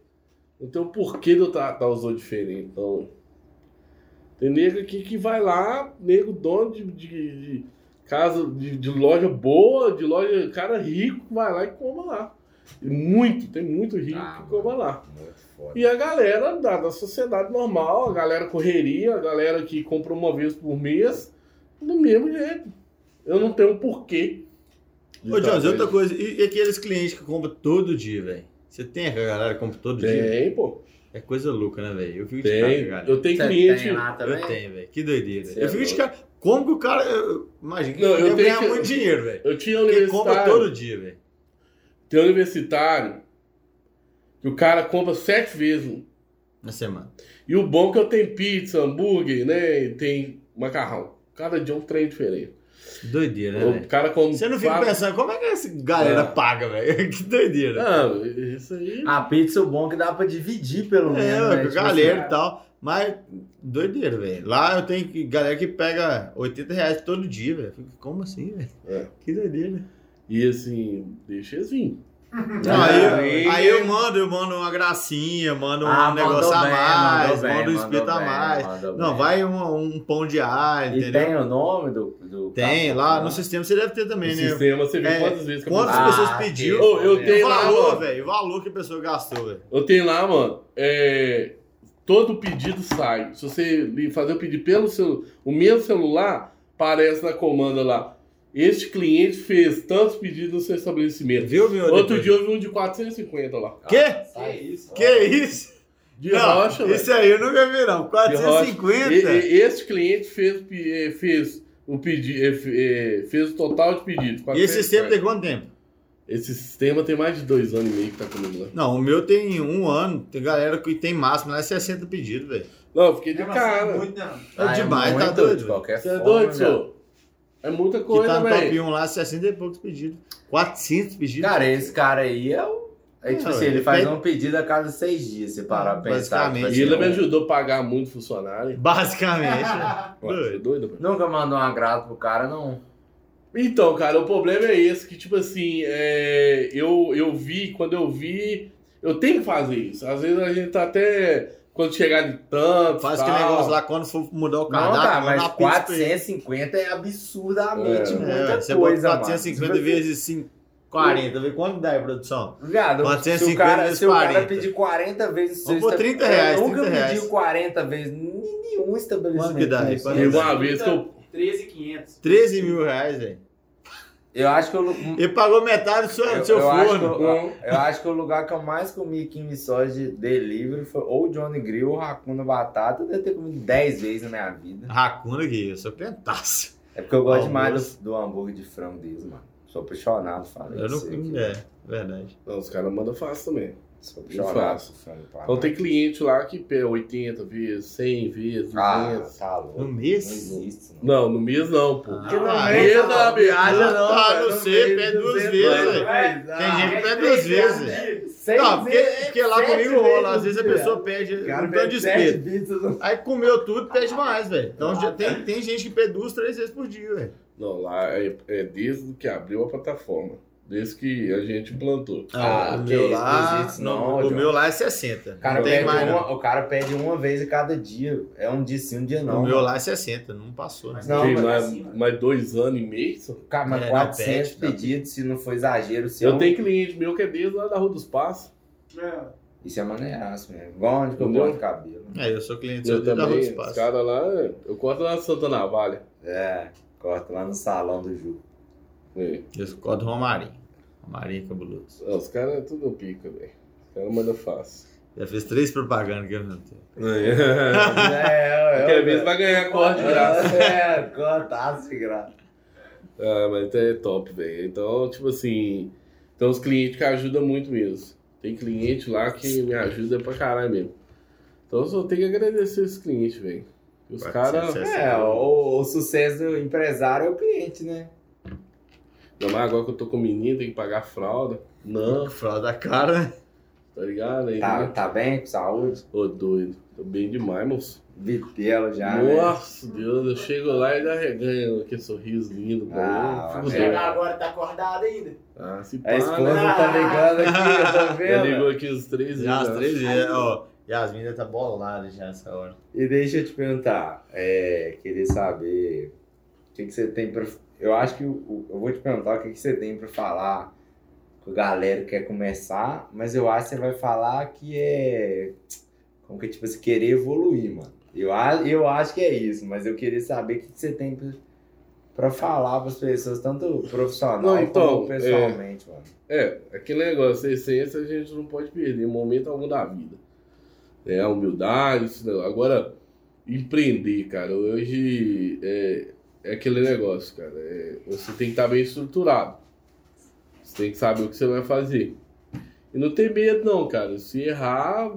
Speaker 3: Não tem um porquê de eu tratar os outros diferente. Então, tem nego aqui que vai lá, nego dono de, de- de casa, de, de loja boa, de loja, cara rico, vai lá e coma lá. E muito, tem muito rico
Speaker 1: Ah,
Speaker 3: que coma lá. E a galera da, da sociedade normal, a galera correria, a galera que compra uma vez por mês, do mesmo jeito. Eu não tenho um porquê. de
Speaker 2: Ô, Jones, outra coisa, e, e aqueles clientes que compram todo dia, velho? Você tem aquela galera que compra todo dia?
Speaker 3: Tem, pô.
Speaker 2: É coisa louca, né, velho? Eu fico de cara,
Speaker 3: Tem.
Speaker 2: cara.
Speaker 3: Eu tenho
Speaker 1: Você
Speaker 3: cliente.
Speaker 1: tem lá também?
Speaker 2: Eu tenho, velho. Que doideira.
Speaker 1: Cê
Speaker 2: eu
Speaker 1: é
Speaker 2: fico de
Speaker 1: louco.
Speaker 2: cara. Como que o cara. eu- Imagina
Speaker 3: Não, eu tenho que-
Speaker 2: muito dinheiro, velho.
Speaker 3: Eu tinha
Speaker 2: Porque compra
Speaker 3: universitário.
Speaker 2: todo dia, velho.
Speaker 3: Tem um universitário que o cara compra sete vezes.
Speaker 2: Na semana.
Speaker 3: E o bom é que eu tenho pizza, hambúrguer, né? e Tem macarrão. Cada dia é um trem diferente.
Speaker 2: Doideira, né,
Speaker 3: o cara come.
Speaker 2: Você não fica
Speaker 3: quatro-
Speaker 2: pensando, como é que essa galera
Speaker 3: É.
Speaker 2: paga, velho? <laughs> Que doideira.
Speaker 3: Não, isso aí.
Speaker 1: A pizza o bom é que dá pra dividir pelo
Speaker 2: É,
Speaker 1: menos.
Speaker 2: ué,
Speaker 1: né?
Speaker 2: com
Speaker 1: Tipo
Speaker 2: galera
Speaker 1: assim,
Speaker 2: e tal. Mas, doideira, velho. Lá eu tenho galera que pega 80 reais todo dia, velho. Como assim, velho?
Speaker 3: É.
Speaker 2: Que doideira.
Speaker 3: E assim, deixa assim.
Speaker 1: Ah,
Speaker 2: aí,
Speaker 1: aí-
Speaker 2: eu, mando, eu mando uma gracinha, mando um
Speaker 1: Ah, mandou
Speaker 2: negócio a
Speaker 1: bem,
Speaker 2: mais,
Speaker 1: mandou bem,
Speaker 2: mando um espeto a
Speaker 1: bem,
Speaker 2: mais.
Speaker 1: mandou
Speaker 2: Não,
Speaker 1: bem.
Speaker 2: vai um, um pão de
Speaker 1: E
Speaker 2: entendeu?
Speaker 1: tem o nome do. do
Speaker 2: Tem,
Speaker 1: cartão,
Speaker 2: lá
Speaker 1: né?
Speaker 2: no sistema você deve ter também,
Speaker 3: no
Speaker 2: né?
Speaker 3: sistema, você vê
Speaker 2: É,
Speaker 3: quantas vezes que a
Speaker 2: Quantas
Speaker 1: Ah,
Speaker 2: pessoas pediu?
Speaker 3: Ô, eu tenho
Speaker 2: o
Speaker 3: lá,
Speaker 2: valor,
Speaker 3: mano.
Speaker 2: velho. O valor que a pessoa gastou, velho.
Speaker 3: Eu tenho lá, mano. É, todo pedido sai. Se você fazer o pedido pelo seu, o meu celular, aparece na comanda lá. Este cliente fez tantos pedidos no seu estabelecimento.
Speaker 2: Viu, meu?
Speaker 3: Outro
Speaker 2: depois?
Speaker 3: dia eu vi um de 450 lá.
Speaker 2: Quê?
Speaker 5: Que isso?
Speaker 2: Que isso?
Speaker 3: De
Speaker 2: não,
Speaker 3: rocha, velho.
Speaker 2: isso aí eu nunca vi, não.
Speaker 3: De
Speaker 2: 450?
Speaker 3: rocha. E, e, este cliente fez, eh, fez o pedido, fez o total de pedidos.
Speaker 2: E esse sistema
Speaker 3: 450.
Speaker 2: tem quanto tempo?
Speaker 3: Esse sistema tem mais de dois anos e meio que tá comigo lá.
Speaker 2: Não, o meu tem um ano. Tem galera que tem máximo, lá é 60 pedidos, velho.
Speaker 3: Não, eu fiquei de
Speaker 5: assim,
Speaker 3: cara.
Speaker 5: muito, não.
Speaker 2: É demais, tá
Speaker 1: muito,
Speaker 2: doido,
Speaker 1: de
Speaker 2: velho.
Speaker 1: qualquer
Speaker 3: Você é
Speaker 1: forma,
Speaker 3: doido,
Speaker 1: velho.
Speaker 3: senhor? É muita
Speaker 2: Que
Speaker 3: coisa,
Speaker 2: tá no top
Speaker 3: velho.
Speaker 2: 1 lá, 60 e poucos pedidos. 400 pedidos.
Speaker 1: Cara, esse cara aí é o. É tipo
Speaker 2: Não,
Speaker 1: assim, ele faz um pedido a cada seis dias, se parar pra pensar.
Speaker 2: Basicamente.
Speaker 1: tipo
Speaker 3: E ele
Speaker 1: assim,
Speaker 3: me ajudou a pagar muito funcionário.
Speaker 2: Basicamente. <laughs> velho.
Speaker 3: Ué, é
Speaker 2: Doido.
Speaker 3: velho?
Speaker 1: Nunca mandou um agrado pro cara, não.
Speaker 3: Então, cara, o problema é esse, que tipo assim, é, eu, eu vi, quando eu vi, eu tenho que fazer isso. Às vezes a gente tá até, quando chegar de tanto,
Speaker 2: Faz
Speaker 3: tal,
Speaker 2: aquele negócio lá quando for mudar o
Speaker 1: Não,
Speaker 2: cardápio.
Speaker 1: tá,
Speaker 2: manda
Speaker 1: mas
Speaker 2: uma pizza pra ele.
Speaker 1: 450 é absurdamente
Speaker 3: É.
Speaker 1: muita
Speaker 2: É, você
Speaker 1: coisa, mano.
Speaker 2: 450
Speaker 1: Tipo assim,
Speaker 2: vezes 5, 40. Vê quanto dá aí, produção?
Speaker 1: Viado, se o
Speaker 2: 450
Speaker 1: cara,
Speaker 2: vezes
Speaker 1: se o cara
Speaker 2: 40.
Speaker 1: pedir 40 vezes...
Speaker 2: Vamos por
Speaker 1: esta-
Speaker 2: 30 reais,
Speaker 1: Eu nunca
Speaker 2: 30 reais.
Speaker 1: pediu 40 vezes em nenhum estabelecimento.
Speaker 2: Quanto que dá
Speaker 3: Teve uma vez que eu.
Speaker 5: 13,500.
Speaker 2: 13 mil reais, velho.
Speaker 1: Eu acho que eu...
Speaker 2: Ele pagou metade do seu,
Speaker 1: Eu,
Speaker 2: seu
Speaker 1: eu acho que,
Speaker 2: forno.
Speaker 1: eu, eu <laughs> acho que o lugar que eu mais comi em Viçosa de delivery foi ou Johnny Grill ou Racuna Batata. Eu devo ter comido 10 vezes na minha vida.
Speaker 2: Racuna aqui, eu sou clientaço.
Speaker 1: É porque eu gosto
Speaker 2: Almoço.
Speaker 1: demais do, do hambúrguer de frango deles, mano. Sou apaixonado, falei.
Speaker 2: Eu
Speaker 1: isso aqui.
Speaker 2: não. É, verdade.
Speaker 3: Não, os caras mandam fácil também.
Speaker 1: Por frango. pra
Speaker 3: Então tem
Speaker 1: lá.
Speaker 3: cliente lá que pega 80 vezes, 100 vezes, 200.
Speaker 1: Ah, tá louco.
Speaker 2: No
Speaker 1: Não
Speaker 2: mês?
Speaker 1: existe, isso, não.
Speaker 3: Não, no mês não, pô.
Speaker 2: Ah,
Speaker 3: Porque no
Speaker 2: ah,
Speaker 3: mês
Speaker 1: não,
Speaker 3: da
Speaker 1: viaja não,
Speaker 2: Ah, não
Speaker 1: no
Speaker 2: sei, pede duas
Speaker 1: 200
Speaker 2: vezes, velho.
Speaker 1: Ah,
Speaker 2: Tem gente que pede duas vezes,
Speaker 1: seis
Speaker 2: Não, porque, porque lá comigo rola. Às vezes a
Speaker 1: no
Speaker 2: pessoa pede
Speaker 1: O
Speaker 2: um tanto de espeto.
Speaker 1: pizzas.
Speaker 2: Aí comeu tudo, pede mais, velho. Então já tem, tem gente que pede duas, três vezes por dia, velho.
Speaker 3: Não, lá é, é desde que abriu a plataforma. Desde que a gente implantou.
Speaker 1: Ah,
Speaker 2: o
Speaker 1: que
Speaker 2: meu lá.
Speaker 1: não existe
Speaker 2: não,
Speaker 1: não,
Speaker 2: o meu lá é 60.
Speaker 1: O cara,
Speaker 2: não tem
Speaker 1: pede
Speaker 2: mais, não.
Speaker 1: uma, o cara pede uma vez a cada dia. É um dia sim, um dia não.
Speaker 2: O meu lá é 60, não passou. Né?
Speaker 5: Mas
Speaker 1: Não,
Speaker 3: Tem
Speaker 1: mas
Speaker 3: mais,
Speaker 5: assim,
Speaker 3: mais dois anos e meio.
Speaker 1: Cara, mas
Speaker 2: É, não,
Speaker 1: 400
Speaker 2: pede, não.
Speaker 1: pedidos, se não for exagero, se
Speaker 3: Eu tenho cliente meu que é desde lá da Rua dos Passos.
Speaker 5: É.
Speaker 1: Isso é maneiraço mesmo. Igual onde que eu corto cabelo.
Speaker 2: É, eu sou cliente
Speaker 3: Eu
Speaker 2: só da Rua
Speaker 3: também.
Speaker 2: dos
Speaker 3: Os
Speaker 2: Passos.
Speaker 3: caras lá, eu corto lá na Santa Navalha.
Speaker 1: É, corta lá no salão do Ju.
Speaker 3: É.
Speaker 2: Eu corto Romarinho. Romarinho é cabuloso.
Speaker 3: Ah, Os caras é tudo pica, velho. Os caras mandam fácil.
Speaker 2: Já fez três propagandas que eu não tenho. <laughs>
Speaker 1: é,
Speaker 3: Qualquer vez vai ganhar corte de graça. <laughs>
Speaker 1: É, cortaço de graça.
Speaker 3: Ah, mas é top, velho. Então, tipo assim, tem uns clientes que ajudam muito mesmo. Tem cliente lá que me ajuda pra caralho mesmo. Então eu só tenho que agradecer esses clientes, velho. Os caras.
Speaker 2: 460.
Speaker 1: É, o, o sucesso do empresário é o cliente, né?
Speaker 3: Não, mas agora que eu tô com menino, tem que pagar fralda. Não,
Speaker 2: Fralda da cara, né?
Speaker 3: tá ligado? Aí,
Speaker 1: Tá,
Speaker 3: né?
Speaker 1: tá bem com saúde?
Speaker 3: Ô, doido. Tô bem demais, moço.
Speaker 1: Vitelo já, né?
Speaker 3: Nossa, Deus, eu chego lá e já reganho aquele sorriso lindo.
Speaker 1: Ah.
Speaker 5: Chegar agora, tá acordado ainda.
Speaker 3: Ah, se
Speaker 1: A
Speaker 3: pá,
Speaker 1: esposa
Speaker 3: né?
Speaker 1: tá ligando aqui, eu tô
Speaker 3: Já
Speaker 1: vendo.
Speaker 3: ligou aqui os três.
Speaker 2: Já as
Speaker 3: né?
Speaker 2: três vezes. Ó, Yasmin já tá bolada já nessa hora.
Speaker 1: E deixa eu te perguntar, é, queria saber o que, que você tem pra. Eu acho que o- eu vou te perguntar o que, que você tem pra falar com a galera que quer começar, mas eu acho que você vai falar que é. Como que tipo, você querer evoluir, mano. Eu, eu acho que é isso, mas eu queria saber o que, que você tem pra, pra falar pras pessoas, tanto profissional
Speaker 3: Não, então,
Speaker 1: como pessoalmente, mano.
Speaker 3: É, aquele negócio, a essência a gente não pode perder em momento algum da vida. É a humildade, isso não. Agora, empreender, cara. Hoje, é, é aquele negócio, cara. é- você tem que estar bem estruturado. Você tem que saber o que você vai fazer. E não tem medo, não, cara. Se errar,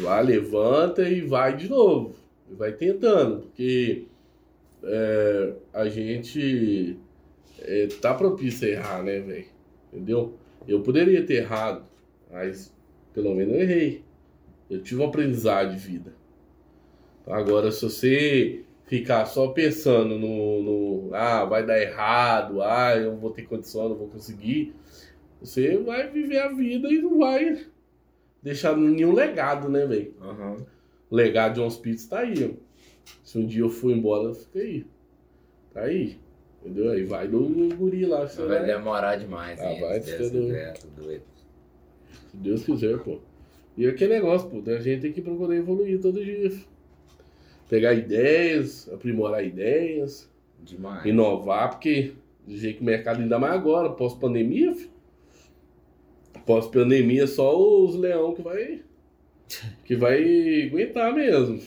Speaker 3: vai, levanta e vai de novo. Vai tentando. Porque é, a gente é, tá propício a errar, né, velho? Entendeu? Eu poderia ter errado, mas pelo menos eu errei. Eu tive um aprendizado de vida. Agora, se você ficar só pensando no, no, ah, vai dar errado, ah, eu não vou ter condição, não vou conseguir, você vai viver a vida e não vai deixar nenhum legado, né, velho? O legado de John Spitz tá aí, ó. Se um dia eu for embora, fica aí. Tá aí. Entendeu? Aí vai do guri lá.
Speaker 1: Vai
Speaker 3: vai,
Speaker 1: demorar demais,
Speaker 3: Ah,
Speaker 1: hein?
Speaker 3: vai,
Speaker 1: se Deus quiser, tô doido.
Speaker 3: Se Deus quiser, pô. E aquele negócio, pô, a gente tem que procurar evoluir todo dia. Pegar ideias, aprimorar ideias,
Speaker 1: Demais.
Speaker 3: inovar, porque do jeito que o mercado ainda mais agora, pós-pandemia, pós-pandemia só os leão que vai <laughs> que vai aguentar mesmo.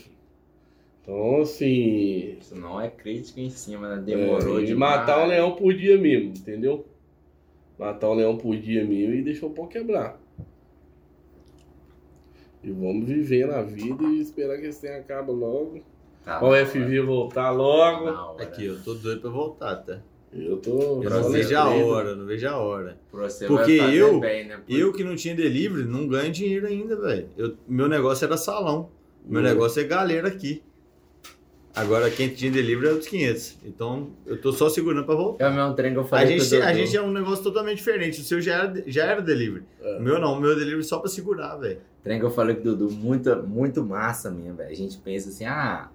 Speaker 3: Então, assim,
Speaker 1: Isso não é crítica em cima, né? Demorou
Speaker 3: é, e
Speaker 1: demais.
Speaker 3: matar um leão por dia mesmo, entendeu? Matar um leão por dia mesmo e deixar o pau quebrar. E vamos viver na vida e esperar que esse trem acabe logo.
Speaker 1: Tá
Speaker 3: o FV voltar logo.
Speaker 2: Aqui, eu tô doido pra voltar, tá?
Speaker 3: Eu tô.
Speaker 2: Eu não vejo a hora, não vejo a hora. Porque eu-
Speaker 1: bem, né?
Speaker 2: Eu que não tinha delivery, não ganho dinheiro ainda, velho. Eu- Meu negócio era salão. Meu
Speaker 3: Hum.
Speaker 2: negócio é galera aqui. Agora quem tinha delivery é os 500. Então eu tô só segurando pra voltar.
Speaker 1: É o mesmo trem que eu
Speaker 2: A
Speaker 1: falei
Speaker 2: gente,
Speaker 1: com o
Speaker 2: a gente é um negócio totalmente diferente. O seu já era, já era delivery.
Speaker 3: É.
Speaker 2: O meu não, o meu delivery só pra segurar, velho.
Speaker 1: Trem que eu falei com o Dudu, muito, muito massa mesmo, velho. A gente pensa assim, ah,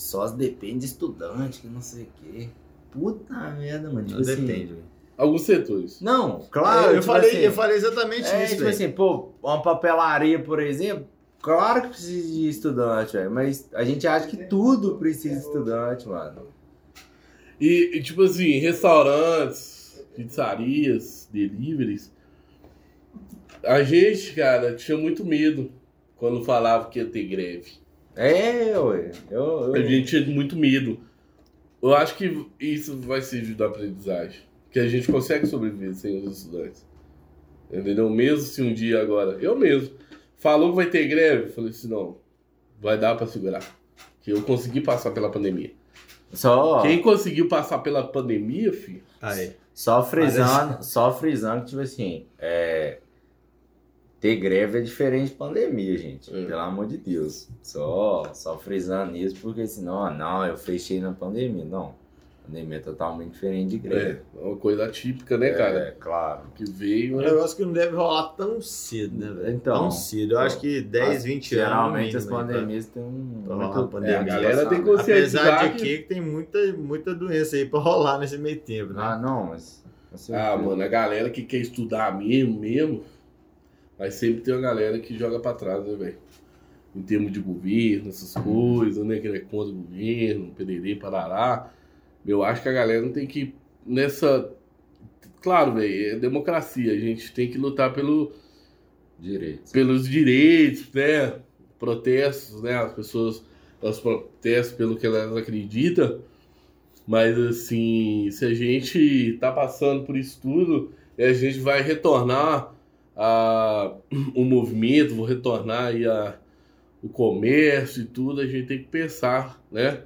Speaker 1: sócio depende de estudante, que não sei o quê. Puta merda, mano. Tipo
Speaker 2: Não
Speaker 1: assim,
Speaker 2: depende, velho.
Speaker 3: Alguns setores.
Speaker 1: Não,
Speaker 2: Claro,
Speaker 1: é,
Speaker 2: eu,
Speaker 1: tipo
Speaker 2: falei,
Speaker 1: assim,
Speaker 2: eu falei exatamente
Speaker 1: É,
Speaker 2: isso,
Speaker 1: tipo assim, pô, uma papelaria, por exemplo, claro que precisa de estudante, velho. Mas a gente acha que tudo precisa de estudante, mano.
Speaker 3: E, e, tipo assim, restaurantes, pizzarias, deliveries. A gente, cara, tinha muito medo quando falava que ia ter greve.
Speaker 1: É, ué. Eu, eu...
Speaker 3: A gente tinha muito medo. Eu acho que isso vai servir da aprendizagem. Que a gente consegue sobreviver sem os estudantes. Entendeu? Mesmo se um dia agora. Eu mesmo. Falou que vai ter greve. eu Falei assim: não. Vai dar pra segurar. Que eu consegui passar pela pandemia.
Speaker 1: Só,
Speaker 3: Quem conseguiu passar pela pandemia, filho.
Speaker 2: Aí.
Speaker 1: só frisando, só frisando que, tipo assim, é... ter greve é diferente de pandemia, gente.
Speaker 3: É.
Speaker 1: Pelo amor de Deus. Só, só frisando isso, porque senão, ah, não, eu fechei na pandemia. Não. Pandemia é totalmente diferente de
Speaker 3: É,
Speaker 1: greve.
Speaker 3: uma coisa atípica, né, cara?
Speaker 1: É, claro.
Speaker 3: Que veio.
Speaker 2: Um
Speaker 3: né?
Speaker 2: negócio que não deve rolar tão cedo, né, velho?
Speaker 1: Então,
Speaker 2: tão cedo. Eu acho que 10, 20 anos.
Speaker 1: Geralmente as pandemias têm um.
Speaker 2: pra rolar pandemia.
Speaker 3: É, a galera tem
Speaker 1: passado.
Speaker 3: conscientizar
Speaker 2: Apesar de
Speaker 3: que-
Speaker 2: que tem muita, muita doença aí pra rolar nesse meio tempo, né?
Speaker 1: Ah, não, mas.
Speaker 3: Ah, mano, a galera que quer estudar mesmo, mesmo, mas sempre tem uma galera que joga pra trás, né, velho? Em termos de governo, essas coisas, né? Que é contra o governo, pererê, parará. Eu acho que a galera não tem que. Nessa. Claro, velho, é democracia. A gente tem que lutar pelo,
Speaker 1: Direito.
Speaker 3: pelos direitos, né? Protestos, né? As pessoas elas protestam pelo que elas acreditam. Mas assim, se a gente tá passando por isso tudo, e a gente vai retornar o movimento, vou retornar aí a, o comércio e tudo, a gente tem que pensar, né?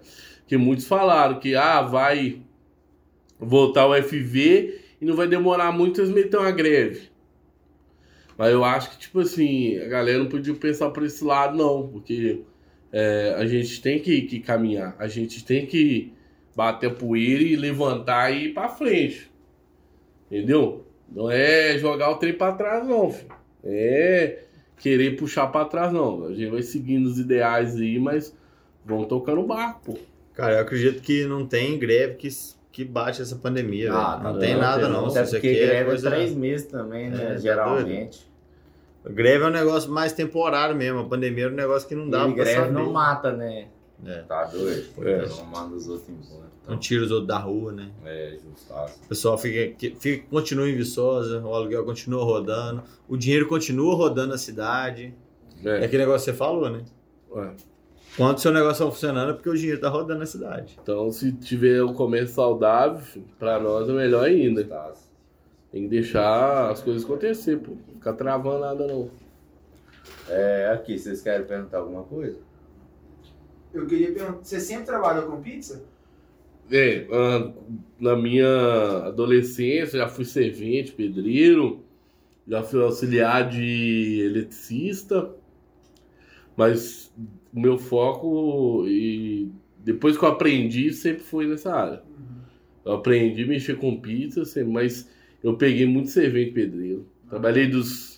Speaker 3: Que muitos falaram que ah, vai voltar o FV e não vai demorar muito eles meter uma greve. Mas eu acho que, tipo assim, a galera não podia pensar por esse lado, não, porque é, a gente tem que, que caminhar, a gente tem que bater a poeira e levantar e ir pra frente. Entendeu? Não é jogar o trem pra trás, não, filho. É querer puxar pra trás, não. A gente vai seguindo os ideais aí, mas vão tocando o barco, pô.
Speaker 2: Cara, eu acredito que não tem greve que, que bate essa pandemia,
Speaker 1: Ah, não
Speaker 2: Não tem
Speaker 3: tem,
Speaker 2: nada,
Speaker 3: não.
Speaker 2: não.
Speaker 1: Até
Speaker 2: Isso
Speaker 1: porque
Speaker 2: aqui é
Speaker 1: greve é
Speaker 2: coisa...
Speaker 1: três meses também,
Speaker 2: É,
Speaker 1: né?
Speaker 2: tá
Speaker 1: geralmente.
Speaker 2: Greve é um negócio mais temporário mesmo. A pandemia é um negócio que não dá
Speaker 1: e
Speaker 2: pra
Speaker 1: greve
Speaker 2: saber.
Speaker 1: não mata, né?
Speaker 2: É.
Speaker 1: Tá doido?
Speaker 3: É.
Speaker 1: Não manda os outros embora.
Speaker 2: Não
Speaker 1: Então,
Speaker 2: tira os outros da rua, né?
Speaker 1: é, justaço.
Speaker 2: O pessoal fica, fica, continua em Viçosa, o aluguel continua rodando, o dinheiro continua rodando na cidade. É
Speaker 3: É,
Speaker 2: aquele negócio que você falou, né?
Speaker 3: é.
Speaker 2: Quando o seu negócio tá funcionando é porque o dinheiro tá rodando na cidade.
Speaker 3: Então, se tiver um comércio saudável, pra nós é melhor ainda. Tem que deixar as coisas acontecer, pô. Não ficar travando nada, não.
Speaker 1: É, aqui, vocês querem perguntar alguma coisa?
Speaker 5: Eu queria perguntar, você sempre trabalhou com pizza?
Speaker 3: É, na minha adolescência já fui servente, pedreiro, já fui auxiliar de eletricista, mas o meu foco e depois que eu aprendi sempre foi nessa área. Eu aprendi a mexer com pizza, sempre, mas eu peguei muito servente pedreiro. Trabalhei dos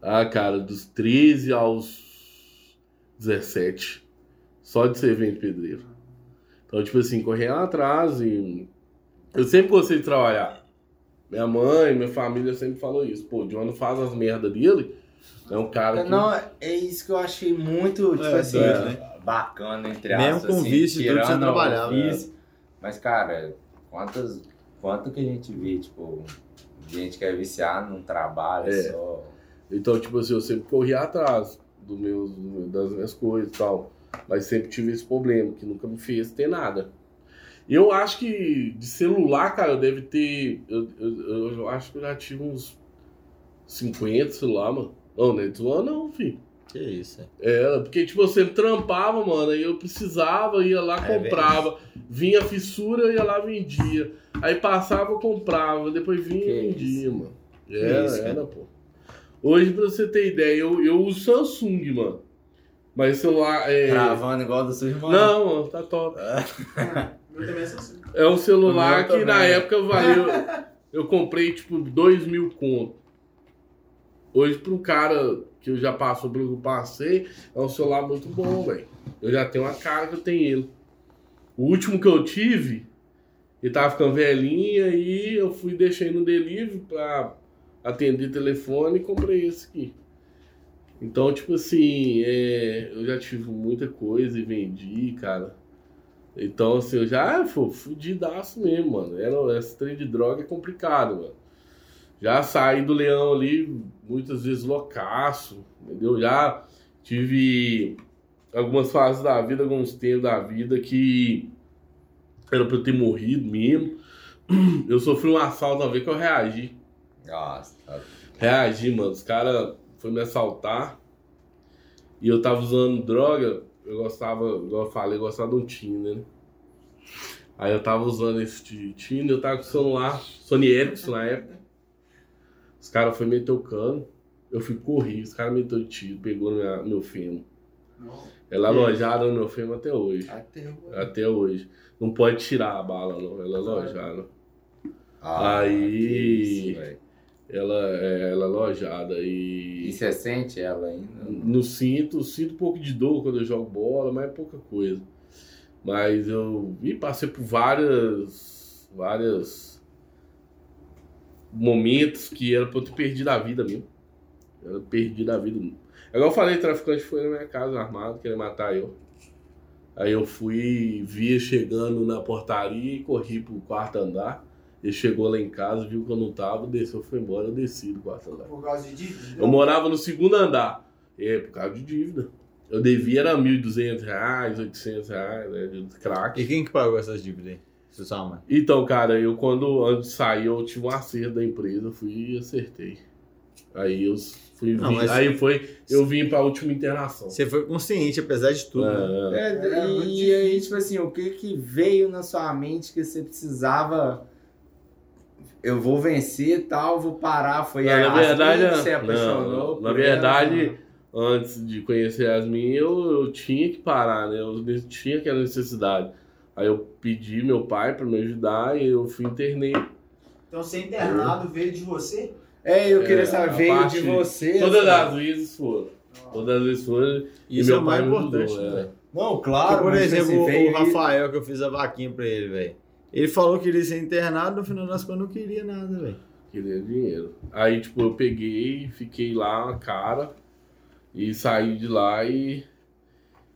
Speaker 3: ah, cara, dos 13 aos 17, só de servente pedreiro. Então, tipo assim, correr lá atrás e. Eu sempre gostei de trabalhar. Minha mãe, minha família sempre falou isso. Pô, o John faz as merdas dele. É um cara que.
Speaker 1: Não, é isso que eu achei muito, tipo
Speaker 2: É,
Speaker 1: assim,
Speaker 2: né?
Speaker 1: bacana, entre
Speaker 2: Mesmo
Speaker 1: aspas.
Speaker 2: com
Speaker 1: assim,
Speaker 2: vício tudo, você trabalhava,
Speaker 1: vício. Mas, cara, quantas, quanto que a gente vê, tipo, gente que é viciado num trabalho
Speaker 3: É.
Speaker 1: só.
Speaker 3: Então, tipo assim, eu sempre corri atrás do meus, das minhas coisas e tal. Mas sempre tive esse problema, que nunca me fez ter nada. Eu acho que de celular, cara, eu deve ter. Eu, eu, eu acho que eu já tive uns 50 celular, mano. Não, não é de não, filho.
Speaker 2: Que isso, é.
Speaker 3: Era, porque, tipo, eu sempre trampava, mano, aí eu precisava, ia lá,
Speaker 2: É
Speaker 3: comprava. Vinha fissura, ia lá, vendia. Aí passava, eu comprava. Depois vinha
Speaker 1: Que
Speaker 3: e vendia, mano.
Speaker 2: Que
Speaker 3: Era,
Speaker 2: isso,
Speaker 3: era, pô. Hoje, pra você ter ideia, eu, eu uso Samsung, mano. Mas celular é.
Speaker 1: Travando igual do seu irmão.
Speaker 3: Não, tá top.
Speaker 5: Meu também é assim.
Speaker 3: É um celular
Speaker 1: O
Speaker 3: que na
Speaker 1: também.
Speaker 3: época valeu. Eu comprei, tipo, 2 mil conto. Hoje, pra um cara que eu já passou pelo que eu passei, é um celular muito bom, velho. Eu já tenho uma cara que eu tenho ele. O último que eu tive, ele tava ficando velhinho, aí eu fui e deixei no delivery pra atender telefone e comprei esse aqui. Então, tipo assim, é, eu já tive muita coisa e vendi, cara. Então, assim, eu já fui fudidaço mesmo, mano. Era, esse trem de droga é complicado, mano. Já saí do leão ali muitas vezes loucaço, entendeu? Já tive algumas fases da vida, alguns tempos da vida que era pra eu ter morrido mesmo. <clears throat> Eu sofri um assalto uma vez que eu reagi.
Speaker 1: Nossa,
Speaker 3: Reagi, mano. Os caras foram me assaltar e eu tava usando droga. Eu gostava, igual eu falei, eu gostava de um Tinder, né? Aí eu tava usando esse ti- Tinder, eu tava com o celular, Sony Ericsson na época. Os caras foram meter o cano, eu fui correr, os caras meteu tiro, pegou minha- meu fêmur. Ela é alojada no meu fêmur até hoje.
Speaker 1: Até
Speaker 3: Até hoje. Não pode tirar a bala, não. Ela é alojada.
Speaker 1: Ah,
Speaker 3: Aí-
Speaker 1: isso.
Speaker 3: Ela é, ela é alojada e.
Speaker 1: E você sente ela ainda?
Speaker 3: No cinto, sinto um pouco de dor quando eu jogo bola, mas é pouca coisa. Mas eu vi, passei por várias. várias momentos que era pra eu ter perdido a vida mesmo. Era perdido a vida. É igual eu falei, o traficante foi na minha casa armado, querendo matar eu. Aí eu fui, via chegando na portaria e corri pro quarto andar. Ele chegou lá em casa, viu que eu não tava, desceu, foi embora, eu desci do quarto andar.
Speaker 5: Por causa de dívida?
Speaker 3: Eu morava no segundo andar. É, por causa de dívida. Eu devia era 1.200 reais, 800 reais, né, de
Speaker 2: E
Speaker 3: crack.
Speaker 2: quem que pagou essas dívidas aí?
Speaker 3: Então, cara, eu quando antes de sair, eu tive um acerto da empresa, eu fui e acertei. Aí eu fui,
Speaker 2: Não, mas-
Speaker 3: aí foi, eu vim pra última internação.
Speaker 2: Você foi consciente, apesar de tudo. né?
Speaker 3: É,
Speaker 1: É,
Speaker 5: É,
Speaker 1: e aí, tipo assim, o que que veio na sua mente que você precisava. Eu vou vencer e tal, vou parar. Foi
Speaker 3: Não,
Speaker 1: a
Speaker 3: na verdade,
Speaker 1: que você
Speaker 3: não,
Speaker 1: apaixonou.
Speaker 3: não. na
Speaker 1: por ela?
Speaker 3: verdade, antes de conhecer a Yasmin, eu, eu tinha que parar, né? Eu tinha aquela necessidade. Aí eu pedi meu pai pra me ajudar e eu fui internei.
Speaker 5: Então ser internado veio de você?
Speaker 1: É, eu queria
Speaker 3: É,
Speaker 1: saber, veio
Speaker 3: parte-
Speaker 1: de você.
Speaker 3: Todas
Speaker 1: assim.
Speaker 3: as vezes foram. Todas as vezes foram.
Speaker 2: Isso é
Speaker 3: meu
Speaker 2: o mais
Speaker 3: pai
Speaker 2: importante,
Speaker 3: ajudou,
Speaker 2: né?
Speaker 3: é.
Speaker 1: Não, claro,
Speaker 2: Porque, por
Speaker 1: tipo
Speaker 2: exemplo,
Speaker 1: assim, veio
Speaker 2: o Rafael, que eu fiz a vaquinha pra ele, velho. Ele falou que queria ser internado, no final das contas não queria nada, velho.
Speaker 3: Queria dinheiro. Aí, tipo, eu peguei, fiquei lá, cara, e saí de lá e,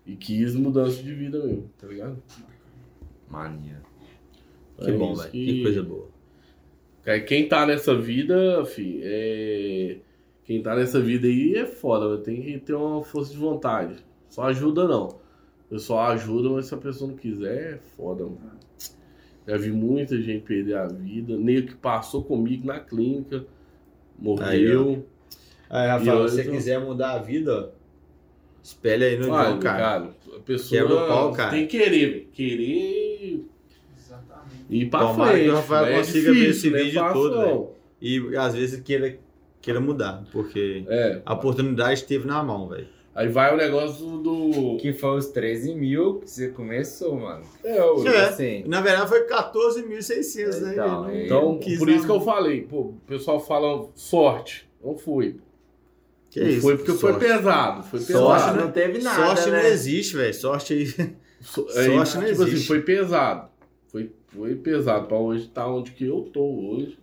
Speaker 3: e quis mudança de vida mesmo, tá ligado?
Speaker 1: Mania.
Speaker 2: Que
Speaker 3: É
Speaker 2: bom, velho. Que coisa boa.
Speaker 3: Cara, Quem tá nessa vida, fi, é... Quem tá nessa vida aí é foda, tem que ter uma força de vontade. Só ajuda não. Eu só ajuda, mas se a pessoa não quiser, é foda, mano. Já vi muita gente perder a vida. Nego que passou comigo na clínica, morreu.
Speaker 2: Aí,
Speaker 3: E
Speaker 2: Rafael, se você
Speaker 3: eu-
Speaker 2: quiser mudar a vida, espelha aí no
Speaker 3: Olha,
Speaker 2: John, cara.
Speaker 3: a pessoa
Speaker 2: Quebra o pau, cara.
Speaker 3: tem que querer, velho. querer
Speaker 5: Exatamente.
Speaker 3: ir pra
Speaker 2: Tomara
Speaker 3: frente.
Speaker 2: que o Rafael
Speaker 3: né? É
Speaker 2: consiga ver
Speaker 3: difícil,
Speaker 2: esse
Speaker 3: não é
Speaker 2: vídeo
Speaker 3: fácil,
Speaker 2: todo,
Speaker 3: não.
Speaker 2: E às vezes queira, queira mudar, porque
Speaker 3: É.
Speaker 2: a oportunidade esteve na mão, velho.
Speaker 3: Aí vai o negócio do.
Speaker 1: Que foi os 13 mil que você começou, mano.
Speaker 3: É, o-
Speaker 2: É.
Speaker 1: Assim,
Speaker 2: Na verdade foi 14.600, né?
Speaker 1: Então,
Speaker 2: não-
Speaker 3: Então, por isso que eu falei, pô, o pessoal fala sorte. Não foi.
Speaker 2: Que
Speaker 3: não
Speaker 2: isso?
Speaker 3: foi porque foi
Speaker 2: sorte.
Speaker 3: pesado. Foi pesado.
Speaker 2: Sorte, né?
Speaker 1: não teve nada,
Speaker 2: Sorte
Speaker 1: né?
Speaker 2: não existe, velho. Sorte aí.
Speaker 3: So- <laughs>
Speaker 2: Sorte
Speaker 3: aí,
Speaker 2: não
Speaker 3: tipo
Speaker 2: existe.
Speaker 3: assim, foi pesado. Foi, foi pesado pra hoje estar onde que eu tô hoje.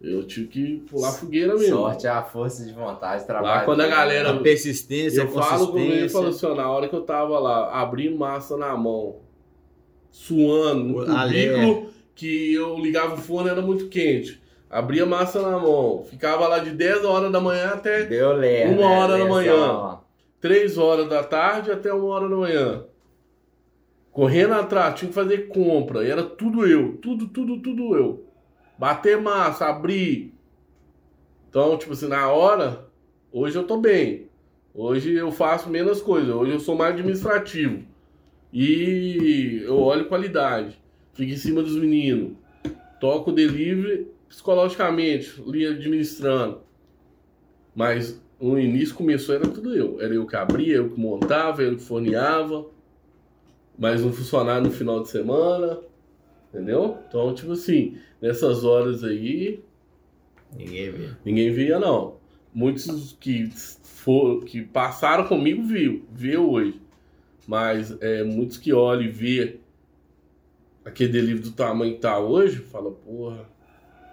Speaker 3: Eu tive que pular fogueira mesmo.
Speaker 1: Sorte é a força de vontade, trabalho.
Speaker 3: Lá quando a galera-
Speaker 2: A persistência,
Speaker 3: Eu falo comigo e
Speaker 2: consistência.
Speaker 3: falo assim, ó, na hora que eu tava lá, abrindo massa na mão, suando, no
Speaker 2: O- ali,
Speaker 3: cubículo, que eu ligava o fone, era muito quente. Abria massa na mão, ficava lá de 10 horas da manhã até
Speaker 1: Deu ler,
Speaker 3: Uma
Speaker 1: né?
Speaker 3: hora da manhã.
Speaker 1: ó.
Speaker 3: 3 horas da tarde até 1 hora da manhã. Correndo atrás, tinha que fazer compra, e era tudo eu, tudo, tudo, tudo eu. Bater massa, abrir. Então, tipo assim, na hora, hoje eu tô bem. Hoje eu faço menos coisas, hoje eu sou mais administrativo. E eu olho qualidade, fico em cima dos meninos, toco delivery psicologicamente, ali administrando. Mas no início começou, era tudo eu. Era eu que abria, eu que montava, eu que forneava. Mais um funcionário no final de semana. Entendeu? Então, tipo assim, nessas horas aí,
Speaker 2: Ninguém vê.
Speaker 3: ninguém via não. Muitos que for, que passaram comigo viu, vê hoje. Mas é, muitos que olham e vê aquele delivery do tamanho que tá hoje, fala, porra,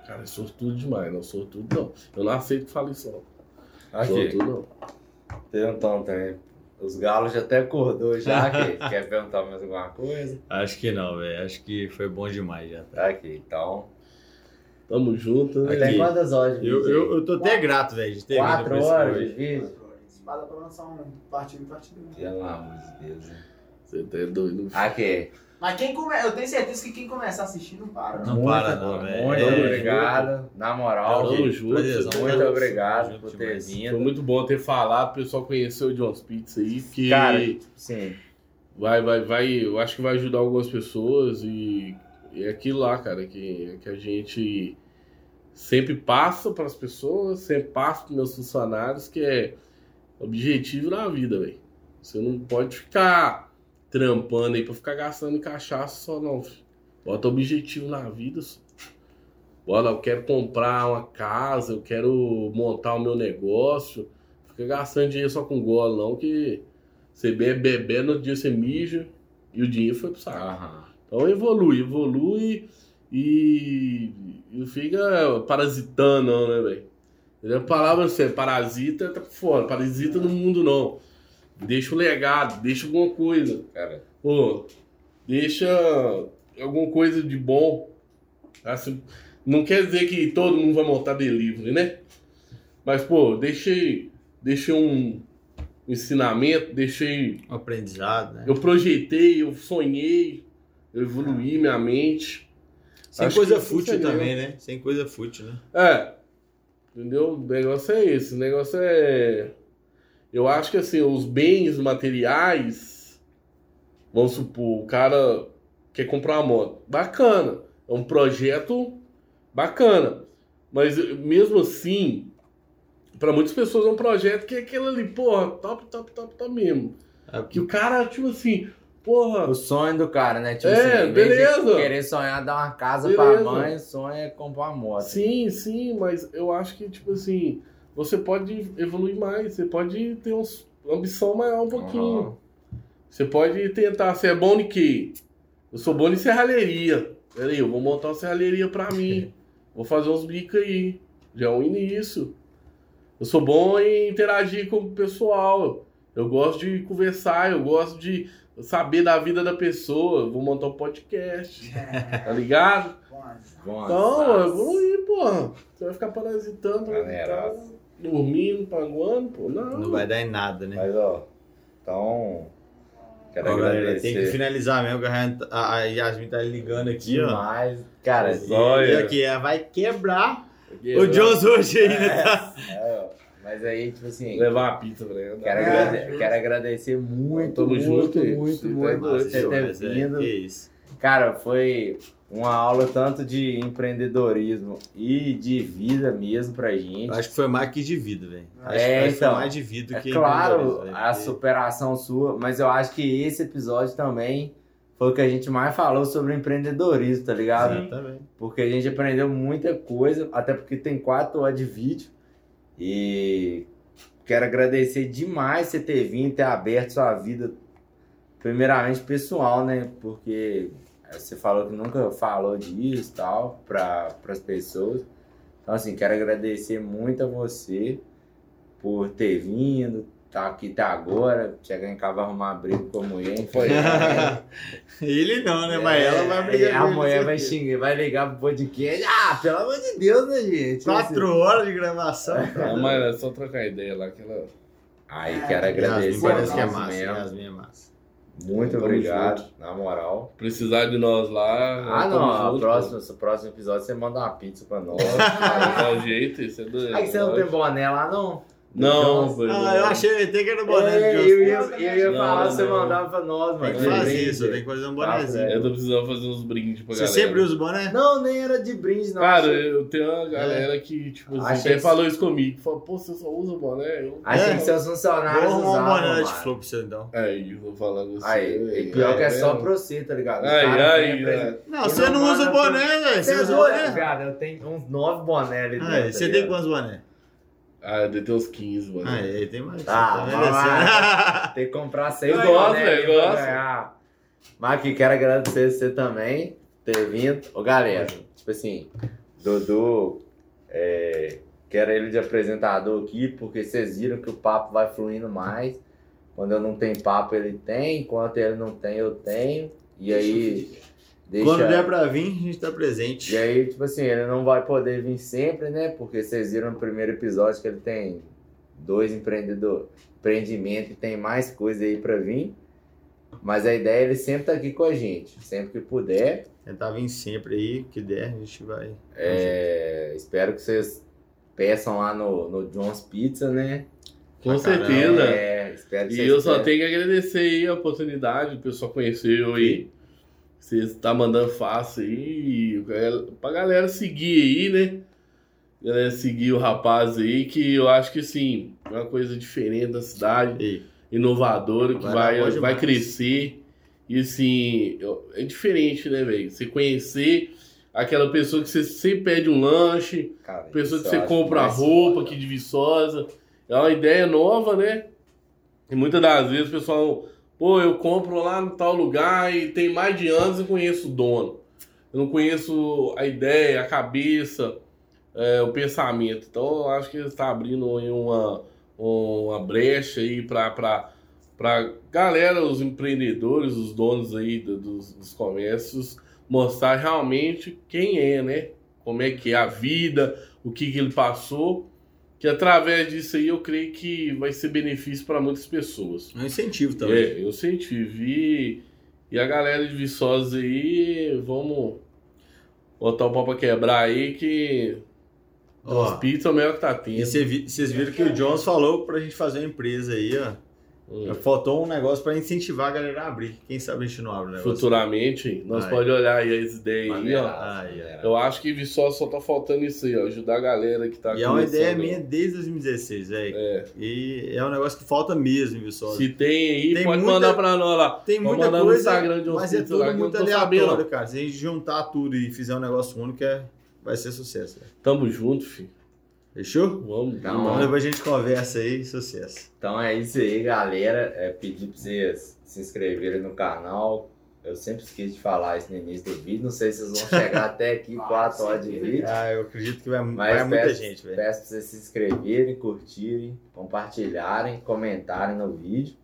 Speaker 3: cara, é sortudo demais, não sortudo não. Eu não aceito que fale isso não.
Speaker 1: Aqui,
Speaker 3: Sortudo não.
Speaker 1: perguntando também. Os galos já até acordou já, <laughs> aqui. Quer perguntar mais alguma coisa?
Speaker 2: Acho que não, velho. Acho que foi bom demais já.
Speaker 1: Tá aqui, então.
Speaker 3: Tamo junto?
Speaker 2: Aqui.
Speaker 1: Tem quantas horas de
Speaker 2: Eu, eu, eu tô até grato, velho, de ter vindo
Speaker 1: Quatro
Speaker 2: esse
Speaker 1: horas de vídeo?
Speaker 5: Espada pra lançar um partido partido.
Speaker 1: Pelo amor de Deus, né?
Speaker 3: Você tá doido.
Speaker 1: Aqui.
Speaker 5: Mas quem come... eu tenho certeza que quem começar a assistir não para.
Speaker 2: Não
Speaker 5: Não.
Speaker 2: para não, velho.
Speaker 1: Muito
Speaker 2: É,
Speaker 1: obrigado. Na moral,
Speaker 3: Tamo junto.
Speaker 2: prazerzão.
Speaker 3: você tá-
Speaker 1: muito obrigado
Speaker 2: junto
Speaker 1: por ter
Speaker 2: demais.
Speaker 3: Foi
Speaker 1: vindo.
Speaker 3: muito bom ter falado, o pessoal conheceu o John's Pizza aí, porque
Speaker 1: Cara, sim.
Speaker 3: vai, vai, vai, eu acho que vai ajudar algumas pessoas e, e é aquilo lá, cara, que, que a gente sempre passa para as pessoas, sempre passa para meus funcionários, que é objetivo na vida, velho. Você não pode ficar trampando aí para ficar gastando em cachaça só não. filho. Bota objetivo na vida. só. Bora, eu quero comprar uma casa, eu quero montar o meu negócio. Fica gastando dinheiro só com golo, não, que você bebe, bebe, no outro dia você mija e o dinheiro foi pro saco.
Speaker 1: Aham.
Speaker 3: Então evolui, evolui e, e fica parasitando, não, né, velho? A palavra assim, parasita tá fora, parasita no mundo não. Deixa o legado, deixa alguma coisa.
Speaker 1: Cara,
Speaker 3: Pô, deixa alguma coisa de bom. Assim, não quer dizer que todo mundo vai montar delivery, né? Mas, pô, deixei, deixei um ensinamento, deixei.
Speaker 2: Um aprendizado, né?
Speaker 3: Eu projetei, eu sonhei, eu evoluí minha mente.
Speaker 2: Sem
Speaker 3: acho
Speaker 2: coisa fútil também, né? Sem coisa fútil, né?
Speaker 3: É. Entendeu? O negócio é esse. O negócio é. Eu acho que assim, os bens materiais. Vamos supor, o cara quer comprar uma moto. Bacana. É um projeto bacana. Mas mesmo assim, para muitas pessoas é um projeto que é aquele ali, porra, top, top, top, top mesmo.
Speaker 2: É,
Speaker 3: Que o cara, tipo assim, porra.
Speaker 1: o sonho do cara, né? Tipo
Speaker 3: É,
Speaker 1: assim,
Speaker 3: beleza.
Speaker 1: querer sonhar dar uma casa
Speaker 3: Beleza.
Speaker 1: pra mãe, o sonho é comprar uma moto.
Speaker 3: Sim, sim, mas eu acho que, tipo assim, você pode evoluir mais, você pode ter uns, uma ambição maior um pouquinho.
Speaker 1: Aham.
Speaker 3: Você pode tentar, você é bom em quê? Eu sou bom em serralheria. Peraí, eu vou montar uma serralheria pra mim. <laughs> Vou fazer uns bicos aí. Já é um início. Eu sou bom em interagir com o pessoal. Eu gosto de conversar, eu gosto de saber da vida da pessoa. Eu vou montar um podcast. <laughs> Tá ligado?
Speaker 1: Bom,
Speaker 3: Então,
Speaker 1: nossa.
Speaker 3: evoluir, porra. Você vai ficar parasitando,
Speaker 1: Galera.
Speaker 3: parasitando, dormindo, panguando, pô. Não.
Speaker 2: Não vai dar em nada, né?
Speaker 1: Mas ó, Então, quero
Speaker 2: Ó,
Speaker 1: agradecer
Speaker 2: tem que finalizar mesmo, que a Ryan- a a Yasmin tá ligando aqui, ó.
Speaker 1: demais. Cara,
Speaker 3: Os
Speaker 2: E
Speaker 3: Olha.
Speaker 2: aqui, ela vai quebrar o Jones hoje ainda, tá?
Speaker 1: é, ó, mas aí, tipo assim,
Speaker 3: Levar uma pizza pra ela.
Speaker 1: quero,
Speaker 5: É,
Speaker 1: agrade-
Speaker 5: justo.
Speaker 1: quero agradecer muito,
Speaker 3: Tamo
Speaker 1: muito,
Speaker 3: junto,
Speaker 1: muito,
Speaker 3: hein?
Speaker 1: muito,
Speaker 3: Você tá
Speaker 1: muito
Speaker 3: doido.
Speaker 1: você ter
Speaker 2: Mas é,
Speaker 1: vindo.
Speaker 2: que isso.
Speaker 1: Cara, foi uma aula tanto de empreendedorismo e de vida mesmo pra gente.
Speaker 2: Eu acho que foi mais que de vida, velho. Acho,
Speaker 1: É, então,
Speaker 2: foi mais de vida
Speaker 1: É
Speaker 2: que
Speaker 1: claro a
Speaker 2: Porque-
Speaker 1: superação sua, mas eu acho que esse episódio também foi o que a gente mais falou sobre empreendedorismo, tá ligado?
Speaker 2: Também.
Speaker 1: Porque a gente aprendeu muita coisa, até porque tem quatro horas de vídeo. E quero agradecer demais você ter vindo, ter aberto sua vida, primeiramente pessoal, né? Porque você falou que nunca falou disso e tal, para as pessoas. Então, assim, quero agradecer muito a você por ter vindo, tá aqui até agora. Chegar em casa vai arrumar briga com a mulher.
Speaker 3: Foi. <laughs>
Speaker 2: Ele não, né? Mas ela vai brigar
Speaker 1: É,
Speaker 2: com
Speaker 1: A
Speaker 2: ele,
Speaker 1: mulher vai xingar, vai ligar pro podcast. Ah, pelo amor de Deus, né, gente?
Speaker 2: Quatro horas de gravação. tá <laughs>
Speaker 3: Não, mas é só trocar ideia lá que ela.
Speaker 1: Aí,
Speaker 5: É,
Speaker 1: quero agradecer
Speaker 2: parece que é
Speaker 1: mesmo.
Speaker 2: massa. Yasmin é massa.
Speaker 1: Muito
Speaker 3: Tamo
Speaker 1: obrigado,
Speaker 3: junto.
Speaker 1: na moral.
Speaker 3: Precisar de nós lá.
Speaker 1: Ah,
Speaker 3: tamo
Speaker 1: não,
Speaker 3: junto,
Speaker 1: próximo, no próximo episódio você manda uma pizza pra nós. <laughs>
Speaker 3: um jeito, isso é doido.
Speaker 1: Aí você não tem boné lá, não?
Speaker 3: Não, foi.
Speaker 2: Ah, eu achei até que era o boné
Speaker 1: É, eu ia, eu ia
Speaker 3: Não,
Speaker 1: falar,
Speaker 3: não.
Speaker 1: você mandava pra nós, mano.
Speaker 2: Tem que fazer isso, tem que fazer um bonézinho.
Speaker 1: Tá,
Speaker 3: Eu tô precisando fazer uns brindes pra
Speaker 2: Você
Speaker 3: galera.
Speaker 2: sempre usa o boné?
Speaker 1: Não, nem era de brinde, não.
Speaker 3: Cara,
Speaker 1: achei,
Speaker 3: eu tenho uma galera que, tipo, assim,
Speaker 1: Achei
Speaker 3: até
Speaker 1: que-
Speaker 3: falou isso comigo. Falou, pô, você só usa boné? Eu...
Speaker 1: achei
Speaker 2: É.
Speaker 1: que seus
Speaker 2: Vou
Speaker 1: funcionários
Speaker 2: arrumar um
Speaker 1: usavam,
Speaker 2: boné de flor pra você então.
Speaker 3: Aí, eu vou falando assim.
Speaker 1: Aí, e pior que é só pra você, tá ligado?
Speaker 3: Ai.
Speaker 1: apresentar-
Speaker 2: Não, você
Speaker 1: não
Speaker 2: usa boné, velho.
Speaker 1: Você
Speaker 2: Você
Speaker 1: é
Speaker 2: usa boné?
Speaker 1: Cara, eu tenho uns nove bonés ali dentro.
Speaker 2: Ah,
Speaker 1: tá
Speaker 2: você tem quantos boné?
Speaker 3: Ah, deve ter uns 15, mano.
Speaker 2: Ah, aí tem mais.
Speaker 1: Ah,
Speaker 2: Tá
Speaker 1: vai
Speaker 2: merecendo. <laughs>
Speaker 1: Tem que comprar seis
Speaker 3: Eu gosto,
Speaker 1: pra
Speaker 3: eu gosto.
Speaker 1: ganhar. Mas aqui, quero agradecer você também ter vindo. Ô, galera, tipo assim, Dudu, é, quero ele de apresentador aqui, porque vocês viram que o papo vai fluindo mais. Quando eu não tenho papo, ele tem. Enquanto ele não tem, eu tenho. E aí, deixa...
Speaker 2: Quando der pra vir, a gente tá presente.
Speaker 1: E aí, tipo assim, ele não vai poder vir sempre, né? Porque vocês viram no primeiro episódio que ele tem dois empreendedor, empreendimento e tem mais coisa aí pra vir. Mas a ideia é ele sempre tá aqui com a gente, sempre que puder.
Speaker 2: Tentar vir sempre aí, que der, a gente vai.
Speaker 1: É, espero que vocês peçam lá no, no John's Pizza, né?
Speaker 3: Com
Speaker 2: Ah, caramba.
Speaker 3: certeza.
Speaker 1: É, espero que
Speaker 3: E
Speaker 1: vocês
Speaker 3: eu só tenho que agradecer aí a oportunidade, o pessoal conheceu aí. Você tá mandando fácil aí, pra galera seguir aí, né? Galera seguir o rapaz aí, que eu acho que sim, é uma coisa diferente da cidade,
Speaker 2: Ei,
Speaker 3: inovadora, que
Speaker 2: Vai
Speaker 3: vai, crescer. E assim, é diferente, né, velho? Você conhecer aquela pessoa que você sempre pede um lanche,
Speaker 1: Cara,
Speaker 3: pessoa que você compra roupa aqui de Viçosa. É uma ideia nova, né? E muitas das vezes o pessoal, pô, eu compro lá no tal lugar e tem mais de anos eu conheço o dono. Eu não conheço a ideia, a cabeça, é, o pensamento. Então eu acho que está abrindo uma, uma brecha aí para para galera, os empreendedores, os donos aí do- dos, dos comércios, mostrar realmente quem é, né? Como é que é a vida, o que, que ele passou. Que através disso aí eu creio que vai ser benefício para muitas pessoas.
Speaker 2: é um incentivo também.
Speaker 3: É, eu senti, vi. E a galera de Viçosa aí, vamos botar o pau pra quebrar aí que
Speaker 2: Ó,
Speaker 3: as pizzas é o melhor que tá
Speaker 2: e
Speaker 3: tendo.
Speaker 2: cê vi- vocês viram que o Jones falou pra gente fazer uma empresa aí, ó.
Speaker 3: Hum.
Speaker 2: Faltou um negócio pra incentivar a galera a abrir. Quem sabe a gente não abre o negócio.
Speaker 3: Futuramente, nós
Speaker 2: Ai.
Speaker 3: podemos olhar aí as ideias aí, ó.
Speaker 2: Ai, ai.
Speaker 3: Eu acho que Viçosa só tá faltando isso aí, ó. Ajudar a galera que tá
Speaker 2: E é uma ideia minha desde 2016, velho.
Speaker 3: É.
Speaker 2: E é um negócio que falta mesmo, Viçosa.
Speaker 3: Se tem aí,
Speaker 2: Tem
Speaker 3: pode
Speaker 2: muita-
Speaker 3: mandar pra nós lá.
Speaker 2: Tem muita
Speaker 3: mandar no
Speaker 2: coisa,
Speaker 3: Instagram de uns
Speaker 2: mas é tudo
Speaker 3: lá
Speaker 2: muito
Speaker 3: sabendo,
Speaker 2: aleatório, cara. Se a gente juntar tudo e fizer um negócio único, é... vai ser sucesso. velho.
Speaker 3: Tamo junto, filho.
Speaker 2: Fechou?
Speaker 3: Vamos.
Speaker 1: Então,
Speaker 2: Então depois a gente conversa aí, sucesso.
Speaker 1: Então é isso aí, galera. É pedir pra vocês se inscreverem no canal. Eu sempre esqueço de falar isso no início do vídeo. Não sei se vocês vão chegar <laughs> até aqui, 4 horas de vídeo.
Speaker 2: Ah, eu acredito que vai,
Speaker 1: Mas
Speaker 2: vai muita
Speaker 1: peço,
Speaker 2: gente, velho.
Speaker 1: peço pra vocês se inscreverem, curtirem, compartilharem, comentarem no vídeo.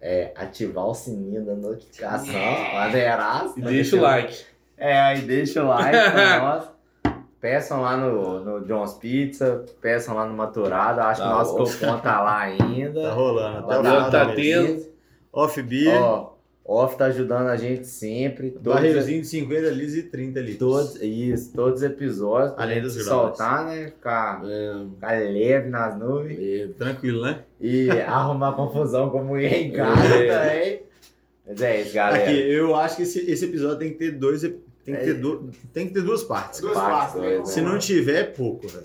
Speaker 1: É, ativar o sininho da notificação, <laughs> maneiraço.
Speaker 3: E deixa o like.
Speaker 1: É, aí deixa o like pra <laughs> nós. Peçam lá no, no John's Pizza, peçam lá no Maturado. Acho
Speaker 3: Tá
Speaker 1: que nosso
Speaker 3: bom.
Speaker 1: cupom tá lá ainda.
Speaker 2: Tá rolando. Até o
Speaker 3: tá tendo.
Speaker 2: Off Beer,
Speaker 1: Ó, Off tá ajudando a gente sempre. Todos,
Speaker 2: barreirzinho de 50 litros e 30 litros.
Speaker 1: todos, isso, todos os episódios.
Speaker 2: Além dos.
Speaker 1: Soltar, né? Ficar,
Speaker 3: É,
Speaker 1: ficar leve nas nuvens.
Speaker 3: é,
Speaker 2: Tranquilo, né?
Speaker 1: E <laughs> arrumar confusão como ia em casa
Speaker 3: É.
Speaker 1: também. Mas é isso, galera.
Speaker 2: Aqui, eu acho que esse, esse episódio tem que ter dois. ep- Tem que
Speaker 1: É.
Speaker 2: ter, du- tem que ter duas partes.
Speaker 5: Duas
Speaker 1: Parte
Speaker 5: partes, né?
Speaker 2: Se não tiver, é pouco, velho.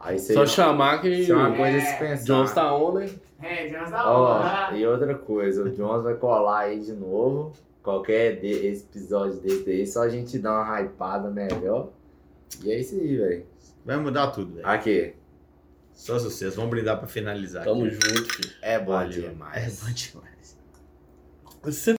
Speaker 1: Aí
Speaker 3: só
Speaker 1: seria,
Speaker 3: chamar que
Speaker 1: isso é uma coisa
Speaker 5: É,
Speaker 1: dispensável.
Speaker 3: Jones tá on, né?
Speaker 5: É, Jones da
Speaker 1: Ó,
Speaker 5: hora.
Speaker 1: e outra coisa, o Jones vai colar aí de novo. Qualquer de, esse episódio desse aí, só a gente dá uma hypada melhor. E é isso aí, velho.
Speaker 2: Vai mudar tudo, velho.
Speaker 1: Aqui,
Speaker 2: Só sucesso. Vamos brindar pra finalizar.
Speaker 3: Tamo
Speaker 2: aqui.
Speaker 3: junto, filho.
Speaker 1: é bom
Speaker 2: Valeu.
Speaker 1: demais.
Speaker 2: É bom demais.
Speaker 3: Você